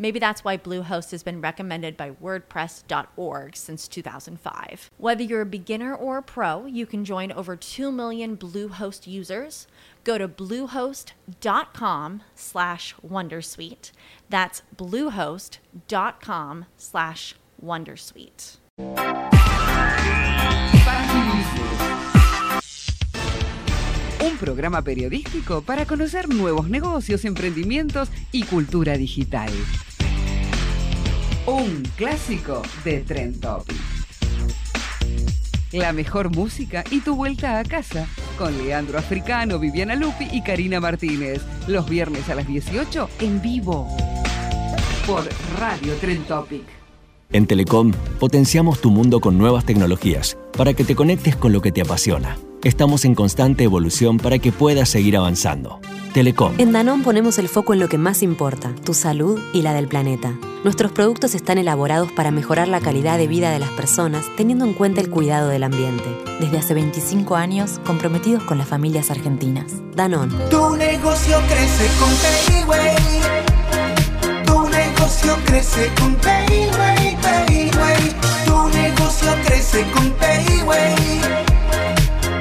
Maybe that's why Bluehost has been recommended by WordPress.org since 2005. Whether you're a beginner or a pro, you can join over 2 million Bluehost users. Go to bluehost.com slash wondersuite. That's bluehost.com slash wondersuite. Un programa periodístico para conocer nuevos negocios, emprendimientos y cultura digital. Un clásico de Trend Topic. La mejor música y tu vuelta a casa con Leandro Africano, Viviana Lupi y Karina Martínez. Los viernes a las 18 en vivo por Radio Trend Topic. En Telecom potenciamos tu mundo con nuevas tecnologías para que te conectes con lo que te apasiona. Estamos en constante evolución para que puedas seguir avanzando. Telecom. En Danón ponemos el foco en lo que más importa, tu salud y la del planeta. Nuestros productos están elaborados para mejorar la calidad de vida de las personas teniendo en cuenta el cuidado del ambiente. Desde hace 25 años, comprometidos con las familias argentinas. Danón. Tu negocio crece con Payway. Tu negocio crece con Payway, Payway. Tu negocio crece con Payway.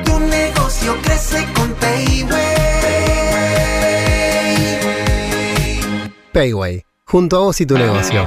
Tu negocio crece con Payway. Payway, junto a vos y tu negocio.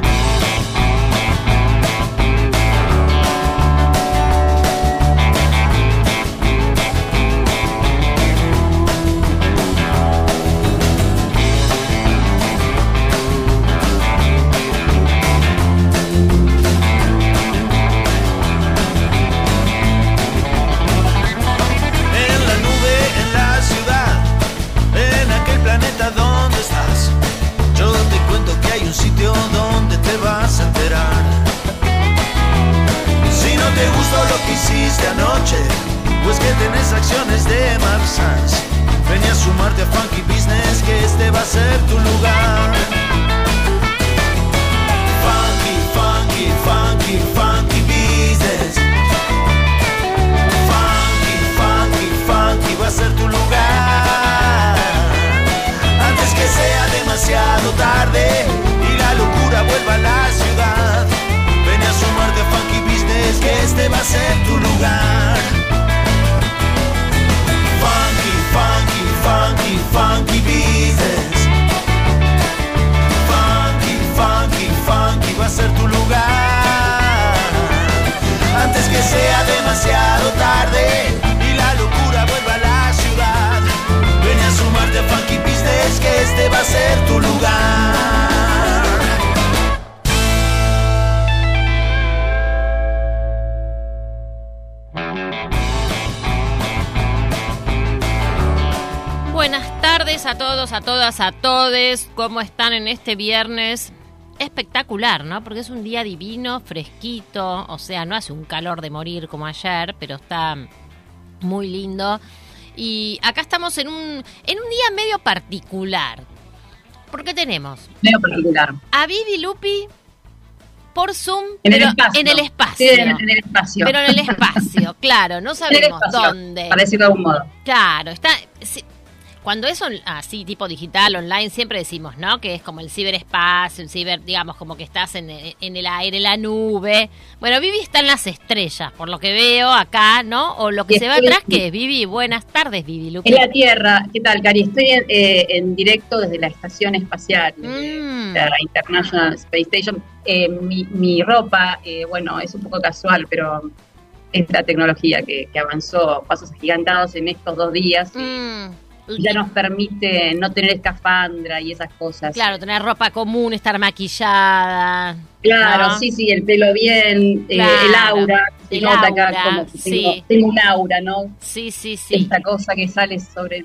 Hiciste anoche, pues que tenés acciones de Mark Sanz. Ven a sumarte a Funky Business, que este va a ser tu lugar. Funky, funky, funky, funky business. Funky, funky, funky va a ser tu lugar. Antes que sea demasiado tarde y la locura vuelva a la ciudad. Ven a sumarte a Funky Business, que este va a ser tu lugar. Funky, funky, funky, funky business. Funky, funky, funky va a ser tu lugar. Antes que sea demasiado tarde y la locura vuelva a la ciudad. Ven a sumarte a Funky Business, que este va a ser tu lugar. Tardes a todos, a todas, a todes. ¿Cómo están en este viernes? Espectacular, ¿no? Porque es un día divino, fresquito. O sea, no hace un calor de morir como ayer, pero está muy lindo. Y acá estamos en un, en un día medio particular. Porque tenemos Medio particular. a Vivi Lupi por Zoom, En el espacio. en el espacio. Sí, en, en el espacio. Pero en el espacio, claro, no sabemos dónde. Decirlo de algún modo. Claro, está. Cuando es on- así, tipo digital, online, siempre decimos, ¿no? Que es como el ciberespacio, el ciber, digamos, como que estás en, en el aire, en la nube. Bueno, Vivi está en las estrellas, por lo que veo acá, ¿no? O lo que se estoy- atrás, que es Vivi. Buenas tardes, Vivi, Luque. En la Tierra, ¿qué tal, Cari? Estoy en, eh, en directo desde la estación espacial, de Mm. la International Space Station. Eh, mi, mi ropa, eh, bueno, es un poco casual, pero es la tecnología que, que avanzó pasos agigantados en estos dos días. Mm, ya nos permite no tener escafandra y esas cosas. Claro, tener ropa común, estar maquillada. Claro, ¿no? sí, sí, el pelo bien, eh, el aura, se el nota acá como que tengo, sí. tengo un aura, ¿no? Sí, sí, sí. Esta cosa que sale sobre...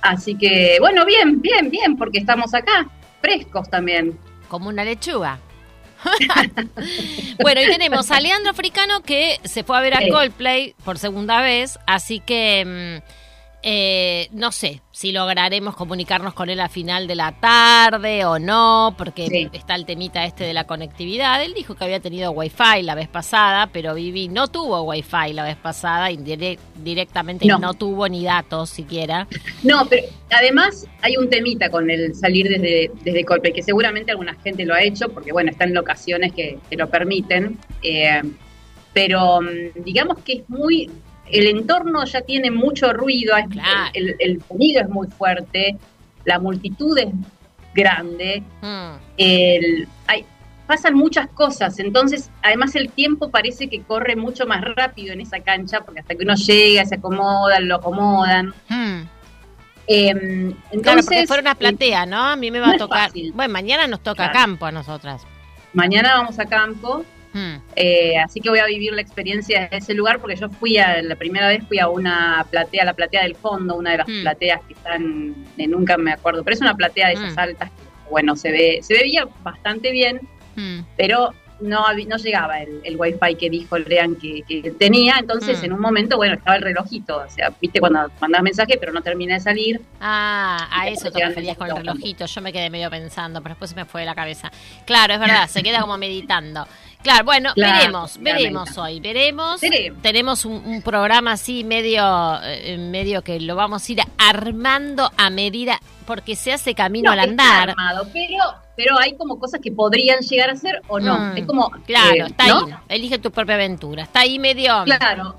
Así que, bueno, bien, bien, bien, porque estamos acá, frescos también. Como una lechuga. bueno, y tenemos a Leandro Africano que se fue a ver a. Coldplay por segunda vez, así que mm, eh, no sé si lograremos comunicarnos con él a final de la tarde o no, porque Sí. está el temita este de la conectividad. Él dijo que había tenido wifi la vez pasada, pero Vivi no tuvo wifi la vez pasada y dire- directamente no. No. tuvo ni datos siquiera. No, pero además hay un temita con el salir desde, desde Coldplay, que seguramente alguna gente lo ha hecho, porque bueno, está en locaciones que, que lo permiten, eh, pero mm, digamos que es muy, el entorno ya tiene mucho ruido, Claro. el, el sonido es muy fuerte, la multitud es grande, Mm. el, hay, pasan muchas cosas, entonces además el tiempo parece que corre mucho más rápido en esa cancha, porque hasta que uno llega, se acomodan, lo acomodan. Mm. Eh, Claro, entonces, porque fueron a eh, platea, ¿no? A mí me va no a tocar. Bueno, mañana nos toca Claro. campo a nosotras. mañana vamos a campo, Mm. eh, así que voy a vivir la experiencia de ese lugar porque yo fui a, la primera vez fui a una platea, la platea del fondo, una de las Mm. plateas que están, eh, nunca me acuerdo, pero es una platea de esas Mm. altas, que, bueno, se ve, se veía bastante bien, pero no, no llegaba el, el wifi que dijo Lean que, que tenía, entonces Mm. en un momento, bueno, estaba el relojito, o sea, viste cuando mandas mensaje pero no termina de salir, Ah, a eso te referías con el relojito. Yo me quedé medio pensando, pero después se me fue de la cabeza. Claro, es verdad, se queda como meditando. Claro, bueno, veremos, veremos hoy, veremos. Veremos. Tenemos un, un programa así medio, eh, medio que lo vamos a ir armando a medida, porque se hace camino No, al está andar. armado, pero, pero hay como cosas que podrían llegar a ser o no. Mm, Es como. Claro, eh, está ¿no? ahí. Elige tu propia aventura. Está ahí medio Claro.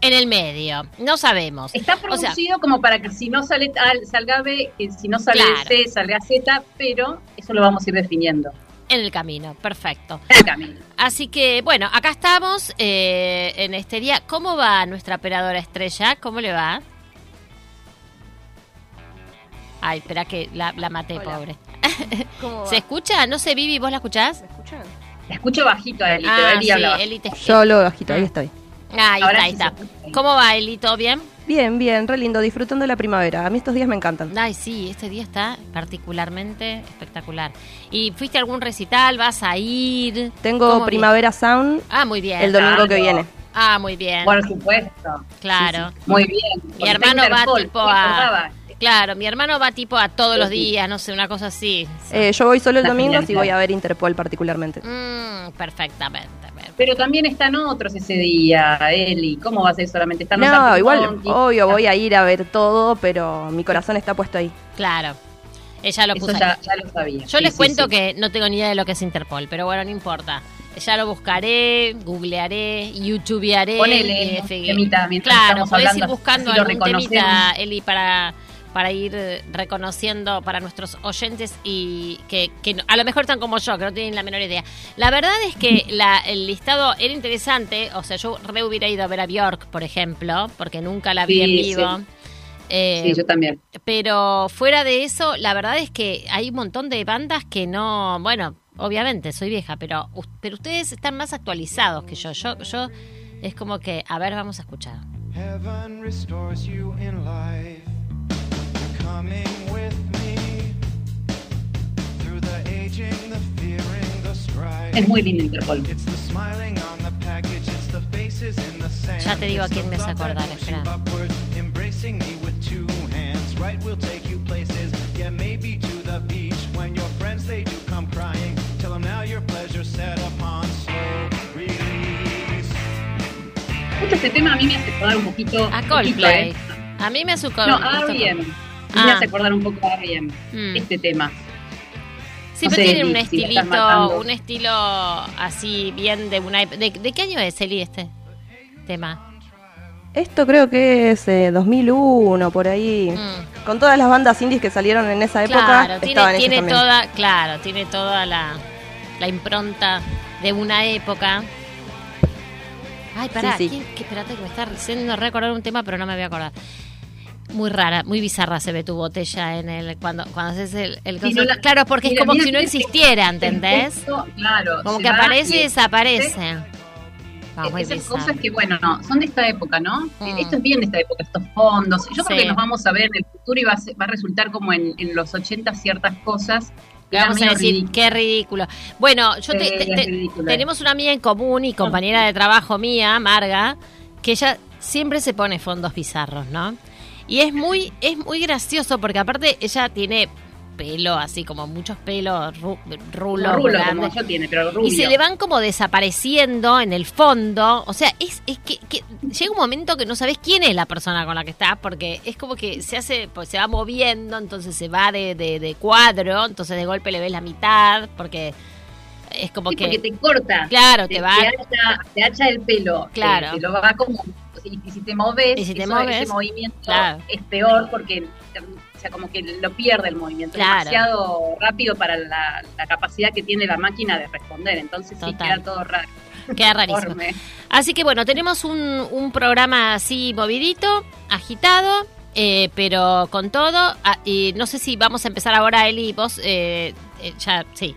en el medio. No sabemos. Está O sea, producido como para que si no sale salga B, que si no sale Claro. C, salga Z, pero eso lo vamos a ir definiendo en el camino. Perfecto. en el camino. Así que, bueno, acá estamos eh, en este día. ¿Cómo va nuestra operadora estrella? ¿Cómo le va? Ay, espera que la, la maté, Hola. pobre. ¿Cómo va? ¿Se escucha? ¿No se Vivi? ¿Vos la escuchás? ¿Me escuchan? La escucho bajito a Eli, Ah, sí. Eli te- Yo hablo bajito, ahí estoy. Ah, ahí Ahora está, ahí sí está. ¿Cómo va, Eli? ¿Todo bien? Bien, bien, re lindo, disfrutando la primavera. A mí estos días me encantan. Ay, sí, este día está particularmente espectacular. ¿Y fuiste a algún recital? ¿Vas a ir? Tengo ¿Cómo Primavera Sound Ah, muy bien. el domingo que viene. Ah, muy bien. Por supuesto. Claro. Sí, sí. Muy bien. Está hermano va tipo a-. Claro, mi hermano va tipo a todos los Sí. días, no sé, una cosa así. Eh, yo voy solo el La domingo y voy a ver Interpol particularmente. Mm, perfectamente. Pero también están otros ese día, Eli. ¿Cómo va a ser solamente estar los No, igual, obvio, voy a ir a ver todo, pero mi corazón está puesto ahí. Claro. Ella lo Eso puso. ya, ahí. ya lo sabía. Yo Sí, les sí, cuento sí. que no tengo ni idea de lo que es Interpol, pero bueno, no importa. Ya lo buscaré, googlearé, youtubearé. Ponele, temita mientras claro, estamos podés ir hablando, buscando algún temita. Eli, para, para ir eh, reconociendo para nuestros oyentes y que, a lo mejor están como yo, que no tienen la menor idea. La verdad es que la- el listado era interesante, o sea, yo re hubiera ido a ver a Bjork, por ejemplo, porque nunca la vi Sí, en sí. vivo. Eh, Sí, yo también. pero fuera de eso, la verdad es que hay un montón de bandas que no, bueno, obviamente soy vieja, pero pero ustedes están más actualizados que yo. Yo yo es como que, a ver, vamos a escuchar. Heaven restores you in life. Es muy lindo Interpol. It's the smiling on the package, it's the faces in the sand. Ya te digo a quién me hace acordar, espera. upward, embracing me with two hands. Right, we'll take you places. Yeah, maybe to the beach when your friends they do come crying. Tell them now your pleasure set upon slow release. Mucho este tema a mí me hace acordar un poquito. A poquito, Coldplay. ¿eh? A mí me hace No, a R.E.M. Me Ah. hace acordar un poco a R.E.M. Mm. Este tema. Siempre No sé, tienen un si- estilito, un estilo así bien de una ¿De, de qué año es Eli este tema? Esto creo que es eh, 2001, por ahí. Mm. Con todas las bandas indies que salieron en esa época, Claro, tiene, tiene toda, claro, tiene toda la, la impronta de una época. Ay, pará, Sí, sí. ¿quién- qué- espérate que me está haciendo recordar un tema, pero no me voy a acordar. Muy rara, muy bizarra se ve tu botella en el cuando cuando haces el, el Sí, coso. no la- Claro, porque mira, es como si no existiera, ¿entendés? texto, Claro. Como que aparece y desaparece. Ah, Esas cosas que, bueno, no, son de esta época, ¿no? Mm. Esto es bien de esta época, estos fondos. Yo creo que nos vamos a ver en el futuro y va a, ser- va a resultar como en, en los 80 ciertas cosas. vamos a decir, ridículas. qué ridículo. Bueno, yo te- ridículo. tenemos una amiga en común y compañera de trabajo mía, Marga, que ella siempre se pone fondos bizarros, ¿no? Y es muy, es muy gracioso porque aparte ella tiene pelo, así como muchos pelos, ru- rulos rulo, como yo tiene, pero rubio. Y se le van como desapareciendo en el fondo. O sea, es, es que, que llega un momento que no sabes quién es la persona con la que estás, porque es como que se hace, pues se va moviendo, entonces se va de, de, de cuadro, entonces de golpe le ves la mitad, porque es como Sí, que. porque te corta. Claro, te te, va- Te hacha, te hacha el pelo. Claro. Te, te lo va como. Y, y si te moves, Y si te eso- moves, ese movimiento claro. es peor porque. O sea, como que lo pierde el movimiento. Claro. Es demasiado rápido para la, la capacidad que tiene la máquina de responder. Entonces sí queda todo raro. Queda rarísimo. Así que bueno, tenemos un, un programa así movidito, agitado, eh, pero con todo. Ah, y no sé si vamos a empezar ahora, Eli, vos, eh, eh, ya, sí.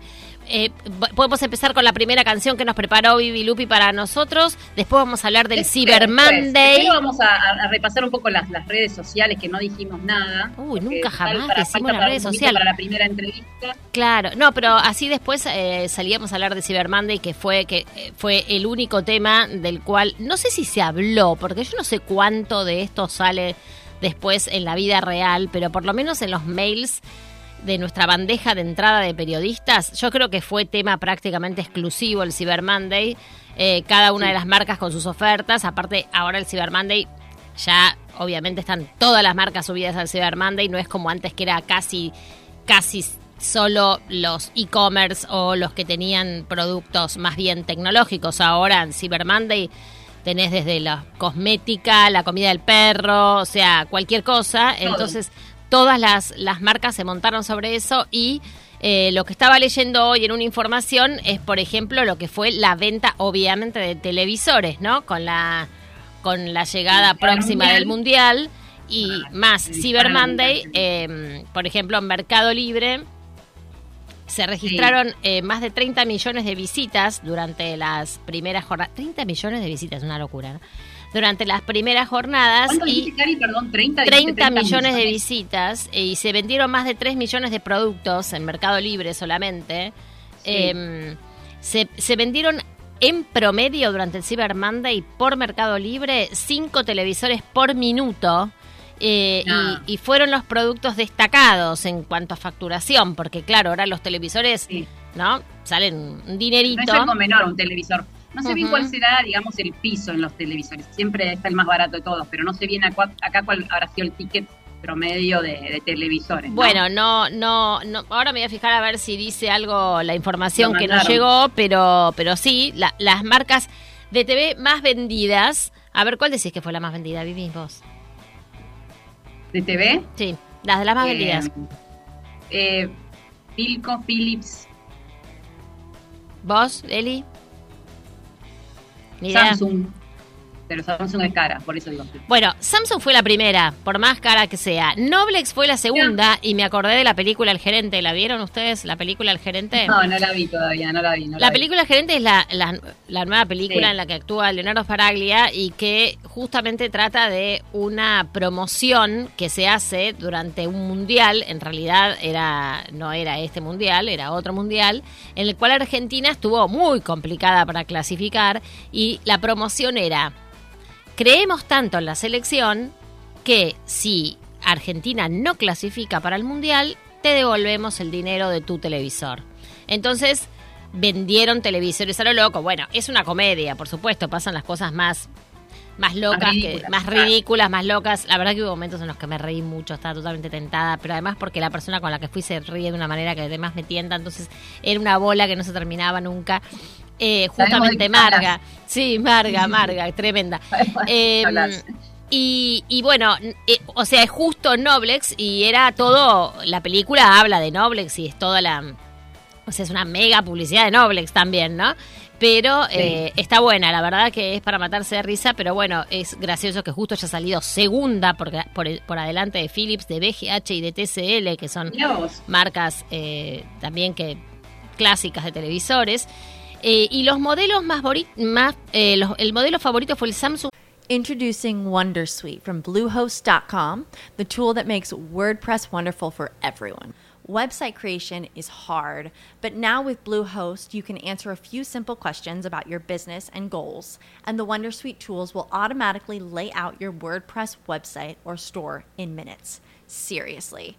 Eh, podemos empezar con la primera canción que nos preparó Vivi Lupi para nosotros. Después vamos a hablar del Cyber Después, Monday. primero vamos a, repasar un poco las, las redes sociales que no dijimos nada. Uy, nunca jamás para- decimos las redes sociales. Para la primera entrevista. Claro, no, pero así después eh, salíamos a hablar de Cyber Monday, que fue que eh, fue el único tema del cual no sé si se habló, porque yo no sé cuánto de esto sale después en la vida real, pero por lo menos en los mails de nuestra bandeja de entrada de periodistas, yo creo que fue tema prácticamente exclusivo el Cyber Monday, eh, cada una de las marcas con sus ofertas, aparte ahora el Cyber Monday ya obviamente están todas las marcas subidas al Cyber Monday, no es como antes que era casi casi solo los e-commerce o los que tenían productos más bien tecnológicos. Ahora en Cyber Monday tenés desde la cosmética, la comida del perro, o sea, cualquier cosa. Entonces, todas las, las marcas se montaron sobre eso y eh, lo que estaba leyendo hoy en una información es, por ejemplo, lo que fue la venta, obviamente, de televisores, ¿no? Con la, con la llegada próxima Mundial. del Mundial y más Cyber Monday, eh, por ejemplo, en Mercado Libre se registraron eh, más de 30 millones de visitas durante las primeras jornadas. 30 millones de visitas, una locura, ¿no? Durante las primeras jornadas ¿Cuánto y Cari? Perdón, 30. dijiste 30 millones de visitas eh, y se vendieron más de 3 millones de productos en Mercado Libre solamente. Sí. Eh, se, se vendieron en promedio durante el Cyber Monday por Mercado Libre 5 televisores por minuto. eh, Ah. y, y fueron los productos destacados en cuanto a facturación, porque claro, ahora los televisores, Sí. ¿no? Salen un No dinerito. es algo menor un televisor. No sé bien cuál será, digamos, el piso en los televisores. Siempre está el más barato de todos, pero no sé bien acá, acá cuál habrá sido el ticket promedio de, de televisores. ¿no? Bueno, no, no, no. Ahora me voy a fijar a ver si dice algo la información que nos llegó, pero, pero sí, la- las marcas de TV más vendidas. A ver, ¿cuál decís que fue la más vendida, Vivi, vos? ¿De TV? Sí, las de las más Eh, vendidas. Eh, Philco, Philips, ¿Vos, Eli? Ni idea. Samsung. Pero Samsung es cara, por eso digo. Bueno, Samsung fue la primera, por más cara que sea. Noblex fue la segunda y me acordé de la película El Gerente. ¿La vieron ustedes, la película El Gerente? No, no la vi todavía, no la vi. No La vi. película Gerente es la, la, la nueva película Sí. en la que actúa Leonardo Sparaglia y que justamente trata de una promoción que se hace durante un mundial, en realidad era no era este mundial, era otro mundial, en el cual Argentina estuvo muy complicada para clasificar y la promoción era creemos tanto en la selección que si Argentina no clasifica para el Mundial, te devolvemos el dinero de tu televisor. Entonces, vendieron televisores a lo loco. Bueno, es una comedia, por supuesto, pasan las cosas más más locas, que, ridículas, más ridículas, más locas. La verdad que hubo momentos en los que me reí mucho, estaba totalmente tentada, pero además porque la persona con la que fui se ríe de una manera que además me tienta, entonces era una bola que no se terminaba nunca. Eh, justamente Marga, sí, Marga, Marga, tremenda. Eh, y, y bueno, eh, o sea, es justo Noblex y era todo, la película habla de Noblex y es toda la, O sea, es una mega publicidad de Noblex también, ¿no? Pero eh, está buena, la verdad que es para matarse de risa, pero bueno, es gracioso que justo haya salido segunda por, por, por adelante de Philips, de BGH y de TCL, que son marcas eh, también que clásicas de televisores. Eh, y los modelos más, más eh, los, el modelo favorito fue el Samsung. Introducing Wondersuite from Bluehost.com, the tool that makes WordPress wonderful for everyone. Website creation is hard, but now with Bluehost, you can answer a few simple questions about your business and goals, and the Wondersuite tools will automatically lay out your WordPress website or store in minutes. Seriously.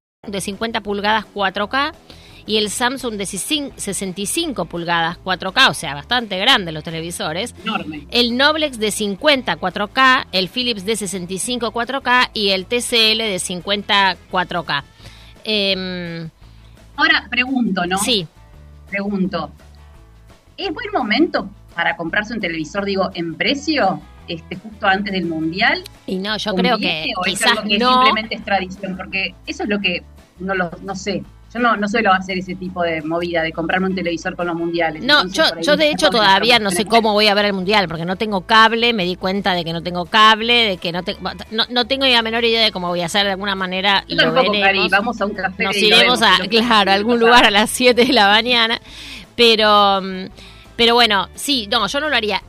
De 50 pulgadas 4K y el Samsung de 65 pulgadas 4K, o sea, bastante grande los televisores. Enorme. El Noblex de 50 4K, el Philips de 65 4K y el TCL de 50 4K. Eh, Ahora pregunto, ¿no? Sí. Pregunto. ¿Es buen momento para comprarse un televisor, digo, en precio? Este, justo antes del mundial. Y no, yo creo que ¿O es quizás algo que no. simplemente es tradición? Porque eso es lo que no lo no sé. Yo no, no suelo hacer ese tipo de movida de comprarme un televisor con los mundiales. No, Entonces, yo, yo de hecho todavía no sé cómo voy a ver el mundial, porque no tengo cable, me di cuenta de que no tengo cable, de que no, te- no, no tengo ni la menor idea de cómo voy a hacer de alguna manera. Yo lo tampoco, Cari, veremos. vamos a un café Nos iremos vemos, a, claro, a algún lugar a las 7 de la mañana. Pero, mm, pero bueno, sí, no, yo no lo haría.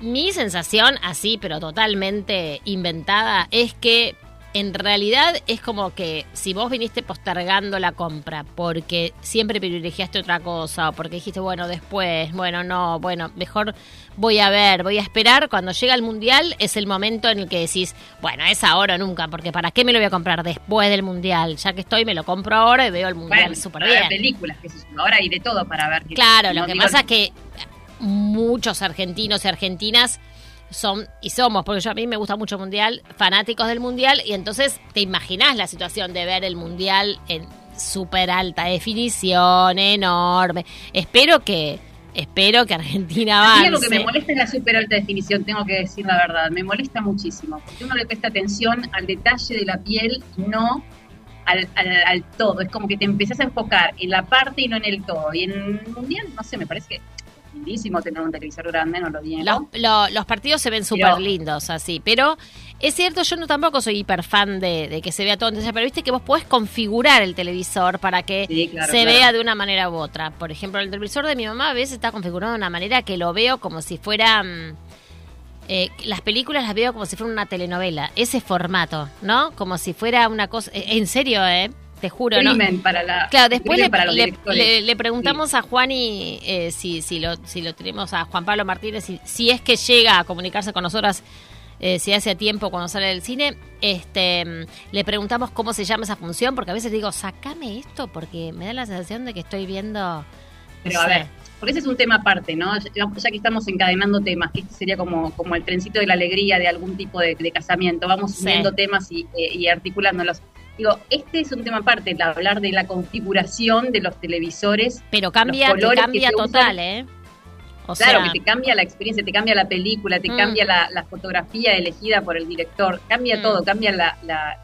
Mi sensación, así, pero totalmente inventada, es que en realidad es como que si vos viniste postergando la compra porque siempre privilegiaste otra cosa o porque dijiste, bueno, después, bueno, no, bueno, mejor voy a ver, voy a esperar, cuando llega el mundial es el momento en el que decís, bueno, es ahora o nunca, porque ¿para qué me lo voy a comprar después del mundial? Ya que estoy, me lo compro ahora y veo el mundial Bueno, súper bien. películas. Ahora hay de todo para ver. Claro, No lo que pasa es que muchos argentinos y argentinas son, y somos, porque yo a mí me gusta mucho el mundial, fanáticos del mundial, y entonces te imaginás la situación de ver el mundial en súper alta definición, enorme. Espero que, espero que Argentina A mí avance. lo que me molesta es la super alta definición, tengo que decir la verdad. Me molesta muchísimo. Porque uno le presta atención al detalle de la piel, no al, al- al todo. Es como que te empezás a enfocar en la parte y no en el todo. Y en el mundial, no sé, me parece que lindísimo tener un televisor grande, no lo Los, niego. lo- los partidos se ven súper lindos así, pero es cierto, yo no tampoco soy hiper fan de, de que se vea todo, entonces, pero viste que vos podés configurar el televisor para que Sí, claro, se claro. vea de una manera u otra. Por ejemplo, el televisor de mi mamá a veces está configurado de una manera que lo veo como si fuera... mm, eh, las películas las veo como si fuera una telenovela, ese formato, ¿no? Como si fuera una cosa... eh, en serio, ¿eh? Te juro, ¿no? Crimen para la. Claro, después le, para los le- directores. le- le preguntamos a Juan y eh, si, si, lo, si lo tenemos a Juan Pablo Martínez, si, si es que llega a comunicarse con nosotras, eh, si hace tiempo cuando sale del cine, este le preguntamos cómo se llama esa función, porque a veces digo, sacame esto, porque me da la sensación de que estoy viendo Pero a ver, porque ese es un tema aparte, ¿no? Ya, ya que estamos encadenando temas, que este sería como, como el trencito de la alegría de algún tipo de, de casamiento, vamos Sí. uniendo temas y, eh, y articulándolos. Digo, este es un tema aparte, el hablar de la configuración de los televisores. Pero cambia, los colores cambia que total, usan. ¿eh? O claro, sea, que te cambia la experiencia, te cambia la película, te Mm. cambia la, la fotografía elegida por el director, cambia Mm. todo, cambia la... la-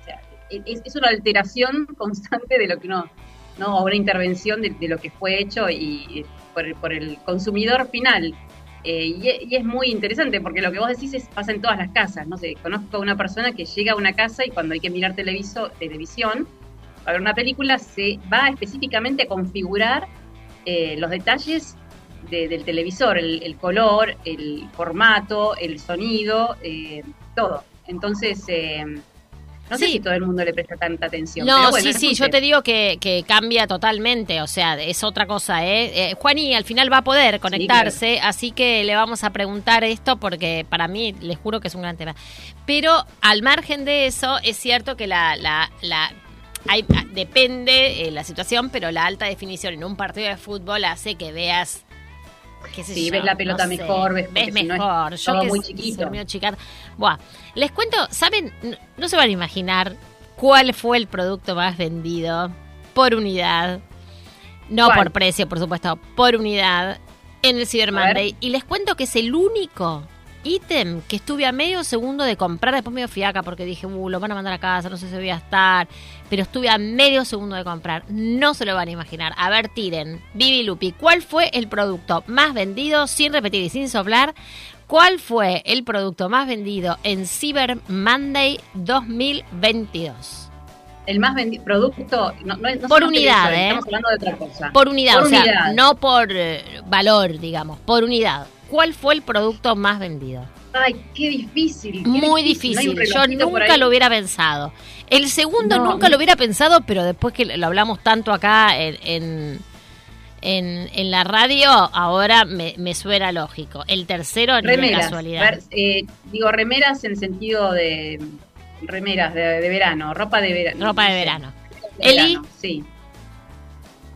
o sea, es, es una alteración constante de lo que uno, ¿no? O una intervención de, de lo que fue hecho y, y por, el- por el consumidor final. Eh, y, e- y es muy interesante porque lo que vos decís es, pasa en todas las casas. No sé, conozco a una persona que llega a una casa y cuando hay que mirar televiso, televisión, para ver una película, se va específicamente a configurar eh, los detalles de- del televisor, el, el color, el formato, el sonido, eh, todo. Entonces, no sé Sí. si todo el mundo le presta tanta atención. No, pero bueno, sí, sí, yo te digo que, que cambia totalmente, o sea, es otra cosa, ¿eh? eh Juani al final va a poder conectarse, así que le vamos a preguntar esto porque para mí, les juro que es un gran tema. Pero al margen de eso, es cierto que la... la, la hay, depende eh, la situación, pero la alta definición en un partido de fútbol hace que veas... Sí, yo, ves la pelota no mejor, ves, ves no es mejor. yo todo que muy chiquito. soy medio chica. Buah, les cuento, ¿saben? No, se van a imaginar cuál fue el producto más vendido por unidad. No ¿Cuál? por precio, por supuesto, por unidad en el Cyber. Monday. Y les cuento que es el único ítem que estuve a medio segundo de comprar. Después medio fiaca porque dije, uh, lo van a mandar a casa, no sé si voy a estar. Pero estuve a medio segundo de comprar. No se lo van a imaginar. A ver, tiren. Vivi Lupi, ¿cuál fue el producto más vendido, sin repetir y sin soplar? ¿Cuál fue el producto más vendido en Cyber Monday 2022? El más vendido producto, no, no, Por unidad, ¿eh? Estamos hablando de otra cosa. Por unidad, Por o sea, no por eh, valor, digamos, por unidad. ¿Cuál fue el producto más vendido? Ay, qué difícil. qué Muy ¿No hay un difícil. Yo nunca lo hubiera pensado. El segundo No. nunca lo hubiera pensado, pero después que lo hablamos tanto acá en, en, en- en la radio, ahora me, me suena lógico. El tercero, ni de Remeras. casualidad. ver- eh, digo, remeras en sentido de remeras de, de verano, ropa de verano. Ropa de verano. de Eli. verano, Sí.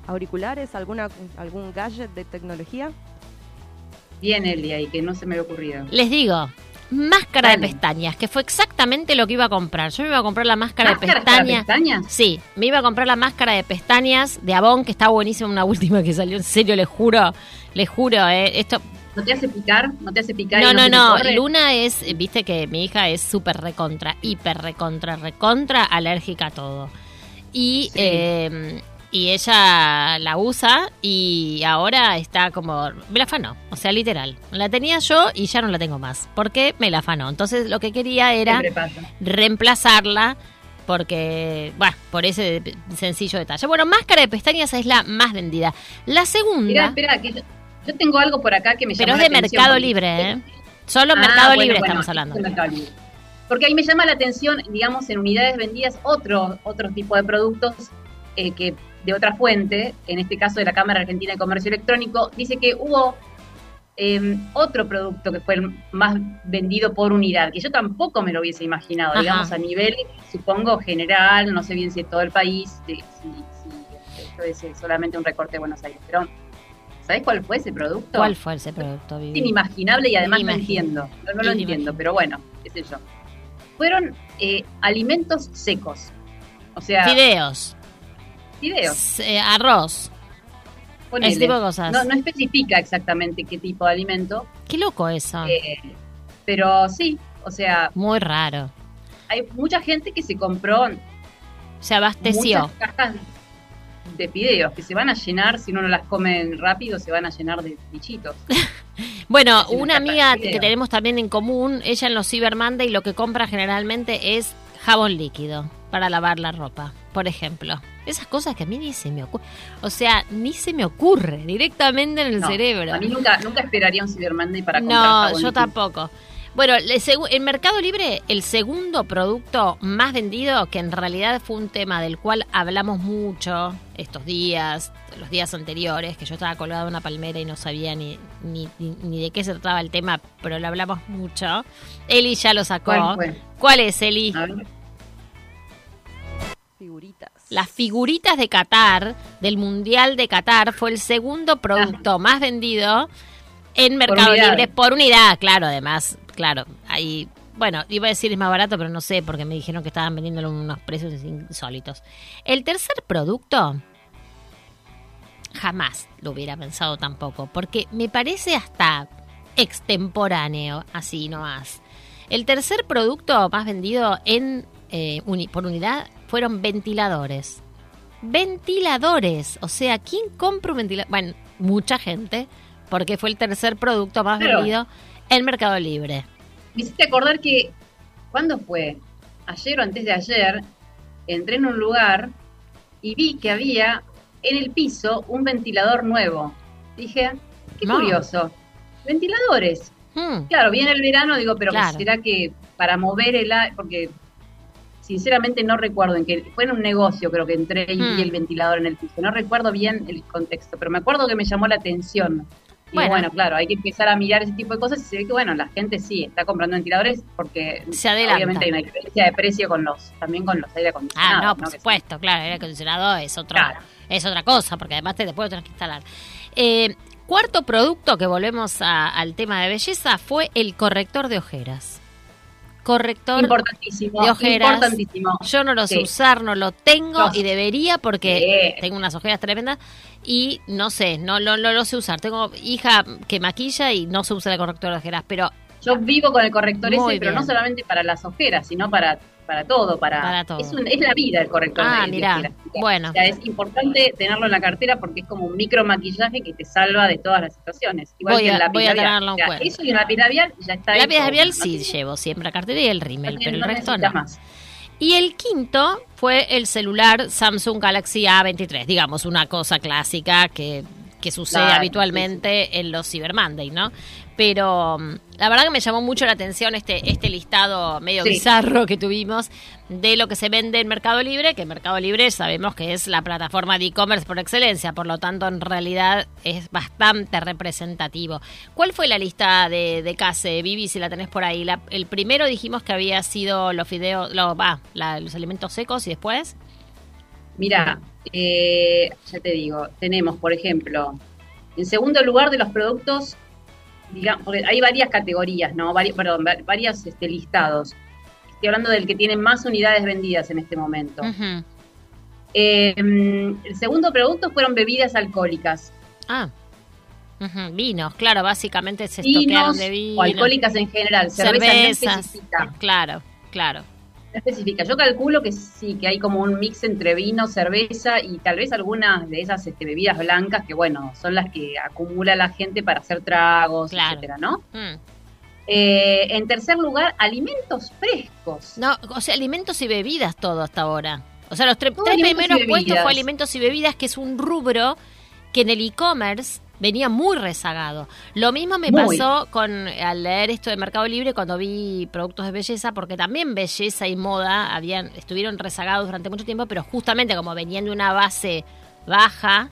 ¿Auriculares? ¿Alguna, ¿Algún gadget de tecnología? Bien, Eli, ahí, que no se me había ocurrido. Les digo, máscara de pestañas, que fue exactamente lo que iba a comprar. Yo me iba a comprar la máscara de ¿Máscaras para pestañas. pestañas? Sí, me iba a comprar la máscara de pestañas de Avon, que está buenísima, una última que salió, en serio, les juro, les juro, eh, esto... ¿No te hace picar? ¿No te hace picar? y No, no, no, corre? Luna es, viste que mi hija es súper recontra, hiper recontra, recontra alérgica a todo. Y, Sí. eh, y ella la usa y ahora está como, me la afanó, o sea, literal. La tenía yo y ya no la tengo más, porque me la afanó. Entonces lo que quería era reemplazarla porque, bueno, por ese sencillo detalle. Bueno, máscara de pestañas es la más vendida. La segunda, Mira, espera, que yo, yo tengo algo por acá que me pero es de la Mercado Libre, ¿eh? Solo Ah, Mercado bueno, Libre bueno, estamos hablando. Mercado Libre. Porque ahí me llama la atención, digamos, en unidades vendidas otro, otro tipo de productos eh, que de otra fuente, en este caso de la Cámara Argentina de Comercio Electrónico, dice que hubo eh, otro producto que fue el más vendido por unidad, que yo tampoco me lo hubiese imaginado, Ajá. digamos, a nivel, supongo, general, no sé bien si en todo el país, si, si esto es eh, solamente un recorte de Buenos Aires, pero ¿sabés cuál fue ese producto? ¿Cuál fue ese producto, Es inimaginable y además no entiendo. No, no lo entiendo, pero bueno, qué sé yo. Fueron eh, alimentos secos. O sea, Fideos, fideos. eh, arroz. ponele. ese tipo de cosas. No, no especifica exactamente qué tipo de alimento, Qué loco eso. eh, pero sí, o sea, Muy raro. hay mucha gente que se compró Se abasteció. muchas cajas de fideos que se van a llenar, si uno no las come rápido, se van a llenar de bichitos. Bueno, una amiga que tenemos también en común, ella en los Cyber Monday lo que compra generalmente es jabón líquido para lavar la ropa, por ejemplo. Esas cosas que a mí ni se me ocurre. O sea, ni se me ocurre directamente en el No, cerebro. A mí nunca, nunca esperaría un Cyber Monday para comprar No, jabón yo tampoco. Bueno, en Mercado Libre, el segundo producto más vendido, que en realidad fue un tema del cual hablamos mucho estos días, los días anteriores, que yo estaba colgada en una palmera y no sabía ni, ni, ni- ni de qué se trataba el tema, pero lo hablamos mucho. Eli ya lo sacó. ¿Cuál fue? ¿Cuál es, Eli? A ver. Figuritas. Las figuritas de Qatar, del Mundial de Qatar, fue el segundo producto más vendido en Mercado unidad. Libre por unidad, claro, además, claro, ahí, bueno, iba a decir es más barato, pero no sé, porque me dijeron que estaban vendiéndolo unos precios insólitos. El tercer producto, jamás lo hubiera pensado tampoco, porque me parece hasta extemporáneo, así nomás. El tercer producto más vendido en eh, uni- por unidad fueron ventiladores. Ventiladores. O sea, ¿quién compra un ventilador? Bueno, mucha gente, porque fue el tercer producto más Claro. vendido en Mercado Libre. Me hiciste acordar que, ¿cuándo fue? Ayer o antes de ayer, entré en un lugar y vi que había en el piso un ventilador nuevo. Dije, qué No. curioso. Ventiladores. Hmm, Claro, viene el verano, digo, pero Claro. será que para mover el aire, porque sinceramente no recuerdo en que fue en un negocio creo que entré y Hmm. vi el ventilador en el piso. No recuerdo bien el contexto, pero me acuerdo que me llamó la atención. Y Bueno. bueno. claro, hay que empezar a mirar ese tipo de cosas y se ve que, bueno, la gente sí está comprando ventiladores porque Se obviamente hay una diferencia de precio con los, también con los aire Ah, acondicionados. no, por supuesto, claro, el aire acondicionado es otro, Claro. es otra cosa, porque además te, después lo tenés que instalar. Eh, cuarto producto que volvemos a- al tema de belleza fue el corrector de ojeras. Corrector Importantísimo, de ojeras. importantísimo. Yo no lo sé Sí. usar, no lo tengo No. y debería porque Sí. tengo unas ojeras tremendas y no sé, no, no, no lo sé usar. Tengo hija que maquilla y no se usa el corrector de ojeras, pero Yo vivo con el corrector Muy ese, pero no solamente para las ojeras, sino para, para todo. Para, Para todo. Es, un- es la vida el corrector Ah, de, mirá. Bueno. O sea, es importante tenerlo en la cartera porque es como un micro maquillaje que te salva de todas las situaciones. Igual Voy que a- lápiz voy a tenerlo en cuenta. Eso y un lápiz labial ya está lápiz hecho. labial sí llevo siempre la cartera y el rímel, pero el resto no. más. Y el quinto fue el celular Samsung Galaxy A23, digamos, una cosa clásica que, que sucede Claro, habitualmente en los Cyber Monday, ¿no? Pero mm, la verdad que me llamó mucho la atención este, este listado medio Sí. bizarro que tuvimos de lo que se vende en Mercado Libre, que Mercado Libre sabemos que es la plataforma de e-commerce por excelencia, por lo tanto en realidad es bastante representativo. ¿Cuál fue la lista de, de Case, Vivi, si la tenés por ahí? La- el primero dijimos que había sido los fideos, lo- va, la- los alimentos secos y después... Mira, eh, ya te digo, tenemos, por ejemplo, en segundo lugar de los productos, digamos, porque hay varias categorías, ¿no? Vari- perdón, va- varios este, listados. Estoy hablando del que tiene más unidades vendidas en este momento. Eh, mm, el segundo producto fueron bebidas alcohólicas. Ah, vinos, claro, básicamente se Vinos de vinos. o alcohólicas en general. Cerveza cervezas, claro, claro. Especifica. Yo calculo que sí, que hay como un mix entre vino, cerveza y tal vez algunas de esas este, bebidas blancas que, bueno, son las que acumula la gente para hacer tragos, Claro. etcétera, ¿no? Mm. Eh, en tercer lugar, alimentos frescos. No, o sea, alimentos y bebidas todo hasta ahora. O sea, los tre- tres primeros puestos fue alimentos y bebidas, que es un rubro que en el e-commerce venía muy rezagado. Lo mismo me Muy. pasó con al leer esto de Mercado Libre cuando vi productos de belleza, porque también belleza y moda habían estuvieron rezagados durante mucho tiempo, pero justamente como venían de una base baja,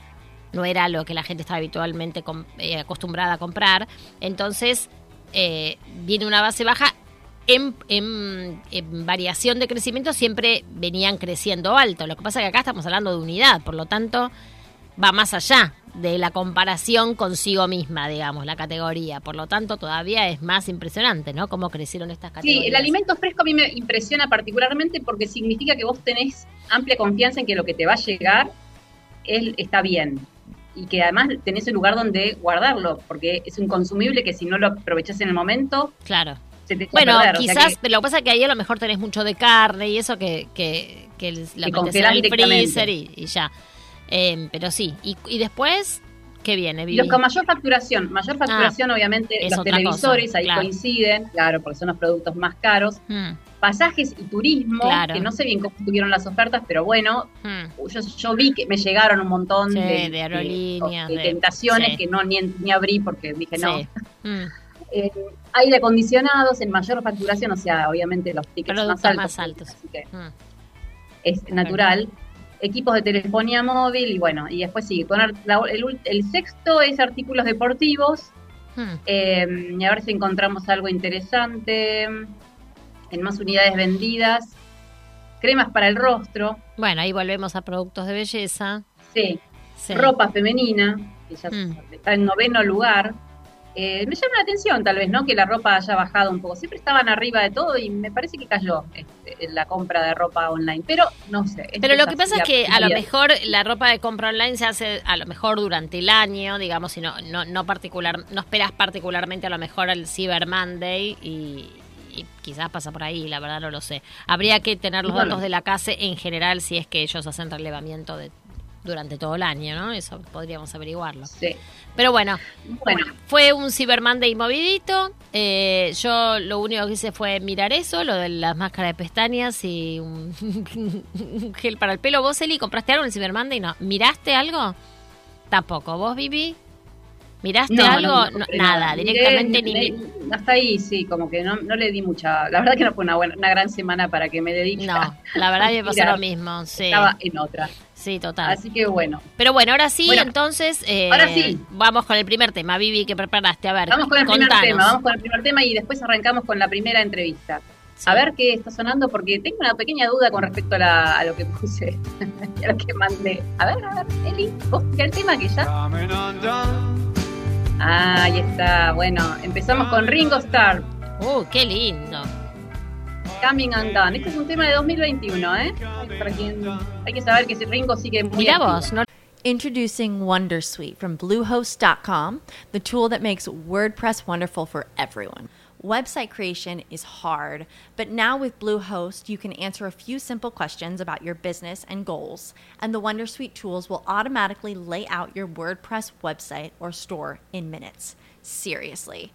no era lo que la gente estaba habitualmente com- eh, acostumbrada a comprar. Entonces, eh, viene una base baja. En, en- en variación de crecimiento siempre venían creciendo alto. Lo que pasa es que acá estamos hablando de unidad, por lo tanto va más allá de la comparación consigo misma, digamos, la categoría. Por lo tanto, todavía es más impresionante, ¿no? Cómo crecieron estas categorías. Sí, el alimento fresco a mí me impresiona particularmente porque significa que vos tenés amplia confianza en que lo que te va a llegar él está bien y que además tenés el lugar donde guardarlo porque es un consumible que si no lo aprovechás en el momento Claro. se te Bueno. O sea quizás, que- pero lo que pasa es que ahí a lo mejor tenés mucho de carne y eso que, que, que Que metes en el freezer y, y ya. Eh, pero sí, y, y después, ¿qué viene? Vivi? los con mayor facturación, mayor facturación obviamente Ah, los televisores, cosa, ahí claro. coinciden, claro, porque son los productos más caros. Mm, Pasajes y turismo, Claro. que no sé bien cómo tuvieron las ofertas, pero bueno, mm. yo, yo vi que me llegaron un montón Sí, de, de aerolíneas, de de- tentaciones sí. que no ni, ni abrí porque dije no. Sí. Mm. Eh, aire acondicionados en mayor facturación, o sea, obviamente los tickets más altos. más altos. Así que es natural. Equipos de telefonía móvil y bueno, y después sigue. Con la- el, el sexto es artículos deportivos. Mm. Eh, y a ver si encontramos algo interesante. En más unidades vendidas. cremas para el rostro. Bueno, ahí volvemos a productos de belleza. Sí. Sí. Ropa femenina, que ya Mm. está en noveno lugar. Eh, me llama la atención, tal vez, ¿no? Que la ropa haya bajado un poco. Siempre estaban arriba de todo y me parece que cayó este, la compra de ropa online. Pero no sé. Pero lo que pasa es que a lo mejor la ropa de compra online se hace a lo mejor durante el año, digamos, y no, no, no particular, no esperas particularmente a lo mejor el Cyber Monday y, y quizás pasa por ahí, la verdad no lo sé. Habría que tener los datos de la casa en general si es que ellos hacen relevamiento de durante todo el año, ¿no? Eso podríamos averiguarlo. Sí. Pero bueno, Bueno, fue un Cyber Monday movidito. Eh, yo lo único que hice fue mirar eso, lo de las máscaras de pestañas y un, un gel para el pelo. ¿Vos, Eli, compraste algo en el Cyber Monday? No. ¿Miraste algo? Tampoco. ¿Vos, Vivi? ¿Miraste no, algo? no, No, compré nada, Miré- directamente ni... miré- Hasta ahí, sí, como que no, le di mucha. La verdad que no fue una, buena, una gran semana para que me dedique. No, a- la verdad a me pasó lo mismo, sí. Estaba en otra. Sí, total. Así que bueno. Pero bueno, ahora sí, Bueno, entonces... eh, ahora sí. Vamos con el primer tema. Vivi, ¿qué preparaste? A ver, Vamos con el primer tema, vamos con el primer tema y después arrancamos con la primera entrevista. Sí. A ver qué está sonando, porque tengo una pequeña duda con respecto a, la- a lo que puse, a lo que mandé. A ver, a ver, Eli, ¿vos el tema que ya? Ah, ahí está, bueno, empezamos con Ringo Starr, Uh, qué lindo. Coming Undone. Este es un tema de 2021, ¿eh? Para quien, hay que saber que ese Ringo sigue muy Mira vos, ¿no? Introducing Wondersuite from Bluehost.com, the tool that makes WordPress wonderful for everyone. Website creation is hard, but now with Bluehost, you can answer a few simple questions about your business and goals, and the Wondersuite tools will automatically lay out your WordPress website or store in minutes. Seriously.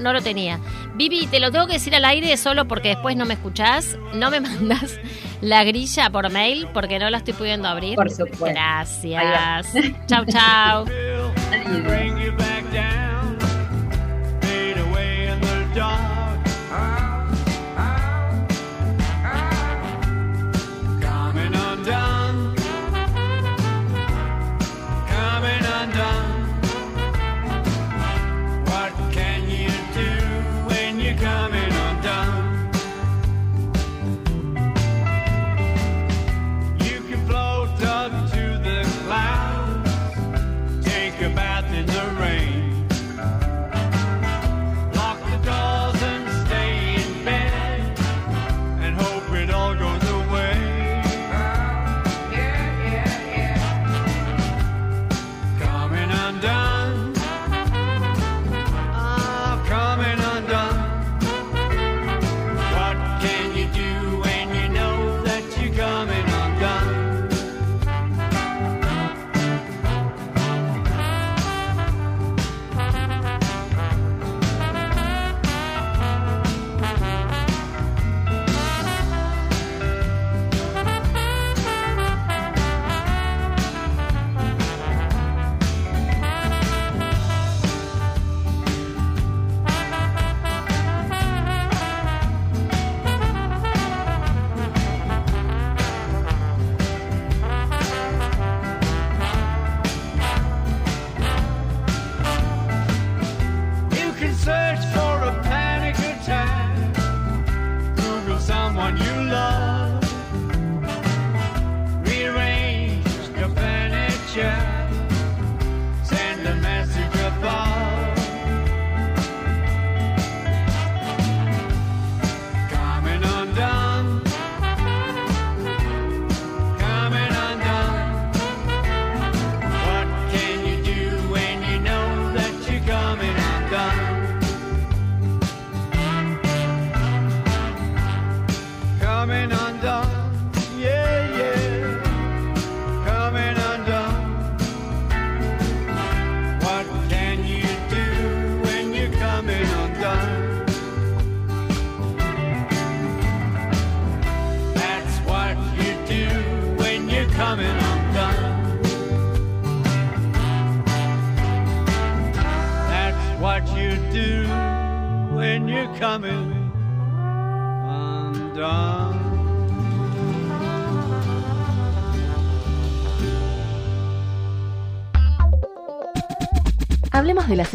No lo tenía. Vivi, te lo tengo que decir al aire solo porque después no me escuchás. No me mandas la grilla por mail porque no la estoy pudiendo abrir. Por supuesto. Gracias. chau, chau. Bring you back down.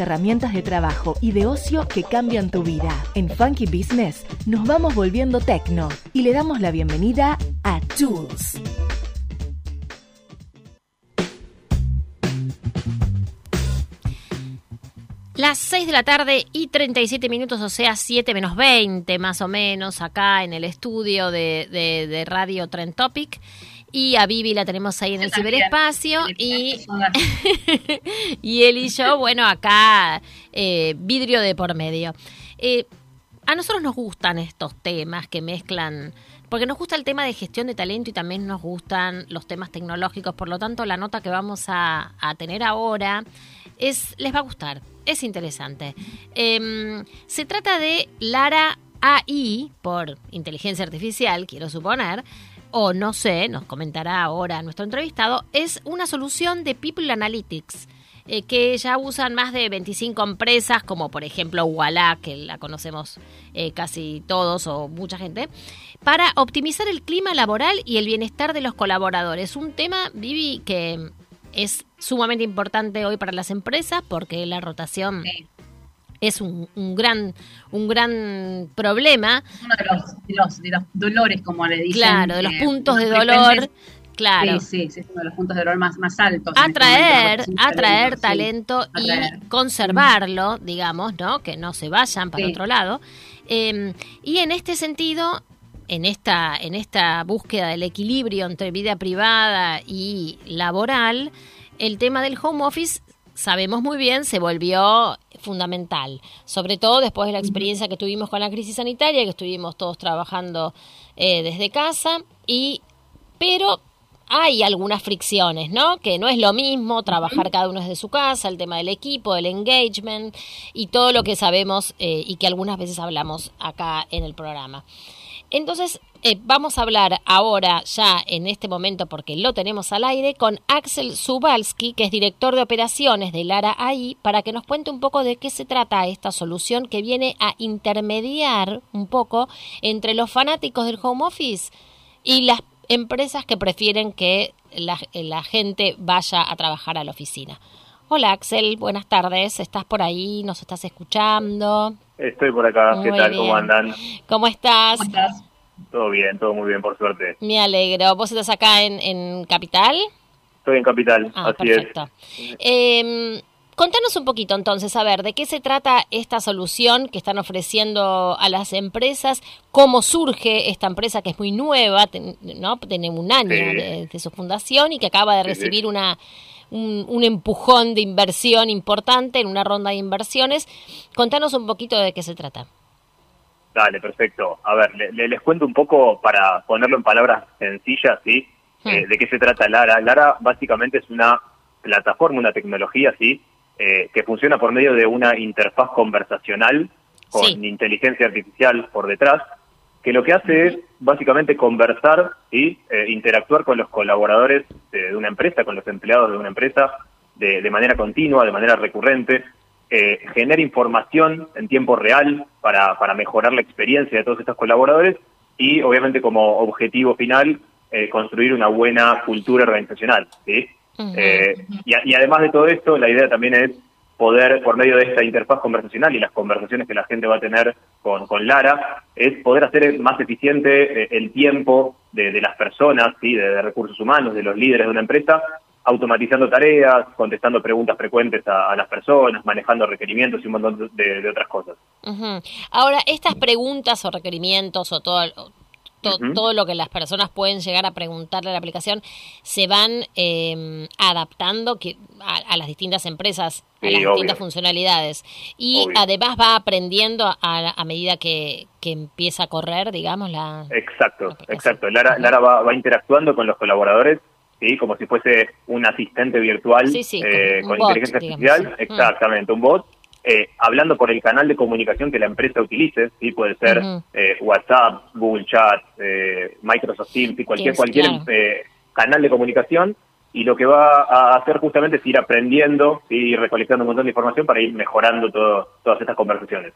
Herramientas de trabajo y de ocio que cambian tu vida. En Funky Business nos vamos volviendo tecno y le damos la bienvenida a Tools. Las 6 de la tarde y 37 minutos, o sea, 7 menos 20 más o menos, acá en el estudio de, de, de Radio Trend Topic. Y a Vivi la tenemos ahí en el ciberespacio. Y, y él y yo, bueno, acá, eh, vidrio de por medio. Eh, a nosotros nos gustan estos temas que mezclan, porque nos gusta el tema de gestión de talento y también nos gustan los temas tecnológicos. Por lo tanto, la nota que vamos a, a tener ahora es, les va a gustar, es interesante. Eh, se trata de Lara AI, por inteligencia artificial, quiero suponer, o no sé, nos comentará ahora nuestro entrevistado, es una solución de People Analytics. Eh, que ya usan más de 25 empresas, como por ejemplo Walla, que la conocemos eh, casi todos o mucha gente, para optimizar el clima laboral y el bienestar de los colaboradores. Un tema, Vivi, que es sumamente importante hoy para las empresas porque la rotación es un, un, gran un gran problema. Uno de los, de los, de los dolores, como le dicen. Claro, de los puntos de dolor. Claro. Sí, sí, es uno de los puntos de dolor más, más altos. Atraer, este atraer talento, sí, atraer. y conservarlo, digamos, ¿no? Que no se vayan para sí. otro lado. Eh, y en este sentido, en esta, en esta búsqueda del equilibrio entre vida privada y laboral, el tema del home office sabemos muy bien se volvió fundamental, sobre todo después de la experiencia que tuvimos con la crisis sanitaria, que estuvimos todos trabajando eh, desde casa, y pero hay algunas fricciones, ¿no? Que no es lo mismo trabajar cada uno desde su casa, el tema del equipo, el engagement y todo lo que sabemos eh, y que algunas veces hablamos acá en el programa. Entonces, eh, vamos a hablar ahora, ya en este momento, porque lo tenemos al aire, con Axel Subalski, que es director de operaciones de Lara AI, para que nos cuente un poco de qué se trata esta solución que viene a intermediar un poco entre los fanáticos del home office y las empresas que prefieren que la, la gente vaya a trabajar a la oficina. Hola Axel, buenas tardes. ¿Estás por ahí? ¿Nos estás escuchando? Estoy por acá. Muy ¿Qué tal? bien. ¿Cómo andan? ¿Cómo estás? ¿Cómo estás? Todo bien, todo muy bien, por suerte. Me alegro. ¿Vos estás acá en, en Capital? Estoy en Capital, Ah, así perfecto. Eh, contanos un poquito entonces, a ver, ¿de qué se trata esta solución que están ofreciendo a las empresas? ¿Cómo surge esta empresa que es muy nueva, ten- ¿no? Tiene un año Sí. de, de su fundación y que acaba de Sí, sí. recibir una un, un empujón de inversión importante en una ronda de inversiones. Contanos un poquito de qué se trata. Dale, perfecto. A ver, le- le- les cuento un poco para ponerlo en palabras sencillas, ¿sí? Eh, ¿De qué se trata Lara? Lara básicamente es una plataforma, una tecnología, ¿sí? Eh, que funciona por medio de una interfaz conversacional con Sí. inteligencia artificial por detrás, que lo que hace es básicamente conversar y eh, interactuar con los colaboradores de, de una empresa, con los empleados de una empresa, de, de manera continua, de manera recurrente, eh, genera información en tiempo real para, para mejorar la experiencia de todos estos colaboradores y obviamente como objetivo final eh, construir una buena cultura organizacional. ¿sí? Eh, y, a- y además de todo esto, la idea también es poder, por medio de esta interfaz conversacional y las conversaciones que la gente va a tener con, con Lara, es poder hacer más eficiente eh, el tiempo de, de las personas, ¿sí? de, de recursos humanos, de los líderes de una empresa, automatizando tareas, contestando preguntas frecuentes a, a las personas, manejando requerimientos y un montón de, de otras cosas. Ahora, estas preguntas o requerimientos o todo, to- todo lo que las personas pueden llegar a preguntarle a la aplicación, se van eh, adaptando que, a, a las distintas empresas, a Sí, las obvio. distintas funcionalidades. Y Obvio. además va aprendiendo a, a medida que, que empieza a correr, digamos, la... Exacto, exacto. Lara, Lara va, va interactuando con los colaboradores, ¿sí? como si fuese un asistente virtual Sí, sí, eh, con bot, inteligencia digamos, artificial. Mm. exactamente, un bot, eh, hablando por el canal de comunicación que la empresa utilice, ¿sí? puede ser eh, WhatsApp, Google Chat, eh, Microsoft Teams, y cualquier, cualquier claro. eh, canal de comunicación, y lo que va a hacer justamente es ir aprendiendo y recolectando un montón de información para ir mejorando todo, todas estas conversaciones.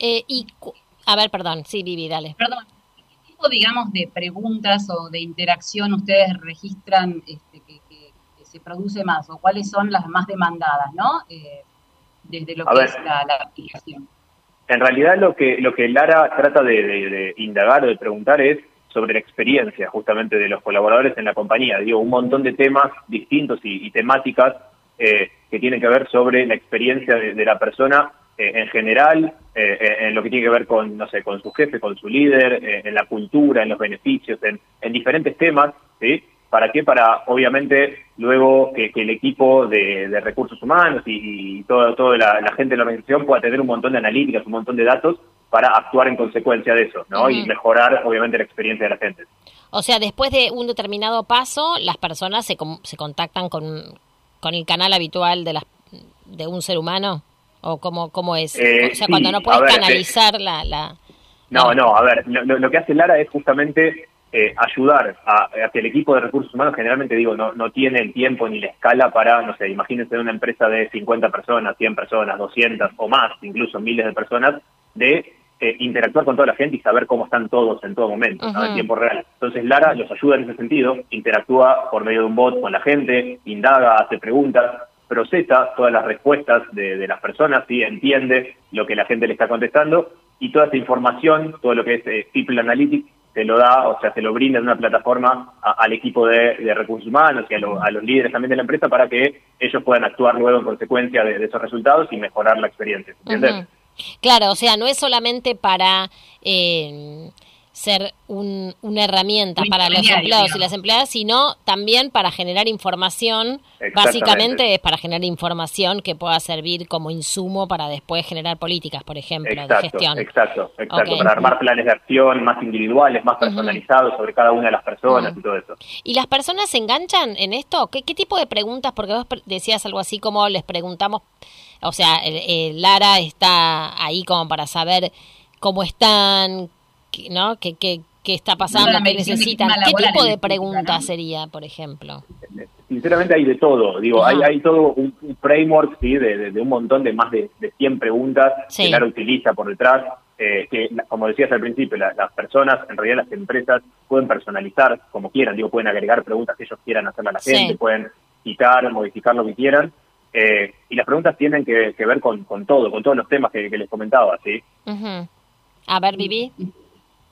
Eh, y, a ver, perdón, sí, Vivi, dale. Perdón, ¿qué tipo, digamos, de preguntas o de interacción ustedes registran este, que, que- que se produce más? ¿O cuáles son las más demandadas, no? Eh, desde lo A que ver. es la, la aplicación. En realidad lo que, lo que Lara trata de, de- de indagar o de preguntar es sobre la experiencia justamente de los colaboradores en la compañía. Digo, un montón de temas distintos y, y temáticas eh, que tienen que ver sobre la experiencia de, de la persona eh, en general, eh, eh, en lo que tiene que ver con, no sé, con su jefe, con su líder, eh, en la cultura, en los beneficios, en, en diferentes temas, ¿sí? ¿Para qué? Para, obviamente, luego que, que el equipo de, de recursos humanos y, y toda todo la, la gente de la organización pueda tener un montón de analíticas, un montón de datos para actuar en consecuencia de eso, ¿no? Y mejorar, obviamente, la experiencia de la gente. O sea, después de un determinado paso, las personas se, com- se contactan con, con el canal habitual de, las, de un ser humano. ¿O cómo, cómo es? Eh, o sea, sí, cuando no puedes ver, eh, canalizar la... la... No, no, a ver, lo, lo- lo que hace Lara es justamente eh, ayudar a, a que el equipo de recursos humanos, generalmente digo, no, no tiene el tiempo ni la escala para, no sé, imagínense una empresa de 50 personas, 100 personas, 200 o más, incluso miles de personas, de eh, interactuar con toda la gente y saber cómo están todos en todo momento, ¿no? en tiempo real. Entonces Lara los ayuda en ese sentido, interactúa por medio de un bot con la gente, indaga, hace preguntas, procesa todas las respuestas de, de las personas, ¿sí? entiende lo que la gente le está contestando y toda esa información, todo lo que es eh, People Analytics, se lo da, o sea, se lo brinda en una plataforma a- al equipo de, de recursos humanos y a, lo- a los líderes también de la empresa para que ellos puedan actuar luego en consecuencia de, de esos resultados y mejorar la experiencia. ¿Entiendes? Ujú. Claro, o sea, no es solamente para eh, ser un- una herramienta para los empleados y las empleadas, sino también para generar información. Básicamente es para generar información que pueda servir como insumo para después generar políticas, por ejemplo, de gestión. exacto, exacto, para armar planes de acción más individuales, más personalizados sobre cada una de las personas y todo eso. ¿Y las personas se enganchan en esto? ¿Qué, qué tipo de preguntas? Porque vos decías algo así como les preguntamos, o sea, el- el Lara está ahí como para saber cómo están, qué- ¿no? ¿Qué, qué, qué está pasando? ¿Qué necesitan? ¿Qué tipo de pregunta ¿no? sería, por ejemplo? Sinceramente hay de todo, digo, hay, hay todo un, un framework ¿sí? de, de- de un montón de más de, de 100 preguntas Sí. que Lara utiliza por detrás, eh, que la- como decías al principio, la- las personas, en realidad las empresas pueden personalizar como quieran, digo, pueden agregar preguntas que ellos quieran hacerle a la Sí. gente, pueden quitar, modificar lo que quieran, eh, y las preguntas tienen que, que ver con, con todo, con todos los temas que, que les comentaba, ¿sí? Ujú. A ver, Vivi.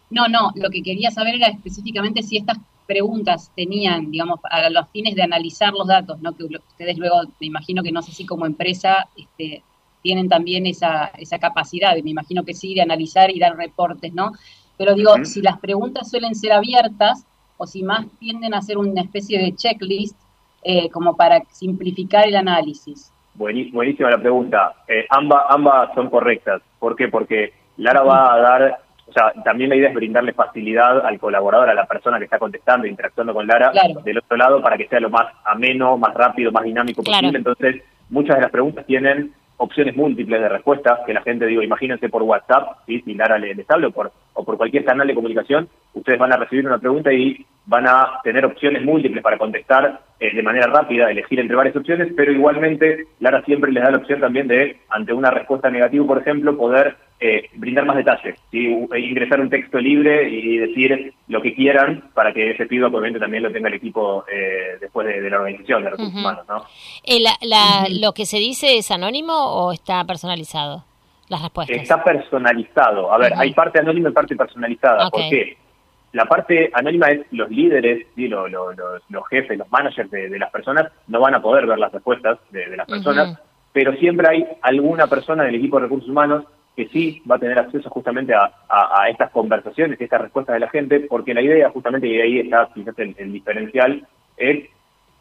No, no, lo que quería saber era específicamente si estas preguntas tenían, digamos, a los fines de analizar los datos, ¿no? Que ustedes luego, me imagino que no sé si como empresa este, tienen también esa, esa capacidad, y me imagino que sí, de analizar y dar reportes, ¿no? Pero digo, si las preguntas suelen ser abiertas o si más tienden a ser una especie de checklist eh, como para simplificar el análisis. Buení- buenísima la pregunta. Eh, ambas, ambas son correctas. ¿Por qué? Porque Lara va a dar, o sea, también la idea es brindarle facilidad al colaborador, a la persona que está contestando, interactuando con Lara, Claro. del otro lado, para que sea lo más ameno, más rápido, más dinámico Claro. posible. Entonces, muchas de las preguntas tienen opciones múltiples de respuesta, que la gente, digo, imagínense por WhatsApp, ¿sí? si Lara le- les habla, o por, o por cualquier canal de comunicación, ustedes van a recibir una pregunta y van a tener opciones múltiples para contestar eh, de manera rápida, elegir entre varias opciones, pero igualmente Lara siempre les da la opción también de, ante una respuesta negativa, por ejemplo, poder eh, brindar más detalles, ¿sí? Eh, ingresar un texto libre y decir lo que quieran para que ese feedback obviamente también lo tenga el equipo eh, después de, de la organización de recursos humanos, ¿no? Eh, la- la- ¿Lo que se dice es anónimo o está personalizado? Las respuestas. Está personalizado. A ver, hay parte anónima y parte personalizada. Ok. ¿Por qué? La parte anónima es los líderes, ¿sí? lo- lo- los, los jefes, los managers de, de las personas no van a poder ver las respuestas de, de las personas, pero siempre hay alguna persona del equipo de recursos humanos que sí va a tener acceso justamente a, a- a estas conversaciones y estas respuestas de la gente, porque la idea justamente, y ahí está quizás el, el diferencial, es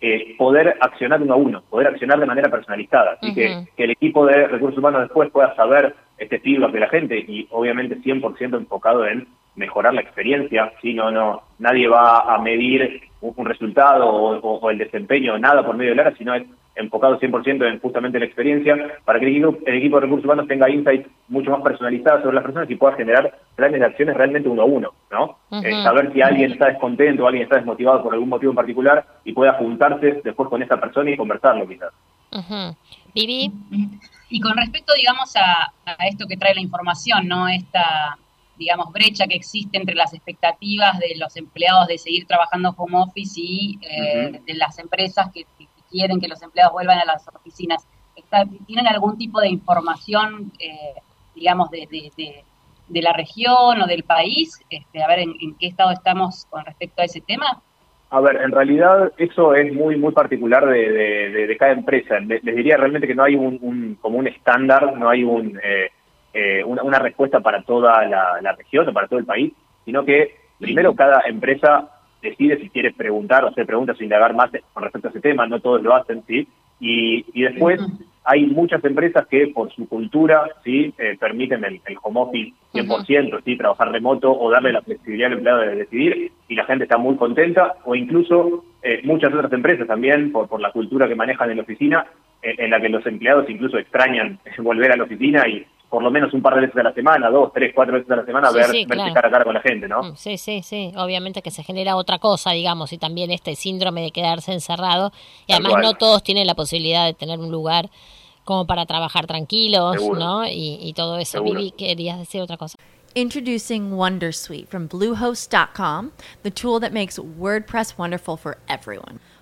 eh, poder accionar uno a uno, poder accionar de manera personalizada. Así que, que el equipo de recursos humanos después pueda saber este feedback de la gente y obviamente 100% enfocado en mejorar la experiencia. ¿sí? No, no, nadie va a medir un, un resultado o, o- o el desempeño, nada por medio de Lara, sino es enfocado 100% en justamente la experiencia, para que el equipo, el equipo de recursos humanos tenga insights mucho más personalizados sobre las personas y pueda generar planes de acciones realmente uno a uno, ¿no? Eh, saber si alguien está descontento o alguien está desmotivado por algún motivo en particular y pueda juntarse después con esa persona y conversarlo quizás. Vivi, Y con respecto, digamos, a, a esto que trae la información, ¿no? Esta, digamos, brecha que existe entre las expectativas de los empleados de seguir trabajando home office y eh, de las empresas que, que quieren que los empleados vuelvan a las oficinas. Está- ¿Tienen algún tipo de información, eh, digamos, de, de- de- de la región o del país? Este, a ver, en, en qué estado estamos con respecto a ese tema? A ver, en realidad eso es muy muy particular de, de- de- de cada empresa. Le- Les diría realmente que no hay un, un- como un estándar, no hay un, eh, eh, una, una respuesta para toda la, la región o para todo el país, sino que primero cada empresa decide si quiere preguntar o hacer preguntas o indagar más con respecto a ese tema, no todos lo hacen, ¿sí? Y, y después hay muchas empresas que por su cultura, ¿sí? Eh, permiten el, el home office 100%, ¿sí? Trabajar remoto o darle la flexibilidad al empleado de decidir y la gente está muy contenta o incluso eh, muchas otras empresas también por, por la cultura que manejan en la oficina, eh, en la que los empleados incluso extrañan volver a la oficina y por lo menos un par de veces a la semana, dos, tres, cuatro veces a la semana, Sí, ver, sí, verse claro. cara a cara con la gente, ¿no? Mm, Sí, sí, sí. Obviamente que se genera otra cosa, digamos, y también este síndrome de quedarse encerrado. Y Tal además cual. no todos tienen la posibilidad de tener un lugar como para trabajar tranquilos, Seguro. ¿no? Y, y todo eso. Seguro. Vivi, querías decir otra cosa. Introducing Wondersuite from Bluehost.com, the tool that makes WordPress wonderful for everyone.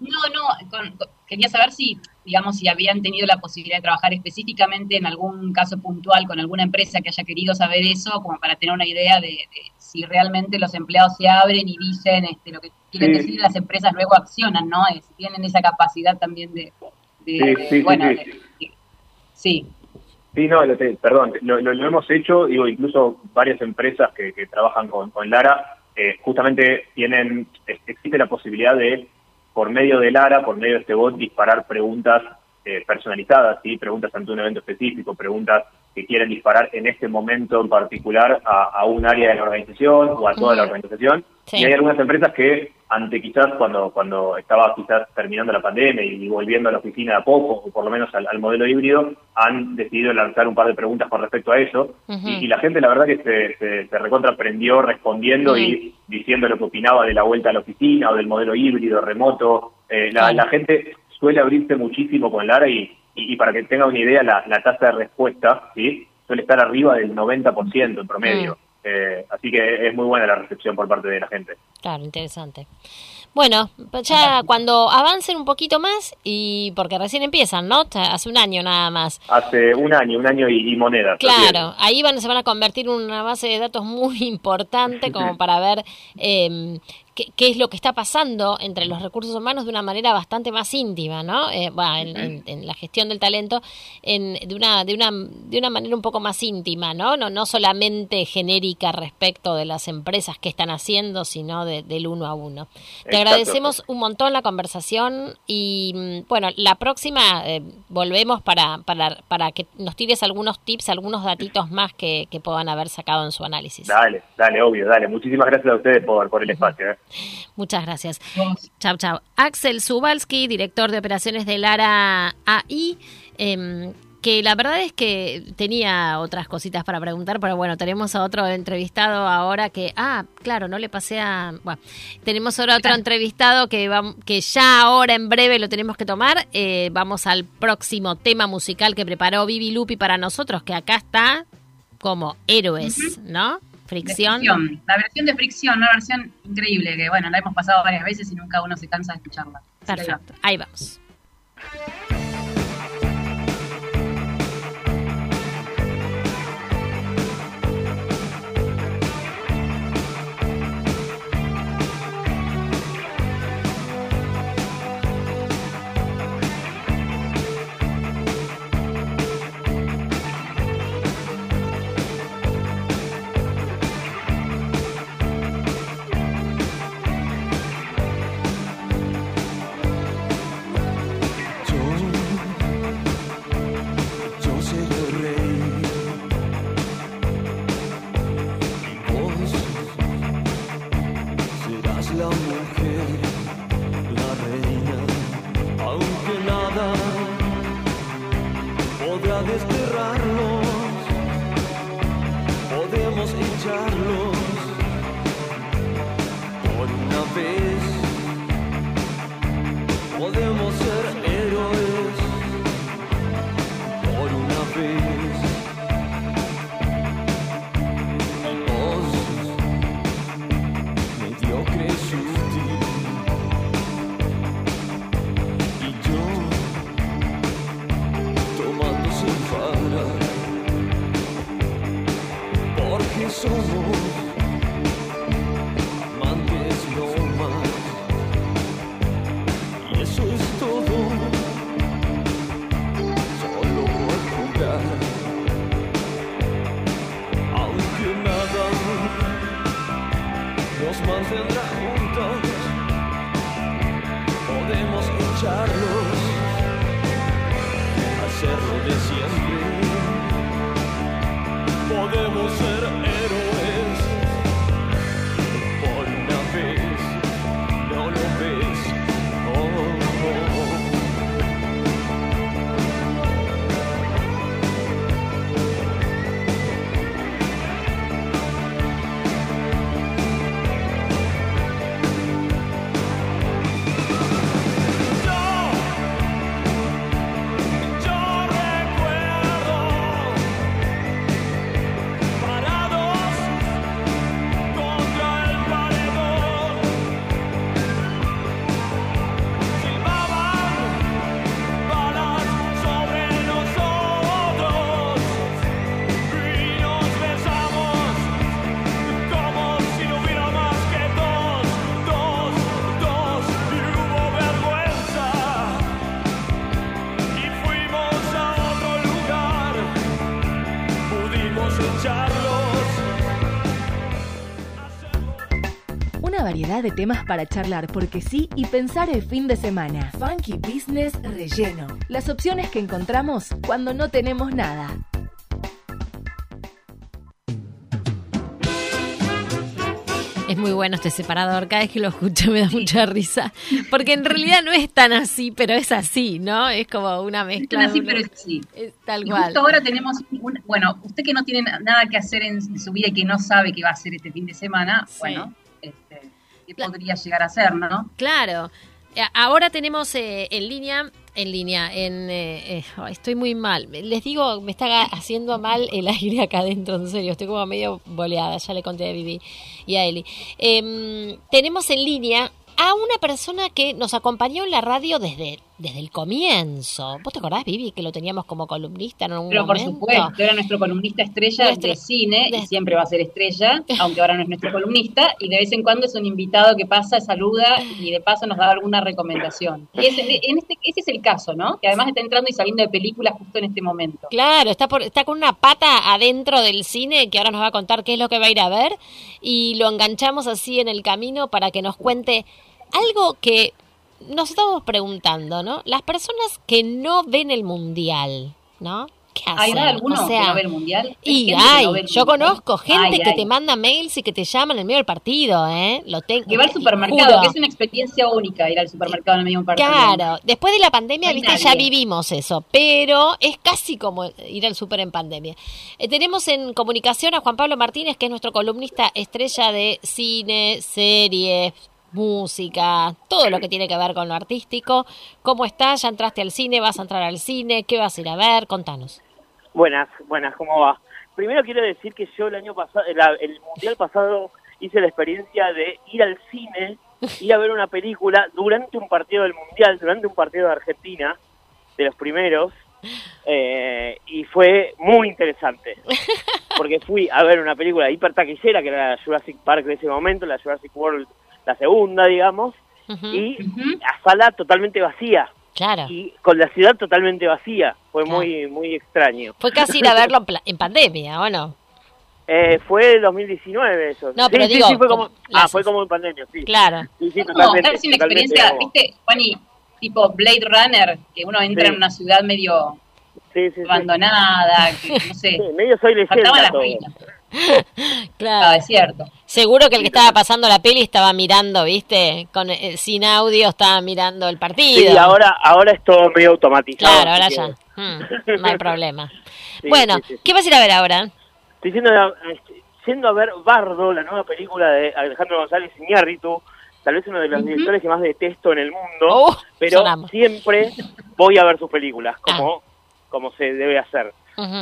No, no, con- con- quería saber si, digamos, si habían tenido la posibilidad de trabajar específicamente en algún caso puntual con alguna empresa que haya querido saber eso, como para tener una idea de, de si realmente los empleados se abren y dicen este, lo que quieren Sí. decir y las empresas luego accionan, ¿no? Eh, Si tienen esa capacidad también de, de- Sí, sí, bueno, sí. sí. No, lo te- perdón, lo, lo- lo hemos hecho, digo, incluso varias empresas que, que trabajan con, con Lara, eh, justamente tienen, es- existe la posibilidad de, por medio de Lara, por medio de este bot, disparar preguntas eh, personalizadas, ¿sí? preguntas ante un evento específico, preguntas que quieren disparar en este momento en particular a, a un área de la organización o a toda la organización. Sí. Y hay algunas empresas que, ante quizás cuando, cuando estaba quizás terminando la pandemia y volviendo a la oficina a poco, o por lo menos al, al modelo híbrido, han decidido lanzar un par de preguntas con respecto a eso. Y, y la gente, la verdad, que se, se, se recontra aprendió respondiendo y diciendo lo que opinaba de la vuelta a la oficina o del modelo híbrido, remoto. Eh, la gente suele abrirse muchísimo con Lara y, y, y para que tenga una idea, la, la tasa de respuesta ¿sí? suele estar arriba del 90% en promedio. Eh, así que es muy buena la recepción por parte de la gente. Claro, interesante. Bueno, ya cuando avancen un poquito más y porque recién empiezan, ¿no? Hace un año nada más. Hace un año, un año y, y monedas. Claro, ahí van, se van a convertir en una base de datos muy importante como para ver eh, qué, qué es lo que está pasando entre los recursos humanos de una manera bastante más íntima, ¿no? Eh, bueno, en, en- en la gestión del talento en, de, una, de, una, de una manera un poco más íntima, ¿no? No, no solamente genérica respecto de las empresas que están haciendo, sino de- del uno a uno. Te Exacto. agradecemos un montón la conversación y, mm, bueno, la próxima eh, volvemos para, para, para que nos tires algunos tips, algunos datitos más que, que puedan haber sacado en su análisis. Dale, dale, obvio, dale. Muchísimas gracias a ustedes por, por el espacio. ¿eh? Muchas gracias. Chau, chau. Axel Subalski, director de operaciones de Lara AI, em, que la verdad es que tenía otras cositas para preguntar, pero bueno, tenemos a otro entrevistado ahora que, ah, claro, no le pasé a, bueno, tenemos ahora otro entrevistado que, va, que ya ahora en breve lo tenemos que tomar. Eh, vamos al próximo tema musical que preparó Vivi Lupi para nosotros, que acá está como héroes, ¿no? Fricción. Fricción. La versión de Fricción, una versión increíble que, bueno, la hemos pasado varias veces y nunca uno se cansa de escucharla. Ahí va. Perfecto, ahí vamos. Variedad de temas para charlar porque sí y pensar el fin de semana. Funky Business Relleno. Las opciones que encontramos cuando no tenemos nada. Es muy bueno este separador, cada vez que lo escucho me da mucha risa, porque en realidad no es tan así, pero es así, ¿no? Es como una mezcla. Están así, de pero es así. es tal Y cual. justo ahora tenemos, un- bueno, usted que no tiene nada que hacer en su vida y que no sabe qué va a hacer este fin de semana, Sí. bueno, ¿qué podría llegar a ser, no? Claro. Eh, Ahora tenemos eh, en línea, en línea, en... eh, eh, estoy muy mal. Les digo, me está haciendo mal el aire acá adentro, en serio. Estoy como medio boleada, ya le conté a Vivi y a Eli. Em, tenemos en línea a una persona que nos acompañó en la radio desde, desde el comienzo. ¿Vos te acordás, Vivi, que lo teníamos como columnista en algún Pero por supuesto, era nuestro columnista estrella Nuestro- de cine y siempre va a ser estrella, aunque ahora no es nuestro columnista, y de vez en cuando es un invitado que pasa, saluda y de paso nos da alguna recomendación. Y ese, en este, ese es el caso, ¿no? Que además está entrando y saliendo de películas justo en este momento. Claro, está, por, está con una pata adentro del cine que ahora nos va a contar qué es lo que va a ir a ver y lo enganchamos así en el camino para que nos cuente algo que nos estamos preguntando, ¿no? Las personas que no ven el mundial, ¿no? ¿Qué ¿Hay hacen? alguno O sea, que no ve el mundial? ¿Hay Y hay, no yo mundial? conozco gente Ay, que ay. te manda mails y que te llaman en el medio del partido, ¿eh? Lo tengo. Que va al supermercado, juro. que es una experiencia única ir al supermercado en el medio de un partido. Claro, después de la pandemia, No hay viste, ya vivimos eso, pero es casi como ir al súper en pandemia. Eh, tenemos en comunicación a Juan Pablo Martínez, que es nuestro columnista estrella de cine, series, música, todo lo que tiene que ver con lo artístico. ¿Cómo estás? ¿Ya entraste al cine? ¿Vas a entrar al cine? ¿Qué vas a ir a ver? Contanos. Buenas, buenas, ¿cómo va? Primero quiero decir que yo el año pasado, el, el mundial pasado, hice la experiencia de ir al cine, ir a ver una película durante un partido del mundial, durante un partido de Argentina, de los primeros, eh, y fue muy interesante. Porque fui a ver una película hiper taquillera, que era la Jurassic Park de ese momento, la Jurassic World, la segunda, digamos, y la sala totalmente vacía. Claro. Y con la ciudad totalmente vacía. Fue Claro. muy muy extraño. Fue casi ir a verlo en, pandemia, ¿o no? Eh, fue 2019 eso. No, Sí, pero sí, digo, sí, fue como, como ah, fue como en pandemia, sí. Claro. Sí, sí, totalmente, una experiencia, como- ¿viste, Juani? Tipo Blade Runner, que uno entra Sí. en una ciudad medio Sí, sí, sí. abandonada, que no sé. Sí, medio soy leyenda faltaban las todo. ruinas. Claro. Ah, es cierto. Seguro que el que estaba pasando la peli estaba mirando, ¿viste? Con eh, sin audio estaba mirando el partido. Sí, ahora, ahora es todo medio automatizado. Claro, ahora ya. que- Mm, no hay problema. Sí, bueno, sí. ¿qué vas a ir a ver ahora? Estoy yendo a, este, yendo a ver Bardo, la nueva película de Alejandro González Iñárritu, tal vez uno de los directores que más detesto en el mundo, Oh, pero sonamos. siempre voy a ver sus películas, como, como se debe hacer,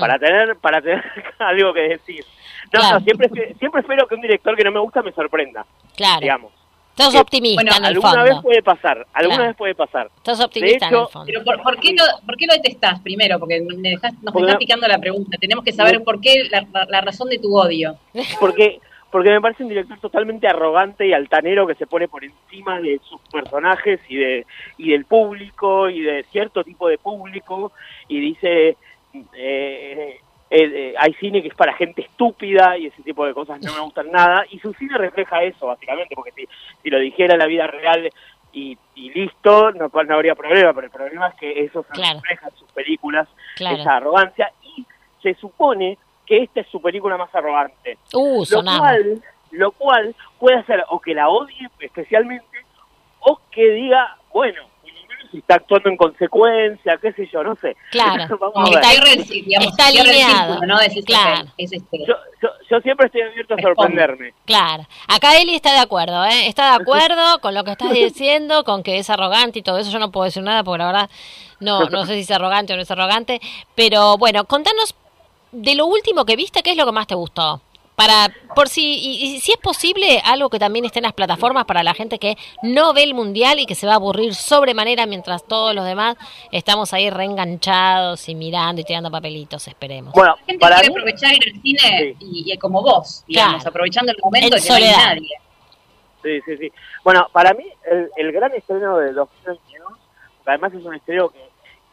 para tener para tener algo que decir. No, Claro. no, siempre, siempre espero que un director que no me gusta me sorprenda, Claro. digamos. Sos Que, optimista bueno, en el alguna fondo. vez puede pasar, alguna Claro. vez puede pasar. Sos optimista hecho, en el fondo. Pero ¿por, por qué lo, ¿por qué lo detestás primero? Porque me dejás- nos Porque estás picando la pregunta. Tenemos que saber No. por qué la, la- la razón de tu odio. porque porque me parece un director totalmente arrogante y altanero que se pone por encima de sus personajes y de y del público y de cierto tipo de público y dice eh, eh, eh, hay cine que es para gente estúpida y ese tipo de cosas no me gustan nada y su cine refleja eso básicamente porque si, si lo dijera en la vida real y, y listo no, no habría problema pero el problema es que eso se Claro. refleja en sus películas Claro. esa arrogancia y se supone que esta es su película más arrogante Uh, lo cual, lo cual puede hacer o que la odie especialmente o que diga, bueno, menos está actuando en consecuencia, qué sé yo, no sé. Claro. Vamos a ver. digamos, está alineado. círculo, ¿no? Decís, Claro. es este. Yo, yo, yo siempre estoy abierto a sorprenderme. Claro. Acá Eli está de acuerdo, ¿eh? Está de acuerdo con lo que estás diciendo, con que es arrogante y todo eso. Yo no puedo decir nada porque la verdad no, no sé si es arrogante o no es arrogante. Pero bueno, contanos de lo último que viste, ¿qué es lo que más te gustó? Para, por si, y, y si es posible, algo que también esté en las plataformas para la gente que no ve el mundial y que se va a aburrir sobremanera mientras todos los demás estamos ahí reenganchados y mirando y tirando papelitos, esperemos. Bueno, La gente para quiere mí, aprovechar ir al cine y, y como vos, digamos, Claro. aprovechando el momento En que no hay nadie. sí, sí, sí. Bueno, para mí el, el gran estreno de 2022, que además es un estreno que,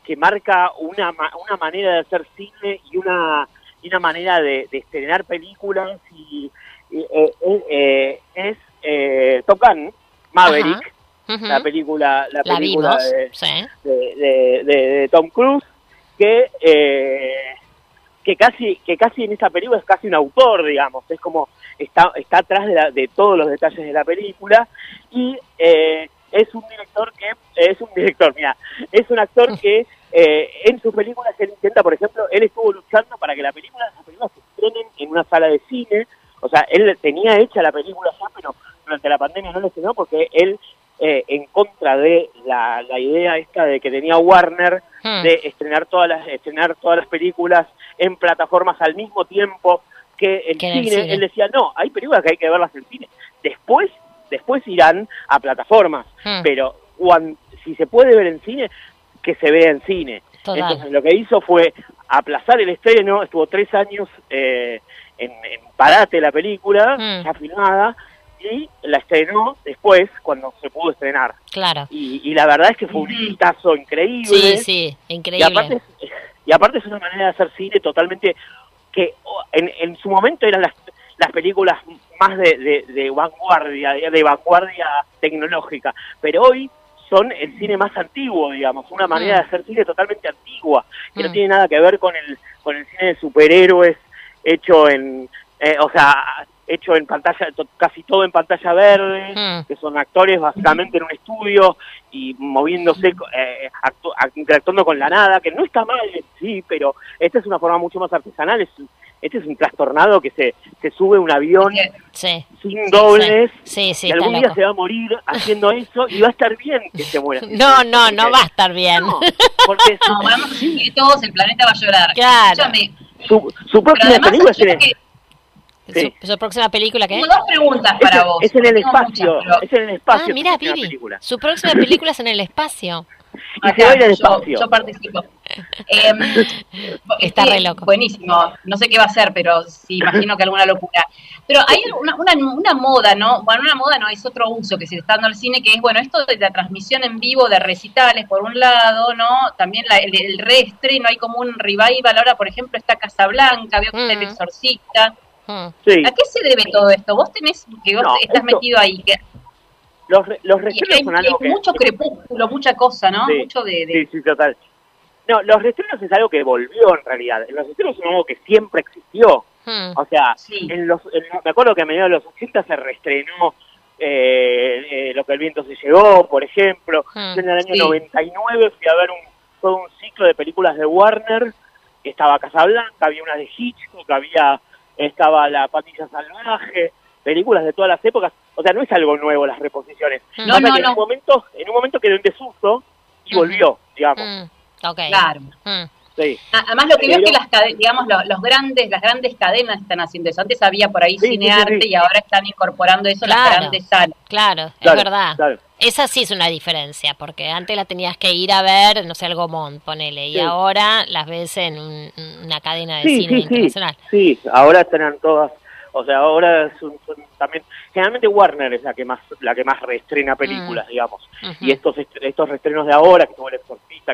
que marca una, ma- una manera de hacer cine y una, y una manera de, de estrenar películas y, y, eh, eh, eh, es eh, Top Gun, Maverick, la película, la La película vimos, de, sí. de, Tom Cruise que eh, que casi que casi en esa película es casi un autor digamos. Es como está está atrás de, la- de todos los detalles de la película y eh, es un director que es un director mira es un actor que eh, en sus películas él intenta por ejemplo él estuvo luchando para que la película las películas se estrenen en una sala de cine o sea él tenía hecha la película ya pero durante la pandemia no la estrenó porque él eh, en contra de la, la idea esta de que tenía Warner Hmm. de estrenar todas las estrenar todas las películas en plataformas al mismo tiempo que el en el cine. cine. Él decía, no, hay películas que hay que verlas en cine. Después Después irán a plataformas, Hmm. pero cuan- si se puede ver en cine, que se vea en cine. Total. Entonces lo que hizo fue aplazar el estreno, estuvo tres años eh, en, en parate la película, Mm. ya filmada, y la estrenó después cuando se pudo estrenar. Claro. Y, y la verdad es que fue un hitazo increíble. Sí, sí, Y increíble. aparte, es, y aparte es una manera de hacer cine totalmente que en, en su momento eran las, las películas más de, de, de vanguardia, de, de vanguardia tecnológica, pero hoy son el cine más antiguo, digamos, una manera Mm. de hacer cine totalmente antigua, que no Mm. tiene nada que ver con el, con el cine de superhéroes hecho en, eh, o sea, hecho en pantalla, to- casi todo en pantalla verde, Mm. que son actores básicamente en un estudio y moviéndose, eh, actu- act- interactuando con la nada, que no está mal sí, pero esta es una forma mucho más artesanal, es, este es un trastornado que se, se sube un avión Sí. sin dobles, Sí, sí, y algún día loco. se va a morir haciendo eso y va a estar bien que se muera. No, no, no va a estar bien. Porque No, vamos a decir que todos, el planeta va a llorar. Claro. Escúchame, su, su próxima película es en, sí. ¿Su, su próxima película qué? tengo dos preguntas es, para vos. es en el espacio, muchas, pero- es en el espacio. Ah, su mira, película. Su próxima película es en el espacio. Y se va a ir al yo, espacio. yo participo. Em, Está este, re loco. Buenísimo. No sé qué va a hacer, pero sí, imagino que alguna locura. Pero hay una, una, una moda, ¿no? Bueno, una moda no, es otro uso que se está dando al cine, que es, bueno, esto de la transmisión en vivo de recitales, por un lado, ¿no? También la- el, el reestreno, hay como un revival. Ahora, por ejemplo, está Casablanca, veo que está El Mm. Exorcista. Mm. Sí. ¿A qué se debe todo esto? Vos tenés, que vos No, estás esto- metido ahí, que Los, los hay, son algo hay que... mucho crepúsculo, mucha cosa, ¿no? Sí, mucho de... de- Sí, sí, total. No, los restrenos es algo que volvió en realidad. Los restrenos son algo que siempre existió. Mm. O sea, Sí. en los, en- me acuerdo que a mediados de los 80 se reestrenó eh, eh, Lo que el viento se llevó, por ejemplo. Mm. Yo en el año Sí. 99 fui a ver un, todo un ciclo de películas de Warner. Estaba Casablanca, había una de Hitchcock, había estaba La Patilla Salvaje, películas de todas las épocas. O sea, no es algo nuevo las reposiciones. No, Pasa no, que En no. un momento, en un momento quedó en desuso y volvió, digamos. Mm. Claro. Mm. Sí. Además, lo que veo es que las digamos, los, los grandes, las grandes cadenas están haciendo eso. Antes había por ahí Sí, cinearte sí, sí. y ahora están incorporando eso las Claro. grandes salas. Claro, es Claro, verdad. claro. Esa sí es una diferencia, porque antes la tenías que ir a ver, no sé, algo Mont, ponele, y Sí. ahora las ves en un- una cadena de Sí, cine sí, sí. internacional. Sí, ahora están todas, o sea, ahora son, son también, generalmente Warner es la que más, la que más reestrena películas, digamos. Ujú. Y estos est- estos reestrenos de ahora, que tuvo el exorcista,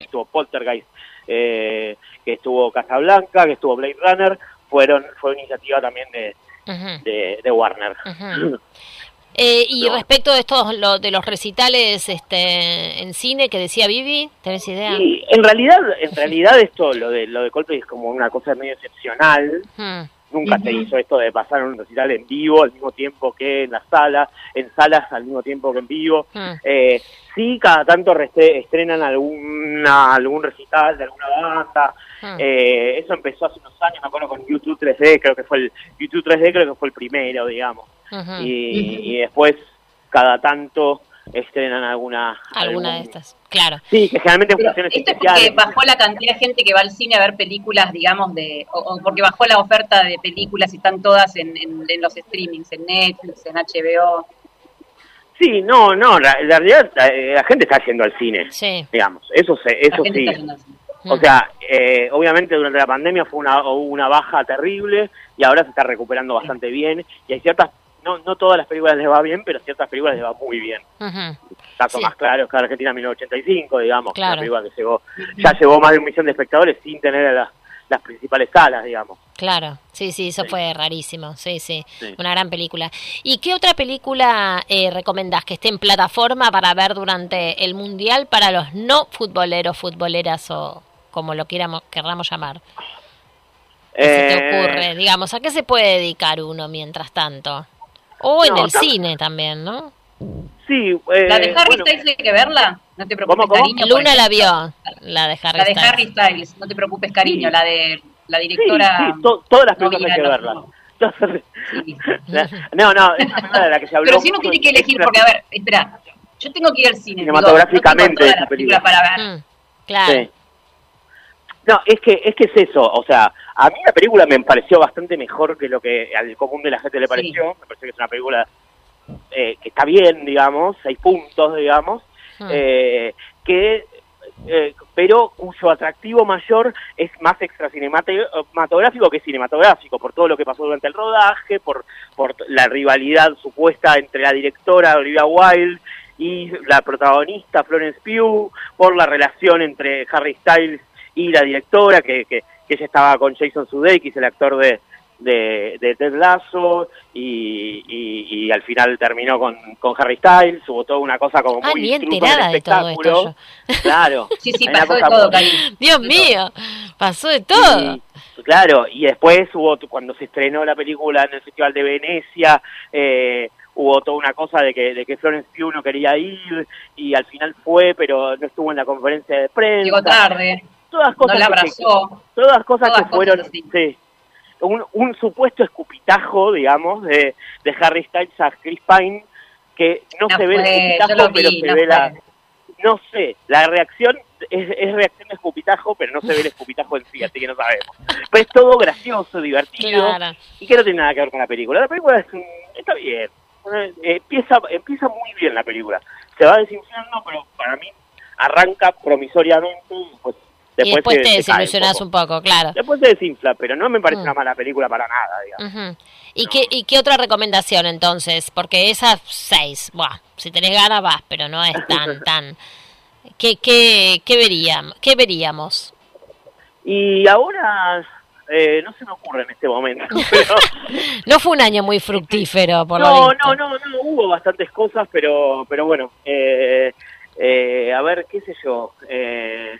Estuvo Poltergeist, eh, que estuvo Casablanca, que estuvo Blade Runner, fueron fue iniciativa también de, de, de Warner. Eh, y respecto de estos lo, de los recitales este en cine que decía Vivi, ¿tenés idea? Y en realidad, en realidad esto, lo de lo de Coldplay es como una cosa medio excepcional. Nunca se hizo esto de pasar un recital en vivo al mismo tiempo que en la sala, en salas al mismo tiempo que en vivo. Hmm. Eh, sí, cada tanto estrenan alguna, algún recital de alguna banda. Hmm. Eh, eso empezó hace unos años, me acuerdo con YouTube 3D, creo que fue el YouTube 3D creo que fue el primero, digamos. Y después cada tanto estrenan alguna Alguna de estas, claro. Sí, que generalmente en Pero funciones esto es porque bajó la cantidad de gente que va al cine a ver películas, digamos, de o, o porque bajó la oferta de películas y están todas en, en- en los streamings, en Netflix, en HBO. Sí, no, no, la, la realidad la, gente está yendo al cine, Sí. digamos, eso se, La eso gente sí. cine. O sea, eh, obviamente durante la pandemia fue una, hubo una baja terrible y ahora se está recuperando bastante bien y hay ciertas, no, no todas las películas les va bien, pero ciertas películas les va muy bien. Ujú. Caso Sí. más claro es que Argentina 1985, digamos, Claro. una película que llegó, ya llevó más de un millón de espectadores sin tener las, las principales salas, digamos. Claro, sí, sí, eso fue rarísimo, sí, sí, Sí. una gran película. ¿Y qué otra película eh, recomendás que esté en plataforma para ver durante el Mundial para los no futboleros, futboleras o como lo quieramos, querramos llamar? ¿Qué se te Eh, ocurre? Digamos, ¿a qué se puede dedicar uno mientras tanto? O en No, el tam- cine también, ¿no? Sí, eh, ¿La de Harry bueno, Styles hay que verla? No te preocupes, ¿Cómo, cómo? cariño. Luna la vio, la de Harry La de Styles. Harry Styles, no te preocupes, cariño, Sí. la de la directora. sí, to- todas las no películas hay que verlas. no. No, no, esa película de la que se habló Pero si uno tiene que es- elegir, porque a ver, espera, yo tengo que ir al cine. digo, Cinematográficamente no esa película. películas para ver. Mm, claro. Sí. No, es que es que es eso, o sea, a mí la película me pareció bastante mejor que lo que al común de la gente le Sí. pareció. Me pareció que es una película eh, que está bien, digamos, seis puntos, digamos, Mm. eh, que eh, pero cuyo atractivo mayor es más extra cinematográfico que cinematográfico, por todo lo que pasó durante el rodaje, por, por la rivalidad supuesta entre la directora Olivia Wilde y la protagonista Florence Pugh, por la relación entre Harry Styles y la directora, que, que, que ella estaba con Jason Sudeikis, el actor de, de, de Ted Lasso, y, y, y al final terminó con, con Harry Styles, hubo toda una cosa como Ah, muy enterada de todo esto espectáculo. Claro. Sí, sí, pasó de todo, muy-. Dios mío, pasó de todo. y, claro, y después hubo, cuando se estrenó la película en el Festival de Venecia, eh, hubo toda una cosa de que, de que Florence Pugh no quería ir, y al final fue, pero no estuvo en la conferencia de prensa. Llegó tarde, Todas no cosas que- todas cosas Todas que fueron, cosas sí, un, un supuesto escupitajo, digamos, de, de Harry Styles a Chris Pine, que no, No se ve el escupitajo, pero se no ve la... No sé, la reacción es, es reacción de escupitajo, pero no se ve el escupitajo en sí, así que no sabemos. Pero es todo gracioso, divertido, Claro. y que no tiene nada que ver con la película. La película es un- está bien, Eh, empieza, empieza muy bien la película. Se va desinflando, pero para mí arranca promisoriamente y pues y después, después se- te un desilusionás poco. un poco, claro. Después se desinfla, pero no me parece Mm. una mala película para nada, digamos. ¿Y, qué, ¿Y qué otra recomendación entonces? Porque esas seis, buah, si tenés ganas vas, pero no es tan, tan... ¿Qué, qué, qué, veríamos, ¿Qué veríamos? Y ahora, eh, no se me ocurre en este momento, pero... No fue un año muy fructífero, por lo no, visto. no, no, no, hubo bastantes cosas, pero pero bueno, eh, eh, a ver, qué sé yo. Eh,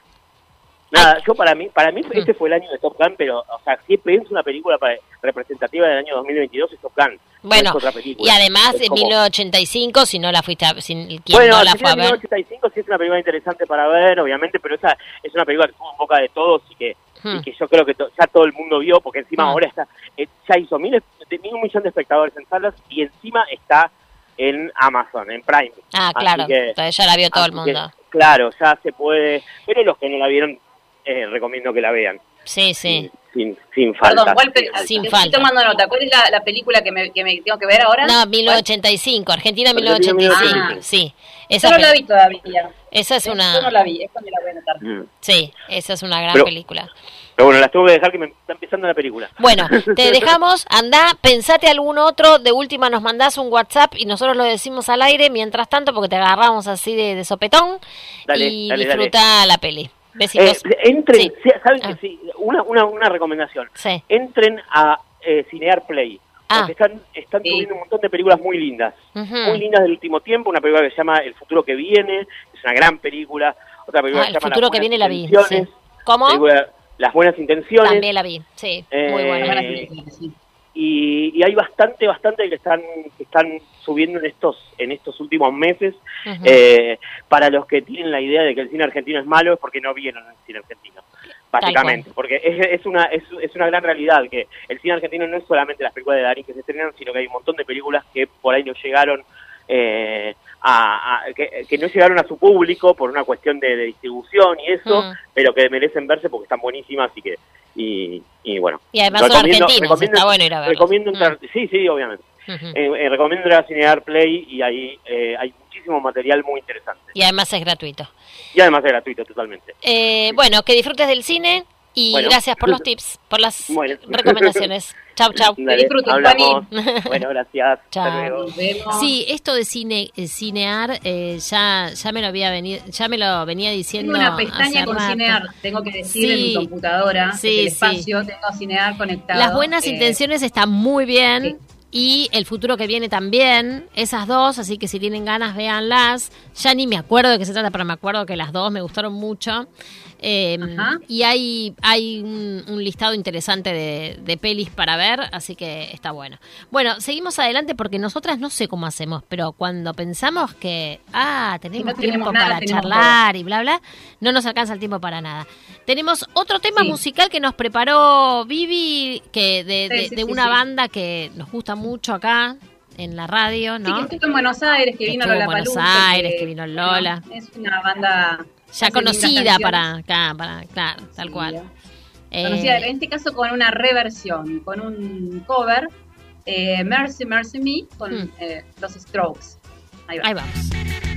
nada, yo para mí, para mí Mm. este fue el año de Top Gun, pero, o sea, si pienso una película para- representativa del año 2022 es Top Gun. no Bueno, otra película. y además en como- 1985, si no la fuiste a, si, quien Bueno, no la fue a ver, 1985 sí es una película interesante para ver, obviamente, pero esa es una película que estuvo en boca de todos y que, Hmm. y que yo creo que to- ya todo el mundo vio, porque encima Hmm. ahora está, eh, ya hizo miles, de- un millón de espectadores en salas y encima está en Amazon, en Prime. ah, claro, que- entonces ya la vio todo el que, mundo. claro, ya se puede, pero los que no la vieron, eh, recomiendo que la vean, Sí, sí. sin, sin falta. Perdón, ¿cuál Sin estoy falta. tomando nota. ¿Cuál es la, la película que me, que me tengo que ver ahora? No, 1985, Argentina Argentina 1985, 1985. sí. Yo Esa, no la vi todavía. esa es Yo no una... la vi, esta me la voy a anotar. Mm. Sí, esa es una gran Pero- película. Pero bueno, las tengo que dejar que me está empezando la película. Bueno, te dejamos, anda, pensate algún otro, de última nos mandás un WhatsApp y nosotros lo decimos al aire, mientras tanto, porque te agarramos así de, de sopetón Dale, y dale, dale. disfruta la peli. Besitos. Eh, entren, Sí. ¿saben Ah. que sí? Una, una, una recomendación. Sí. Entren a eh, Cinear Play. Ah. Porque están, están subiendo un montón de películas muy lindas. Muy lindas del último tiempo. Una película que se llama El futuro que viene. Es una gran película. Otra película Ah, que el se llama futuro Las que viene la vi. ¿Cómo? Película Las buenas intenciones. También la vi. Sí, muy Eh, buena. Y, y hay bastante, bastante que están, que están subiendo en estos, en estos últimos meses. Eh, para los que tienen la idea de que el cine argentino es malo es porque no vieron el cine argentino. Básicamente, porque es, es una es, es una gran realidad que el cine argentino no es solamente las películas de Darín que se estrenan, sino que hay un montón de películas que por ahí no llegaron eh, a, a- que, que no llegaron a su público por una cuestión de, de distribución y eso, pero que merecen verse porque están buenísimas y que y, y bueno. Y además son recomiendo- está bueno ir a verlas. Recomiendo entrar, sí, sí, obviamente. Ujú. Eh, eh, recomiendo entrar a Cinear Play y ahí eh, hay muchísimo material muy interesante. Y además es gratuito. Y además es gratuito totalmente. Eh, bueno, que disfrutes del cine y Bueno. gracias por los tips, por las Bueno. recomendaciones. Chau, chau. Dale, hablamos. Bueno, gracias. Hasta luego. Sí, esto de cine, eh, cinear, eh, ya, ya me lo había venido, ya me lo venía diciendo. Tengo una pestaña con rato. Cinear, tengo que decir en mi computadora, Sí, el sí. espacio, tengo Cinear conectado. Las buenas eh, intenciones están muy bien. Y el futuro que viene también, esas dos, así que si tienen ganas, véanlas. Ya ni me acuerdo de qué se trata, pero me acuerdo que las dos me gustaron mucho. Eh, y hay, hay un, un listado interesante de, de pelis para ver, así que está bueno. Bueno, seguimos adelante porque nosotras no sé cómo hacemos, pero cuando pensamos que, ah, tenemos no tenemos tiempo nada, para tenemos charlar y bla, bla, no nos alcanza el tiempo para nada. Tenemos otro tema musical que nos preparó Vivi, que de, Sí, de- sí, de sí, una sí. banda que nos gusta mucho acá en la radio, Sí, ¿no? que estuvo en Buenos Aires, que Que vino Aires, que vino Lola. es una banda... ya conocida para acá, para, claro, tal cual. Eh, Conocida, en este caso con una reversión, con un cover, eh, Mercy, Mercy Me, con Hmm. eh, los Strokes. Ahí va. Ahí vamos.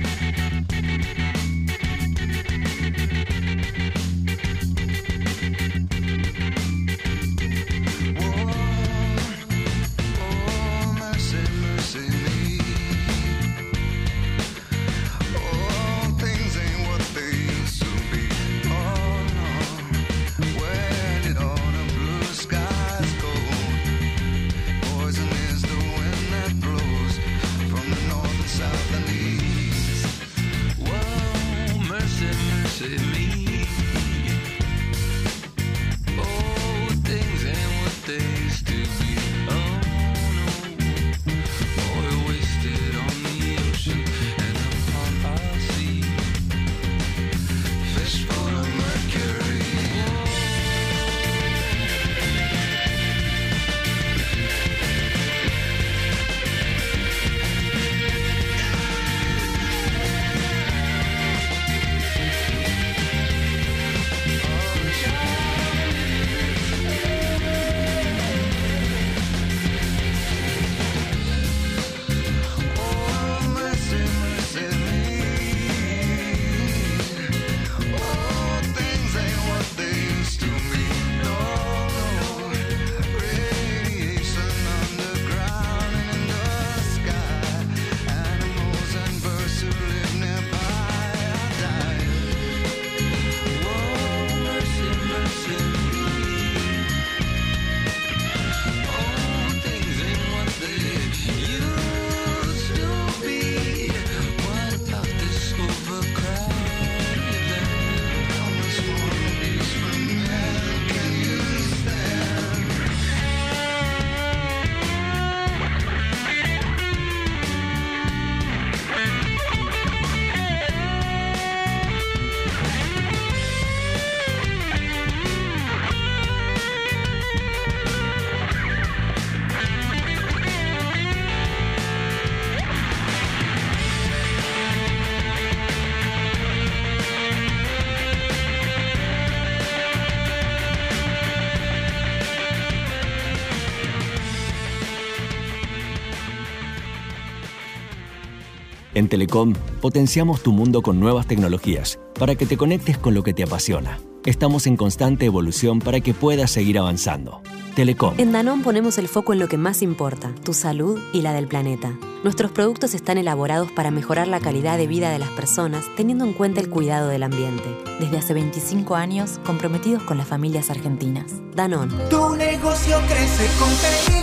Telecom potenciamos tu mundo con nuevas tecnologías para que te conectes con lo que te apasiona. Estamos en constante evolución para que puedas seguir avanzando. Telecom. En Danón ponemos el foco en lo que más importa, tu salud y la del planeta. Nuestros productos están elaborados para mejorar la calidad de vida de las personas teniendo en cuenta el cuidado del ambiente. Desde hace 25 años, comprometidos con las familias argentinas. Danón. Tu negocio crece con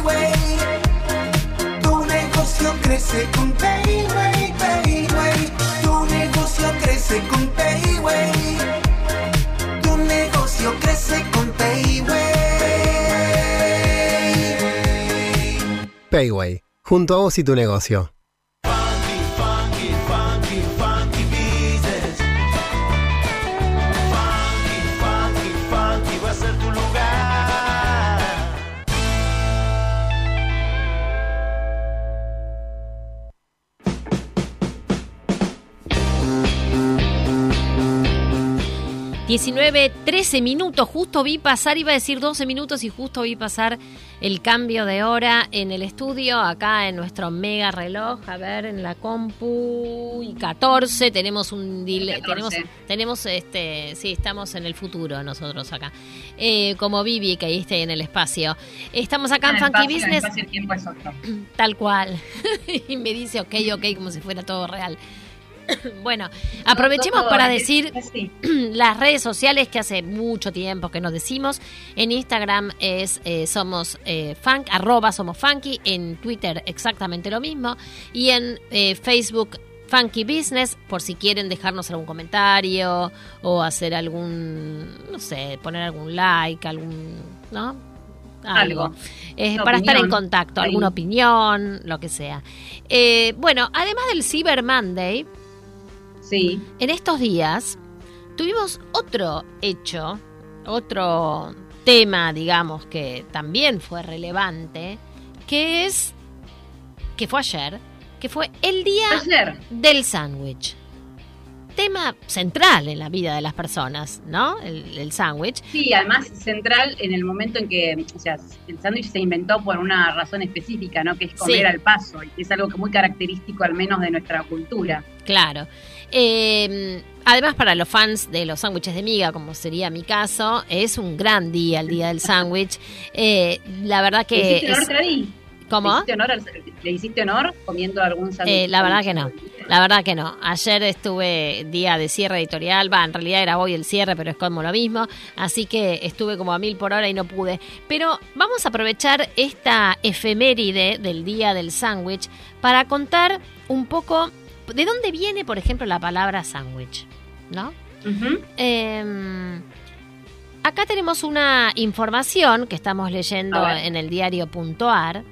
Payway. Tu negocio crece con Payway. Crece con Payway. Tu negocio crece con Payway. Payway, junto a vos y tu negocio. 19, 13 minutos, justo vi pasar, iba a decir 12 minutos y justo vi pasar el cambio de hora en el estudio, acá en nuestro mega reloj, a ver, en la compu y 14, tenemos un delay, tenemos, tenemos este, sí, estamos en el futuro nosotros acá, eh, como Vivi que ahí está en el espacio. Estamos acá en, en Funky Business. Tal cual. y me dice ok, ok, como si fuera todo real. Bueno, aprovechemos para decir las redes sociales que hace mucho tiempo que nos decimos. En Instagram es eh, somos eh, funk, arroba somos funky, en Twitter exactamente lo mismo y en eh, Facebook Funky Business por si quieren dejarnos algún comentario o hacer algún, no sé, poner algún like, algún, ¿no? Algo. Eh, para estar en contacto, Ahí. alguna opinión, lo que sea. Eh, bueno, además del Cyber Monday, Sí. en estos días tuvimos otro hecho, otro tema, digamos, que también fue relevante, que es, que fue ayer, que fue el día Ayer. del sándwich. Tema central en la vida de las personas, ¿no? El, el sándwich. Sí, además central en el momento en que, o sea, el sándwich se inventó por una razón específica, ¿no? Que es comer Sí. al paso, y que es algo que muy característico al menos de nuestra cultura. Claro. Eh, además, para los fans de los sándwiches de miga, como sería mi caso, es un gran día, el día del sándwich. Eh, la verdad ¿Le que... hiciste honor, es-? ¿Cómo? ¿Le hiciste honor, al- ¿Le hiciste honor comiendo algún sándwich? Eh, la verdad que no. La verdad que no. Ayer estuve día de cierre editorial, va, en realidad era hoy el cierre, pero es como lo mismo, así que estuve como a mil por hora y no pude. Pero vamos a aprovechar esta efeméride del día del sándwich para contar un poco de dónde viene, por ejemplo, la palabra sándwich, ¿no? Eh, acá tenemos una información que estamos leyendo en el diario.ar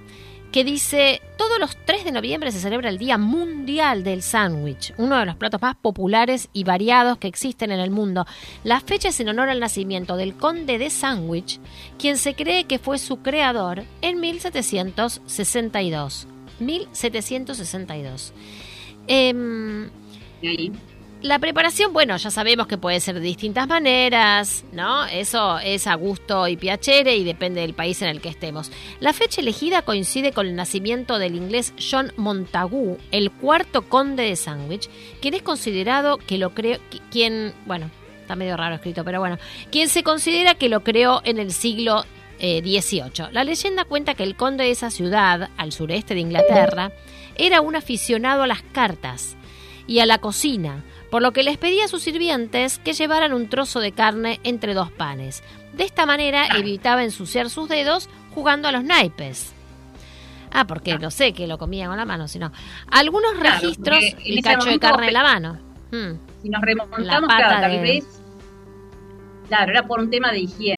que dice, todos los 3 de noviembre se celebra el Día Mundial del Sándwich, uno de los platos más populares y variados que existen en el mundo. La fecha es en honor al nacimiento del conde de Sandwich, quien se cree que fue su creador en 1762. 1762. Em, ahí. la preparación, bueno, ya sabemos que puede ser de distintas maneras, ¿no? Eso es a gusto y piacere y depende del país en el que estemos. La fecha elegida coincide con el nacimiento del inglés John Montagu, el cuarto conde de Sandwich, quien es considerado que lo qui- quien, bueno, está medio raro escrito, pero bueno, quien se considera que lo creó en el siglo eh, XVIII. La leyenda cuenta que el conde de esa ciudad, al sureste de Inglaterra, era un aficionado a las cartas y a la cocina, por lo que les pedía a sus sirvientes que llevaran un trozo de carne entre dos panes. De esta manera evitaba ensuciar sus dedos jugando a los naipes. Ah, porque no sé que lo comía con la mano, sino algunos Claro, registros el cacho de carne en la mano. Hmm. Si nos La remontamos, claro, tal de- vez. Claro, era por un tema de higiene.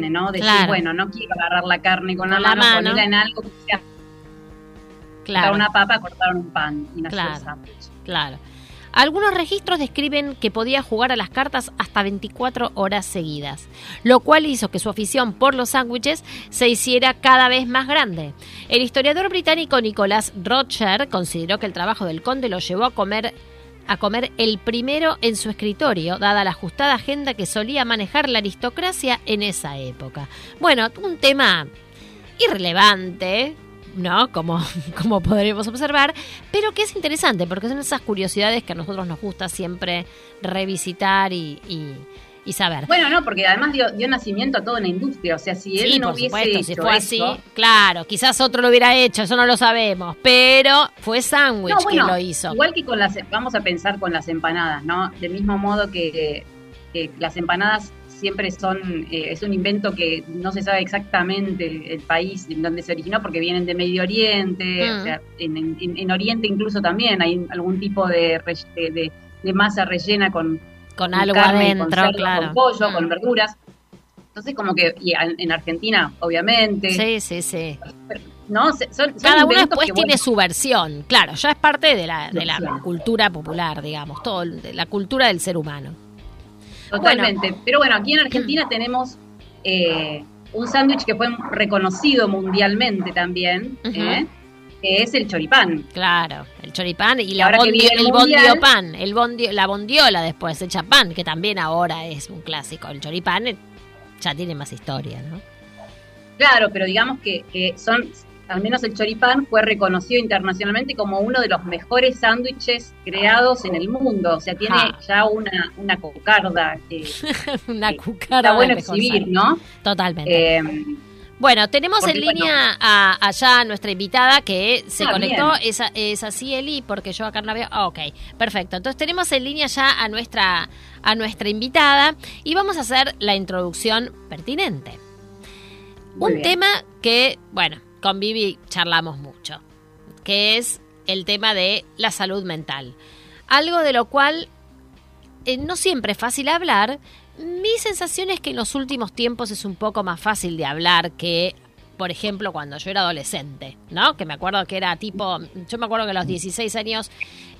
¿No? Decir, Claro. bueno, no quiero agarrar la carne con, Con la la mano, mano. ponerla en algo que sea Claro. una papa, un pan y Claro. el sándwich. Claro. Algunos registros describen que podía jugar a las cartas hasta 24 horas seguidas, lo cual hizo que su afición por los sándwiches se hiciera cada vez más grande. El historiador británico Nicholas Rocher consideró que el trabajo del conde lo llevó a comer a comer el primero en su escritorio, dada la ajustada agenda que solía manejar la aristocracia en esa época. Bueno, un tema irrelevante, ¿no? Como, como podremos observar, pero que es interesante porque son esas curiosidades que a nosotros nos gusta siempre revisitar y, y- y saber. Bueno, no, porque además dio, dio nacimiento a toda una industria. O sea, si él Sí, no por hubiese supuesto, hecho si fue así, claro, quizás otro lo hubiera hecho, eso no lo sabemos, pero fue Sandwich No, bueno, lo hizo. Igual que con las, vamos a pensar con las empanadas, ¿no? Del mismo modo que, que las empanadas siempre son, eh, es un invento que no se sabe exactamente el, el país en donde se originó porque vienen de Medio Oriente, Mm. o sea, en, en- en Oriente incluso también hay algún tipo de, de- de masa rellena con, Con algo carne, adentro, con cerdo, claro. con pollo, Mm. con verduras. Entonces como que, y en en Argentina, obviamente, Sí, sí, sí. ¿no? Se- Son, son Cada uno después tiene bueno, su versión, claro, ya es parte de la, de la cultura popular, digamos, todo, de la cultura del ser humano. Totalmente. Pero bueno, aquí en Argentina tenemos eh, un sándwich que fue reconocido mundialmente también, Ujú. ¿eh? Que es el choripán. Claro, el choripán y la ahora que bondi- el el mundial- bondiopan, el bondio, la bondiola después hecha pan, que también ahora es un clásico. El choripán eh, ya tiene más historia, ¿no? Claro, pero digamos que, que son, al menos el choripán fue reconocido internacionalmente como uno de los mejores sándwiches creados en el mundo. O sea, tiene Ja. ya una, una cocarda que Una cucara. está bueno exhibir. ¿no? Totalmente. Eh, Bueno, tenemos Porque, en línea a, allá a nuestra invitada que se Ah, conectó, bien. es, así Eli, porque yo acá no la veo. Ah, ok, perfecto. Entonces tenemos en línea ya a nuestra, a nuestra invitada y vamos a hacer la introducción pertinente. Muy Un bien. tema que, bueno, con Vivi charlamos mucho, que es el tema de la salud mental. Algo de lo cual eh, no siempre es fácil hablar. Mi sensación es que en los últimos tiempos es un poco más fácil de hablar que, por ejemplo, cuando yo era adolescente, ¿no? Que me acuerdo que era tipo, yo me acuerdo que a los 16 años,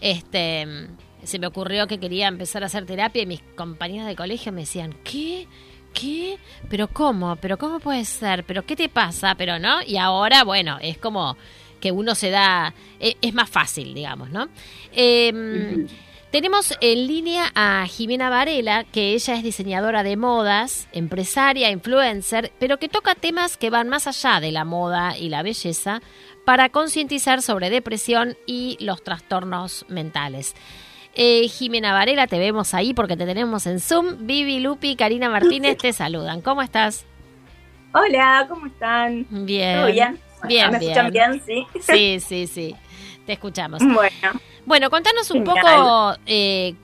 este, se me ocurrió que quería empezar a hacer terapia y mis compañeros de colegio me decían, ¿qué? ¿Qué? ¿Pero cómo? ¿Pero cómo puede ser? ¿Pero qué te pasa? ¿Pero no? Y ahora, bueno, es como que uno se da, e- es más fácil, digamos, ¿no? Em, tenemos en línea a Jimena Varela, que ella es diseñadora de modas, empresaria, influencer, pero que toca temas que van más allá de la moda y la belleza para concientizar sobre depresión y los trastornos mentales. Eh, Jimena Varela, te vemos ahí porque te tenemos en Zoom. Vivi, Lupi, Karina Martínez te saludan. ¿Cómo estás? Hola, ¿cómo están? Bien. ¿Todo bien? Bien, ¿Me bien. escuchan bien? Sí. Sí, sí, sí. Te escuchamos. Bueno. Bueno, contanos un Genial. poco eh,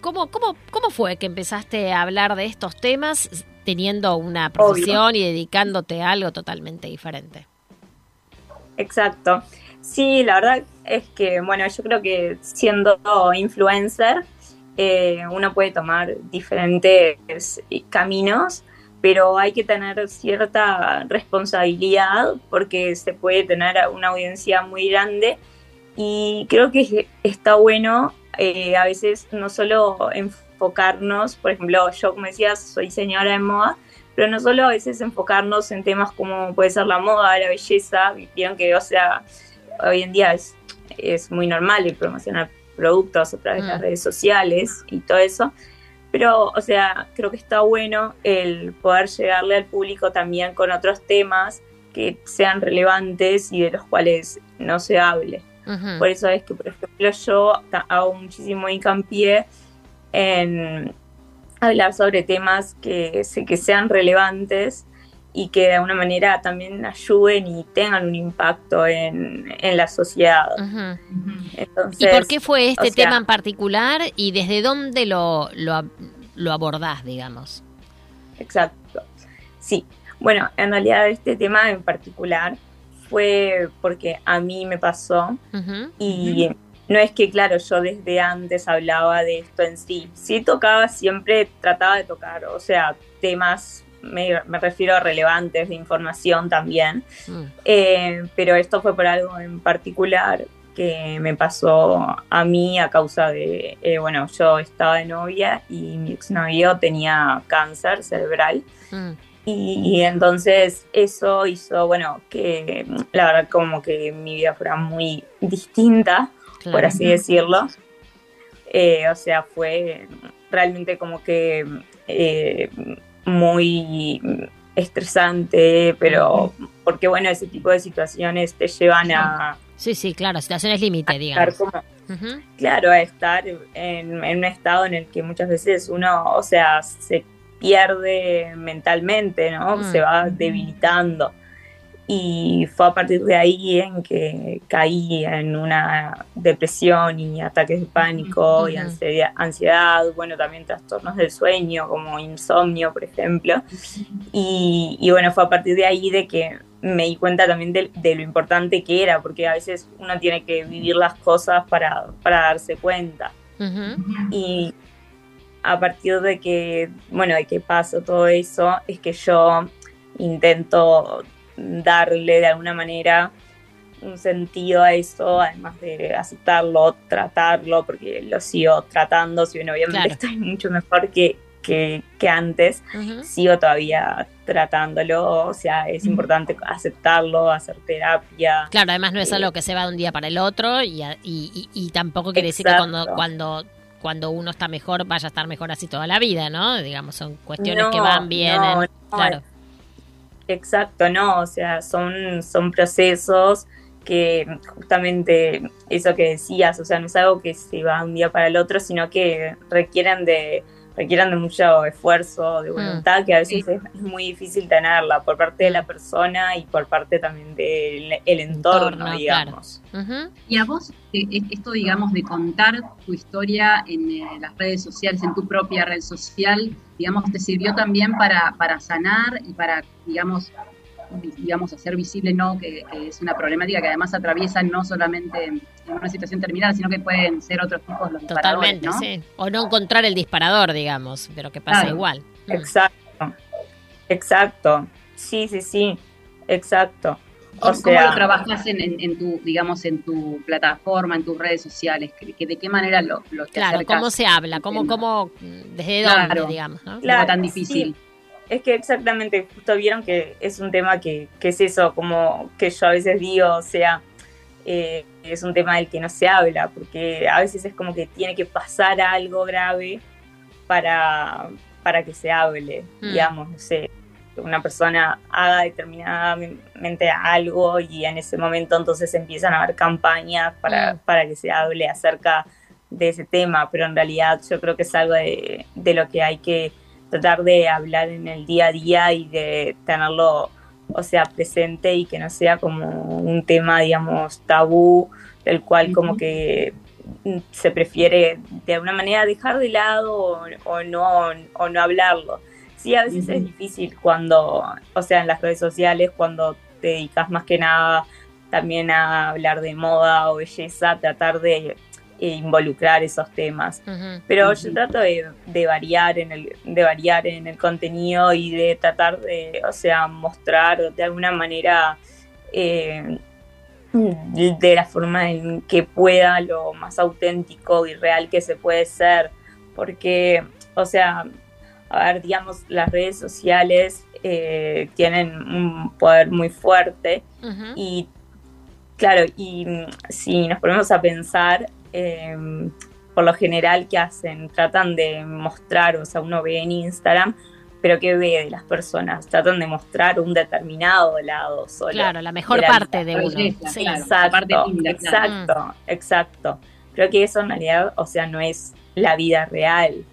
cómo, cómo, cómo fue que empezaste a hablar de estos temas teniendo una profesión y dedicándote a algo totalmente diferente. Exacto. Sí, la verdad, es que, bueno, yo creo que siendo influencer, eh, uno puede tomar diferentes caminos, pero hay que tener cierta responsabilidad porque se puede tener una audiencia muy grande y creo que está bueno eh, a veces no solo enfocarnos, por ejemplo, yo como decías, soy señora de moda, pero no solo a veces enfocarnos en temas como puede ser la moda, la belleza, vieron que, o sea, hoy en día es, es muy normal el promocionar productos a través de las Mm. redes sociales y todo eso, pero, o sea, creo que está bueno el poder llegarle al público también con otros temas que sean relevantes y de los cuales no se hable. Por eso es que, por ejemplo, yo hago muchísimo hincapié en hablar sobre temas que, que sean relevantes y que de alguna manera también ayuden y tengan un impacto en, en la sociedad. Entonces, ¿Y por qué fue este sea, tema en particular y desde dónde lo, lo, lo abordás, digamos? Exacto. Sí. Bueno, en realidad este tema en particular fue porque a mí me pasó y no es que, claro, yo desde antes hablaba de esto en sí. Sí tocaba siempre, trataba de tocar, o sea, temas, me, me refiero a relevantes de información también. Mm. Eh, pero esto fue por algo en particular que me pasó a mí a causa de, eh, bueno, yo estaba de novia y mi exnovio tenía cáncer cerebral. Mm. Y, entonces eso hizo, bueno, que la verdad como que mi vida fuera muy distinta, por Claro. así decirlo. Eh, o sea, fue realmente como que eh, muy estresante, pero porque bueno, ese tipo de situaciones te llevan a, Sí, sí, claro, situaciones límite, digamos. como Ujú. claro, a estar en, en un estado en el que muchas veces uno, o sea, se pierde mentalmente, ¿no? Mm. Se va debilitando. Y fue a partir de ahí en que caí en una depresión y ataques de pánico y ansiedad, ansiedad, bueno, también trastornos del sueño como insomnio, por ejemplo. Y, y bueno, fue a partir de ahí de que me di cuenta también de, de lo importante que era, porque a veces uno tiene que vivir las cosas para, para darse cuenta. Y a partir de que, bueno, de que pasó todo eso, es que yo intento darle de alguna manera un sentido a eso, además de aceptarlo, tratarlo, porque lo sigo tratando, si bien obviamente Claro. estoy mucho mejor que, que, que antes, sigo todavía tratándolo, o sea, es importante aceptarlo, hacer terapia. Claro, además no es Eh, algo que se va de un día para el otro y, y, y- y tampoco quiere decir que cuando, cuando uno está mejor vaya a estar mejor así toda la vida, ¿no? Digamos, son cuestiones No, que van, no, no, claro. Exacto, no, o sea, son, son procesos que justamente eso que decías, o sea, no es algo que se va de un día para el otro, sino que requieren de, requieren de mucho esfuerzo, de voluntad, que a veces es, es muy difícil tenerla por parte de la persona y por parte también del el entorno, Entorno, digamos. Y a vos, esto, digamos, de contar tu historia en eh, las redes sociales, en tu propia red social, digamos, te sirvió también para, para sanar y para, digamos, digamos, hacer visible, ¿no? Que, que es una problemática que además atraviesa no solamente en, una situación terminal, sino que pueden ser otros tipos los disparadores, Totalmente, ¿no? sí. O no encontrar el disparador, digamos, pero que pasa Claro. igual. Exacto, exacto, sí, sí, sí, exacto. O ¿Cómo, sea, lo trabajas en, en- en tu, digamos, en tu plataforma, en tus redes sociales? ¿Que, que ¿De qué manera lo, lo te Claro, acercas cómo se habla, cómo, cómo, desde Claro. dónde, digamos, ¿no? Claro, tan sí. difícil? Es que exactamente, justo vieron que es un tema que, que es eso, como que yo a veces digo, o sea, eh, es un tema del que no se habla, porque a veces es como que tiene que pasar algo grave para, para que se hable, Mm. digamos, no sé, una persona haga determinadamente algo y en ese momento entonces empiezan a haber campañas para, Mm. para que se hable acerca de ese tema, pero en realidad yo creo que es algo de, de lo que hay que tratar de hablar en el día a día y de tenerlo, o sea, presente y que no sea como un tema, digamos, tabú, del cual como que se prefiere de alguna manera dejar de lado o, o no, o no hablarlo. Sí, a veces es difícil cuando, o sea, en las redes sociales, cuando te dedicas más que nada también a hablar de moda o belleza, tratar de eh, involucrar esos temas. Pero yo trato de, de variar en el, de variar en el contenido y de tratar de, o sea, mostrar de alguna manera eh, de de la forma en que pueda lo más auténtico y real que se puede ser. Porque, o sea, a ver, digamos, las redes sociales eh, tienen un poder muy fuerte y claro, y mm, si nos ponemos a pensar, eh, por lo general, ¿qué hacen? Tratan de mostrar, o sea, uno ve en Instagram, pero ¿qué ve de las personas? Tratan de mostrar un determinado lado solo. Claro, la mejor la parte vida. de uno. Sí. Exacto, parte linda, claro. exacto, exacto. Creo que eso en realidad, o sea, no es la vida real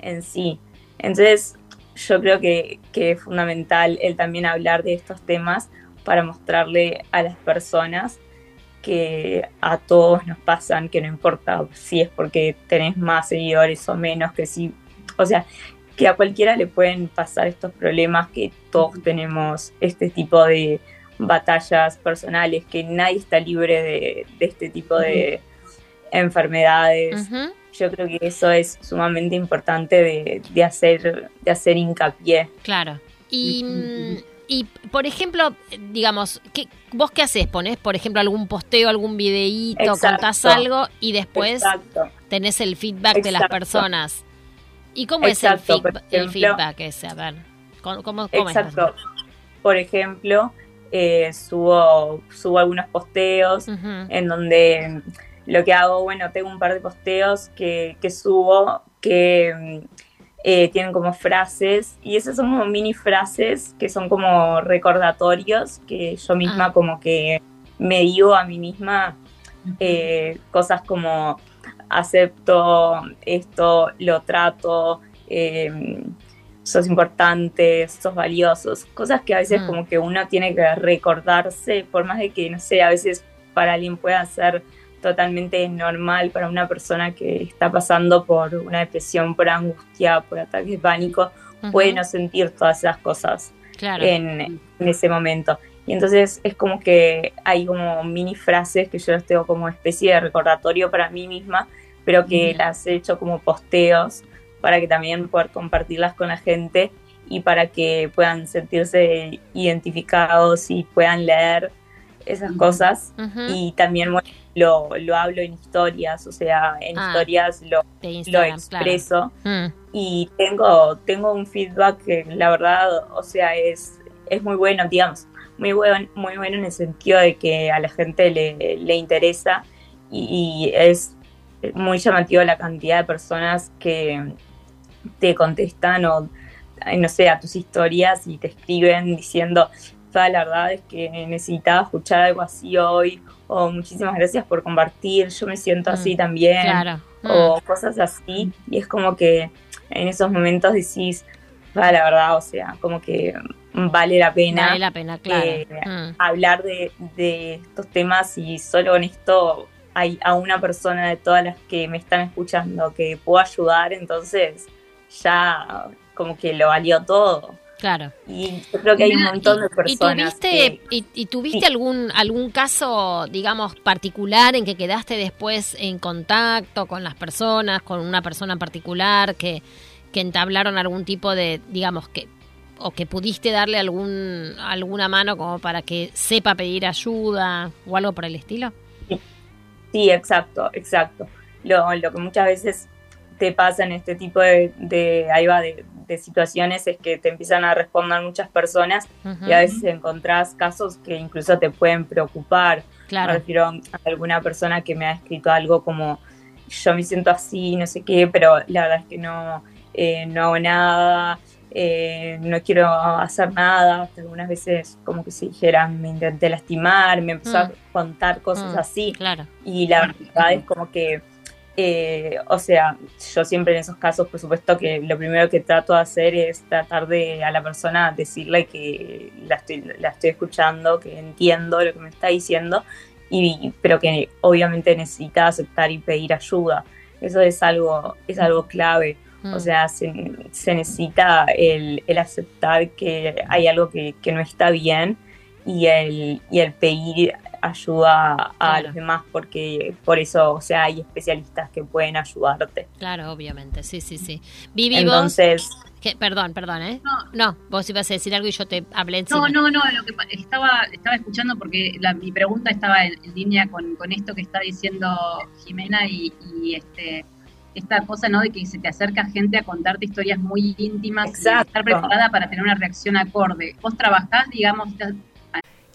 en sí. Entonces, yo creo que, que es fundamental el también hablar de estos temas para mostrarle a las personas que a todos nos pasan, que no importa si es porque tenés más seguidores o menos, que si, o sea, que a cualquiera le pueden pasar estos problemas, que todos tenemos este tipo de batallas personales, que nadie está libre de, de este tipo de enfermedades. Yo creo que eso es sumamente importante de, de hacer, de hacer hincapié. Claro. Y, y, por ejemplo, digamos, ¿qué, ¿vos qué haces? ¿Ponés, por ejemplo, algún posteo, algún videíto, Exacto. contás algo y después Exacto. tenés el feedback de las personas? ¿Y cómo es el, feedback- el feedback ese? A ver, ¿cómo, cómo, es? Exacto. Por ejemplo, eh, subo, subo algunos posteos en donde lo que hago, bueno, tengo un par de posteos que, que subo que mm, eh, tienen como frases y esas son como mini frases que son como recordatorios que yo misma como que me digo a mí misma eh, cosas como acepto esto, lo trato, eh, sos importante, sos valiosos, cosas que a veces Mm. como que uno tiene que recordarse, por más de que, no sé, a veces para alguien pueda ser totalmente normal para una persona que está pasando por una depresión, por angustia, por ataques de pánico, Ujú. puede no sentir todas esas cosas Claro. en, en ese momento. Y entonces es como que hay como mini frases que yo las tengo como especie de recordatorio para mí misma, pero que Ujú. las he hecho como posteos para que también poder compartirlas con la gente y para que puedan sentirse identificados y puedan leer esas cosas. Y también bueno, lo, lo hablo en historias, o sea, en Ah, historias lo, lo expreso Mm. y tengo, tengo un feedback que la verdad, o sea, es, es muy bueno, digamos, muy bueno, muy bueno en el sentido de que a la gente le, le interesa y, y es muy llamativo la cantidad de personas que te contestan o, no sé, a tus historias y te escriben diciendo, "Fa, la verdad es que necesitaba escuchar algo así hoy o muchísimas gracias por compartir, yo me siento así también claro. o cosas así y es como que en esos momentos decís "Ah, la verdad o sea como que vale la pena Vale la pena, claro. eh, Mm. hablar de, de estos temas y solo con esto hay a una persona de todas las que me están escuchando que puedo ayudar entonces ya como que lo valió todo Claro. y yo creo que hay un montón de ¿Y personas tuviste, que- y, y tuviste algún, algún caso, digamos, particular en que quedaste después en contacto con las personas, con una persona en particular, que, que entablaron algún tipo de, digamos, que o que pudiste darle algún alguna mano como para que sepa pedir ayuda o algo por el estilo? Sí, exacto, exacto. Lo, lo que muchas veces te pasa en este tipo de, de, ahí va, de, de situaciones es que te empiezan a responder muchas personas y a veces encontrás casos que incluso te pueden preocupar. Claro. Me refiero a alguna persona que me ha escrito algo como yo me siento así, no sé qué, pero la verdad es que no, eh, no hago nada, eh, no quiero hacer nada. Hasta algunas veces como que si dijera me intenté lastimar, me empezó a Mm. contar cosas Mm, así. Claro. Y la verdad es como que, eh, o sea, yo siempre en esos casos, por supuesto que lo primero que trato de hacer es tratar de a la persona decirle que la estoy, la estoy escuchando, que entiendo lo que me está diciendo, y, pero que obviamente necesita aceptar y pedir ayuda. Eso es algo, es algo clave. Mm. O sea, se, se necesita el, el aceptar que hay algo que, que no está bien y el, y el pedir ayuda a Claro. los demás porque por eso, o sea, hay especialistas que pueden ayudarte. Claro, obviamente, sí, sí, sí. Vivi, Entonces, vos... que- perdón, perdón, ¿eh? No. vos ibas a decir algo y yo te hablé No, encima. no, no, lo que estaba, estaba escuchando porque la- mi pregunta estaba en, en línea con, con esto que está diciendo Jimena y, y, este esta cosa no de que se te acerca gente a contarte historias muy íntimas y estar preparada para tener una reacción acorde. Vos trabajás, digamos, estás-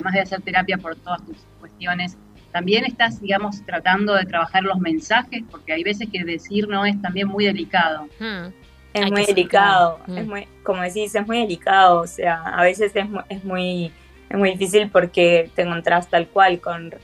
Además de hacer terapia por todas tus cuestiones, también estás, digamos, tratando de trabajar los mensajes, porque hay veces que decir no es también muy delicado. Hmm. Es Hay muy delicado, claro. es muy, como decís, es muy delicado, o sea, a veces es, es muy es muy difícil porque te encontrás tal cual con,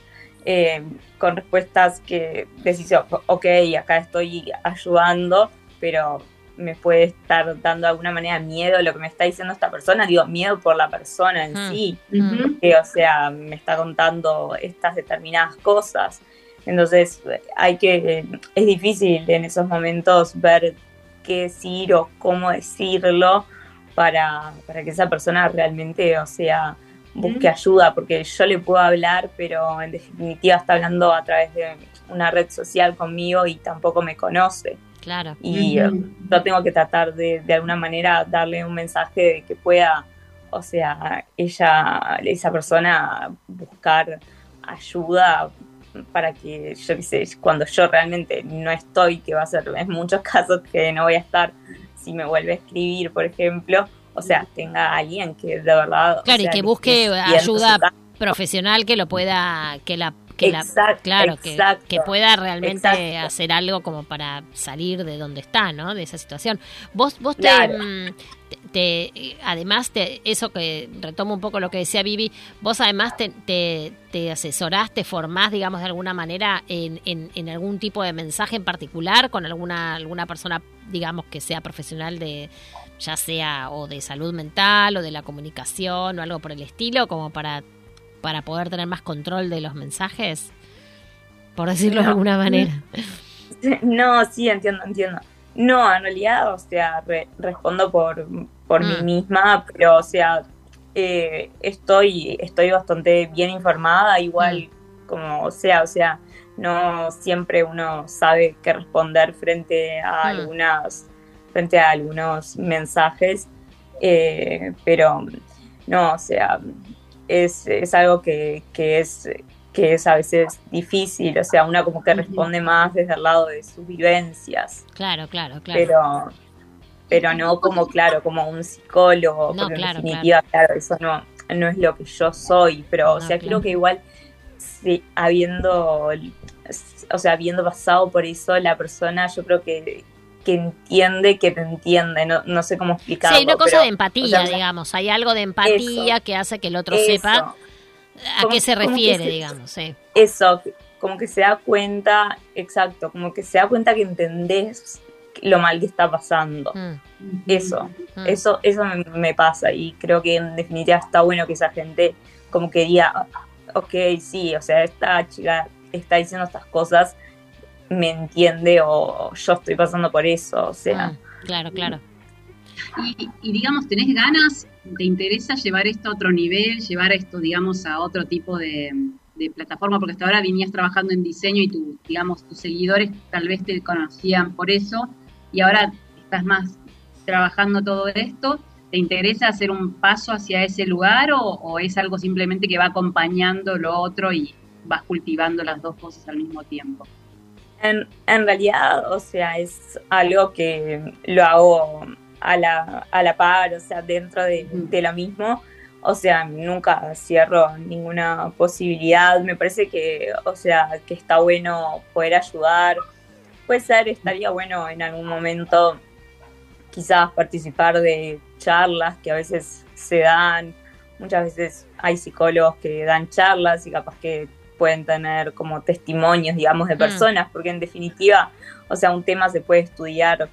eh, con respuestas que decís, "O- ok, acá estoy ayudando, pero me puede estar dando de alguna manera miedo lo que me está diciendo esta persona, digo, miedo por la persona en Mm. sí, Ujú. que, o sea, me está contando estas determinadas cosas. Entonces, hay que, es difícil en esos momentos ver qué decir o cómo decirlo para, para que esa persona realmente, o sea, busque ayuda, porque yo le puedo hablar, pero en definitiva está hablando a través de una red social conmigo y tampoco me conoce. Claro. Y eh, yo tengo que tratar de, de alguna manera darle un mensaje de que pueda, o sea, ella, esa persona buscar ayuda para que, yo qué sé, cuando yo realmente no estoy, que va a ser en muchos casos que no voy a estar, si me vuelve a escribir, por ejemplo, o sea, tenga alguien que de verdad... o Claro, y que busque ayuda profesional que lo pueda, que la, que la- claro, que, exacto, que pueda realmente exacto. hacer algo como para salir de donde está, ¿no? De esa situación. Vos, vos te, Claro. mm, te, te- además te, eso que retomo un poco lo que decía Vivi, vos además te, te, te asesorás, te formás, digamos, de alguna manera en, en, en algún tipo de mensaje en particular con alguna, alguna persona, digamos, que sea profesional de ya sea o de salud mental o de la comunicación o algo por el estilo, como para, para poder tener más control de los mensajes, por decirlo de alguna manera. No, sí, entiendo, entiendo. No, en realidad, o sea, re- respondo por, por mí Mm. misma, pero, o sea, eh, estoy, estoy bastante bien informada, igual como o sea, o sea, no siempre uno sabe qué responder frente a Mm. algunas, frente a algunos mensajes, eh, pero no, o sea, es, es algo que, que es que es a veces difícil, o sea, uno como que responde más desde el lado de sus vivencias, Claro, claro, claro. pero pero no como, claro, como un psicólogo, No, porque claro, en definitiva, claro. eso no, no es lo que yo soy, pero, o sea, claro. creo que igual, sí, habiendo, o sea, habiendo pasado por eso, la persona, yo creo que que entiende que te entiende, no, no sé cómo Sí, explicarlo. hay una cosa pero, de empatía, o sea, digamos. Hay algo de empatía Eso. que hace que el otro Eso. sepa a Como- qué se refiere, se- digamos. Sí. Eso, como que se da cuenta, exacto, como que se da cuenta que entendés lo mal que está pasando. Mm. Eso, Mm. eso, eso me, me pasa y creo que en definitiva está bueno que esa gente como que diga, "Ah, ok, sí, o sea, esta chica está diciendo estas cosas, me entiende o yo estoy pasando por eso, o sea. Mm, Claro, claro. Y, y, digamos, ¿tenés ganas, te interesa llevar esto a otro nivel, llevar esto, digamos, a otro tipo de, de plataforma? Porque hasta ahora venías trabajando en diseño y tu, digamos, tus seguidores tal vez te conocían por eso y ahora estás más trabajando todo esto. ¿Te interesa hacer un paso hacia ese lugar o, o es algo simplemente que va acompañando lo otro y vas cultivando las dos cosas al mismo tiempo? En, en realidad, o sea, es algo que lo hago a la, a la par, o sea, dentro de, de lo mismo. O sea, nunca cierro ninguna posibilidad. Me parece que, o sea, que está bueno poder ayudar. Puede ser, estaría bueno en algún momento quizás participar de charlas que a veces se dan. Muchas veces hay psicólogos que dan charlas y capaz que pueden tener como testimonios, digamos, de Mm. personas, porque en definitiva, o sea, un tema se puede estudiar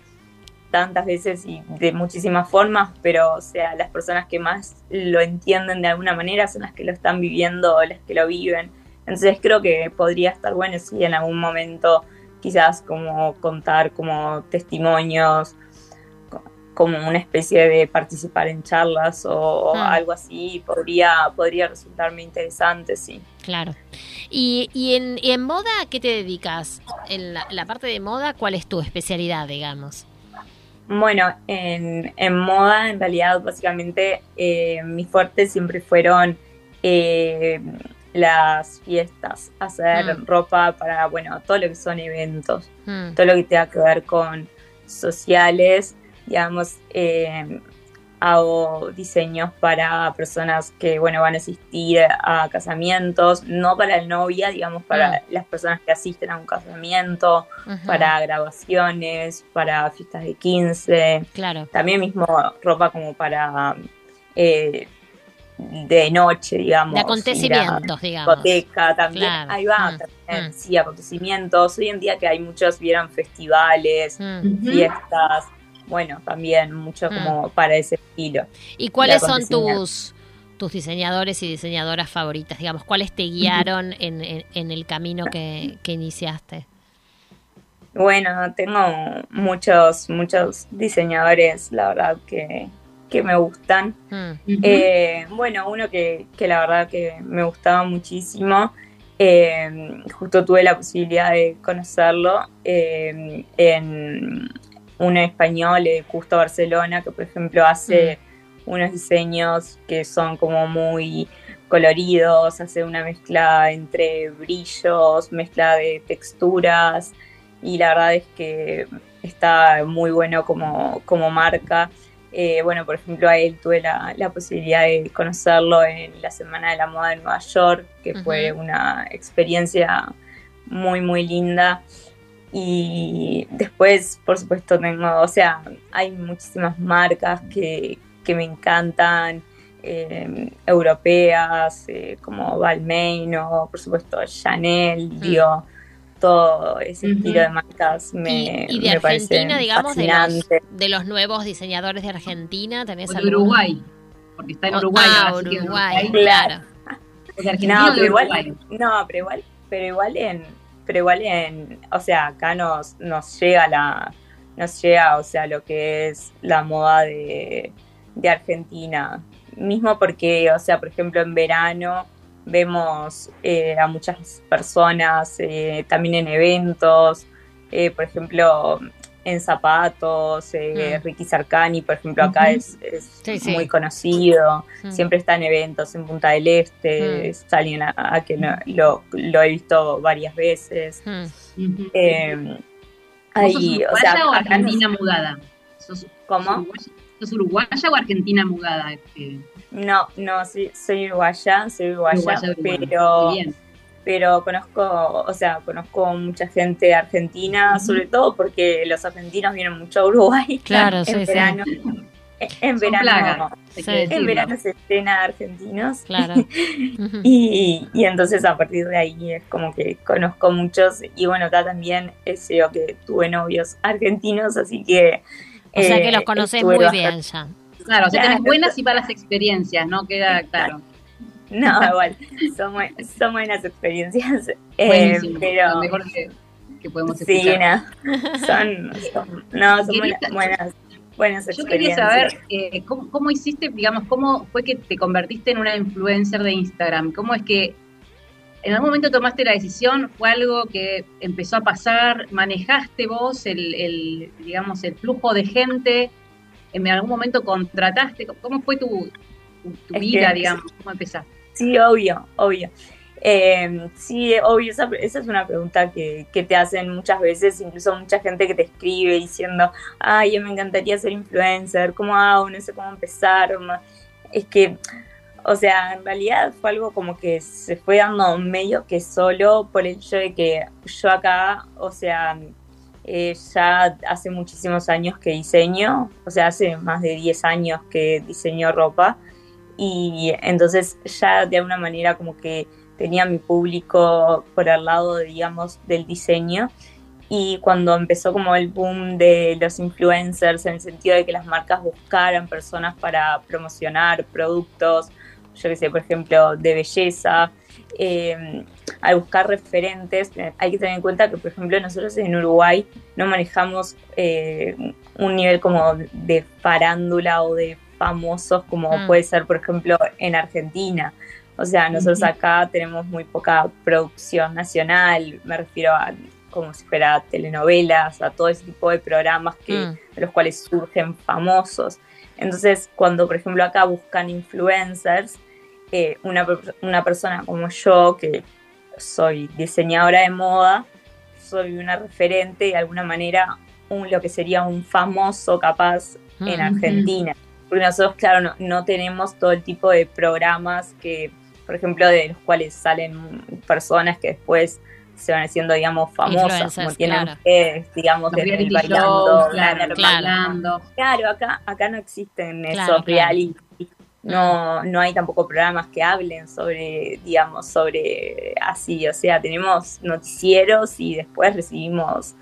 tantas veces y de muchísimas formas, pero o sea, las personas que más lo entienden de alguna manera son las que lo están viviendo o las que lo viven. Entonces creo que podría estar bueno si en algún momento quizás como contar como testimonios, como una especie de participar en charlas o Mm. algo así, podría, podría resultarme interesante, sí. Claro. Y, y, en, y en moda, ¿a qué te dedicas? En la, la parte de moda, ¿cuál es tu especialidad, digamos? Bueno, en, en moda, en realidad, básicamente, eh, mis fuertes siempre fueron eh, las fiestas, hacer Mm. ropa para, bueno, todo lo que son eventos, Mm. todo lo que tenga que ver con sociales, digamos, eh, hago diseños para personas que, bueno, van a asistir a casamientos, no para la novia, digamos, para las personas que asisten a un casamiento, para grabaciones, para fiestas de 15. Claro. También mismo ropa como para eh, de noche, digamos. De acontecimientos, digamos. discoteca también. Claro. Ahí va, Mm, también, mm. sí, acontecimientos. Hoy en día que hay muchos, vieran festivales, Mm. fiestas. Bueno, también mucho Mm. como para ese estilo. ¿Y cuáles son tus, tus diseñadores y diseñadoras favoritas? Digamos, ¿cuáles te guiaron en, en- en el camino que, que iniciaste? Bueno, tengo muchos, muchos diseñadores, la verdad, que, que me gustan. Mm. Eh, bueno, uno que, que la verdad que me gustaba muchísimo, eh, justo tuve la posibilidad de conocerlo eh, en un español, Justo Barcelona, que por ejemplo hace unos diseños que son como muy coloridos, hace una mezcla entre brillos, mezcla de texturas y la verdad es que está muy bueno como, como marca. Eh, bueno, por ejemplo, a él tuve la, la posibilidad de conocerlo en la Semana de la Moda de Nueva York, que fue una experiencia muy, muy linda. Y después, por supuesto, tengo, o sea, hay muchísimas marcas que, que me encantan, eh, europeas, eh, como Balmain o, por supuesto, Chanel, digo, todo ese Ujú. estilo de marcas me, Y de me parecen Argentina, digamos, de los, de nuevos diseñadores de Argentina, ¿tenés O de alguno? Uruguay, porque está en Uruguay. ah, que de Uruguay, Uruguay. claro. De Argentina No, de pero igual, Uruguay. no, pero igual, pero igual en, pero igual en, o sea, acá nos, nos llega la, nos llega, o sea, lo que es la moda de, de Argentina. Mismo porque, o sea, por ejemplo, en verano vemos eh, a muchas personas eh, también en eventos, eh, por ejemplo, en zapatos, eh, Mm. Ricky Sarkani, por ejemplo, acá es, es Sí, sí. muy conocido, Mm. siempre está en eventos en Punta del Este, Mm. es alguien a, a que no- lo, lo he visto varias veces. Mm. Eh, ¿Vos sos ahí, o uruguaya sea, o acá no- argentina mudada? ¿Sos, ¿Cómo? sos uruguaya, sos uruguaya o argentina mudada? Este, No, no, sí, soy uruguaya, soy uruguaya, pero. Pero conozco, o sea, conozco mucha gente argentina, sobre todo porque los argentinos vienen mucho a Uruguay. Claro, en sí, sí. verano. En Son verano, en verano se estrena argentinos. Claro. y, y entonces a partir de ahí es como que conozco muchos y bueno, acá también es yo que tuve novios argentinos, así que... O sea que eh, los conoces estuve muy bien ya. Claro, o sea, tenés Claro. buenas y malas experiencias, ¿no? Queda claro. No, igual, son, buen- son buenas experiencias, eh, pero... lo mejor que, que podemos Sí, escuchar. no, son, son- no, son buenas, buenas, buenas Yo quería experiencias. saber eh, ¿cómo, cómo hiciste, digamos, cómo fue que te convertiste en una influencer de Instagram. ¿Cómo es que en algún momento tomaste la decisión? ¿Fue algo que empezó a pasar? ¿Manejaste vos el, el, digamos, el flujo de gente? ¿En algún momento contrataste? ¿Cómo fue tu, tu, tu Es vida, que- digamos? ¿Cómo empezaste? Sí, obvio, obvio. Eh, sí, obvio, esa, esa es una pregunta que, que te hacen muchas veces, incluso mucha gente que te escribe diciendo, ay, me encantaría ser influencer, ¿cómo hago? No sé cómo empezar. Es que, o sea, en realidad fue algo como que se fue dando medio que solo por el hecho de que yo acá, o sea, eh, ya hace muchísimos años que diseño, o sea, hace más de 10 años que diseño ropa y entonces ya de alguna manera como que tenía mi público por el lado, digamos, del diseño. Y cuando empezó como el boom de los influencers en el sentido de que las marcas buscaran personas para promocionar productos, yo que sé, por ejemplo, de belleza, eh, al buscar referentes, hay que tener en cuenta que, por ejemplo, nosotros en Uruguay no manejamos eh, un nivel como de farándula o de famosos como Mm. puede ser, por ejemplo, en Argentina. O sea, nosotros acá tenemos muy poca producción nacional, me refiero a como si fuera telenovelas, a todo ese tipo de programas que, Mm. de los cuales surgen famosos. Entonces, cuando por ejemplo acá buscan influencers, eh, una, una persona como yo, que soy diseñadora de moda, soy una referente de alguna manera, un, lo que sería un famoso capaz en Mm. Argentina. Porque nosotros, claro, no, no tenemos todo el tipo de programas que, por ejemplo, de los cuales salen personas que después se van haciendo, digamos, famosas, como tienen claro. ustedes, digamos, de bailando, claro, claro. bailando. Claro, acá, acá no existen Claro, esos claro. reality. No, no hay tampoco programas que hablen sobre, digamos, sobre así. O sea, tenemos noticieros y después recibimos,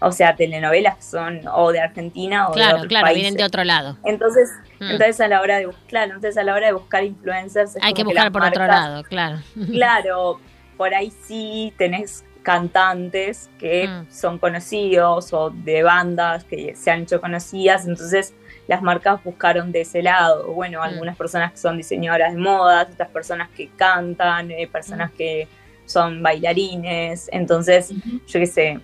o sea, telenovelas que son o de Argentina o de Claro, otros claro, países. vienen de otro lado. Entonces, Mm. entonces a la hora de claro, entonces a la hora de buscar influencers es Hay que buscar por otro lado, claro. Claro, por ahí sí tenés cantantes que Mm. son conocidos o de bandas que se han hecho conocidas, entonces las marcas buscaron de ese lado. Mm. Bueno, algunas personas que son diseñadoras de modas, otras personas que cantan, eh, Mm. personas que son bailarines, entonces yo qué sé,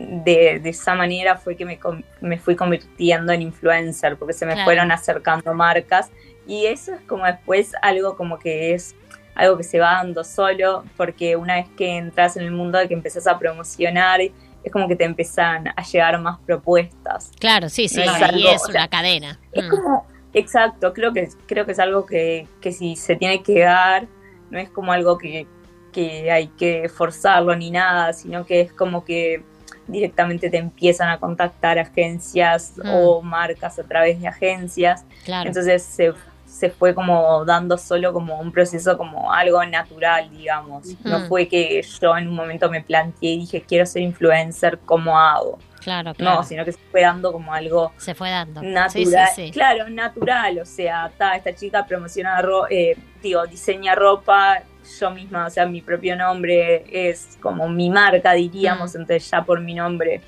de, de esa manera fue que me, me fui convirtiendo en influencer, porque se me Claro. fueron acercando marcas y eso es como después algo como que es algo que se va dando solo, porque una vez que entras en el mundo de que empezás a promocionar, es como que te empiezan a llegar más propuestas. Claro, sí, sí, No es algo, es o sea, una cadena. Es Mm. como, exacto, creo que, creo que es algo que, que si se tiene que dar, no es como algo que, que hay que forzarlo ni nada, sino que es como que directamente te empiezan a contactar agencias Mm. o marcas a través de agencias. Claro. Entonces se, se fue como dando solo como un proceso como algo natural, digamos. No fue que yo en un momento me planteé y dije quiero ser influencer, ¿cómo hago? Claro, claro. No, sino que se fue dando como algo Se fue dando. natural, Sí, sí, sí. claro, natural, o sea, ta, esta chica promociona, ro- eh, digo, diseña ropa, yo misma, o sea, mi propio nombre es como mi marca, diríamos, Mm. entonces ya por mi nombre,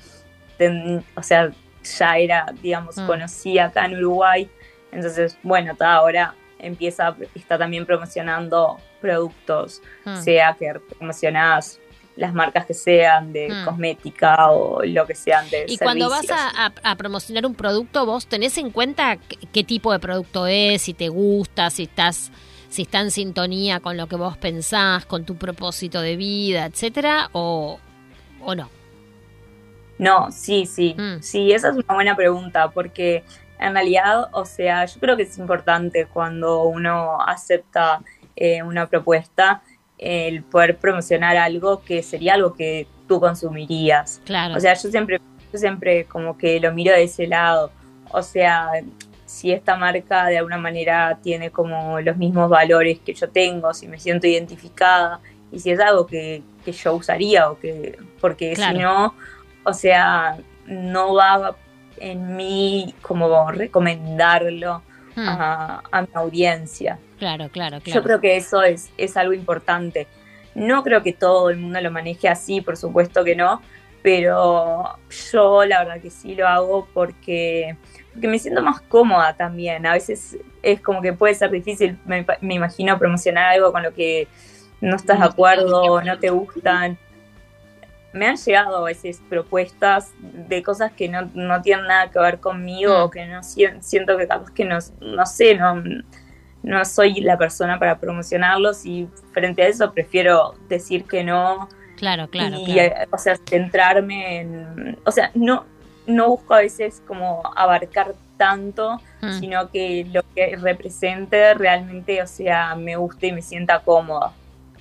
ten- o sea, ya era, digamos, Mm. conocida acá en Uruguay, entonces, bueno, ta, ahora empieza, está también promocionando productos, Mm. sea que promocionás las marcas que sean de Mm. cosmética o lo que sean de Y cuando vas a, a- a promocionar un producto, vos tenés en cuenta qué, qué tipo de producto es, si te gusta, si estás, si está en sintonía con lo que vos pensás, con tu propósito de vida, etcétera, o, o no. No, sí, sí. Mm. Sí, esa es una buena pregunta porque en realidad, o sea, yo creo que es importante cuando uno acepta eh, una propuesta el poder promocionar algo que sería algo que tú consumirías. Claro. O sea, yo siempre, yo siempre como que lo miro de ese lado. O sea, si esta marca de alguna manera tiene como los mismos valores que yo tengo, si me siento identificada y si es algo que, que yo usaría o que, porque Claro. si no, o sea, no va en mí como recomendarlo Hmm. a, a mi audiencia. Claro, claro, claro. Yo creo que eso es, es algo importante. No creo que todo el mundo lo maneje así, por supuesto que no, pero yo la verdad que sí lo hago porque, porque me siento más cómoda también. A veces es como que puede ser difícil, me, me imagino, promocionar algo con lo que no estás de acuerdo, no te gustan. Me han llegado a veces propuestas de cosas que no, no tienen nada que ver conmigo Mm. o que no sien- siento que capaz que no, no sé, no, no soy la persona para promocionarlos y frente a eso prefiero decir que no Claro, claro, y, claro. eh, o sea, centrarme en, o sea, no, no busco a veces como abarcar tanto, Mm. sino que lo que represente realmente, o sea, me guste y me sienta cómoda.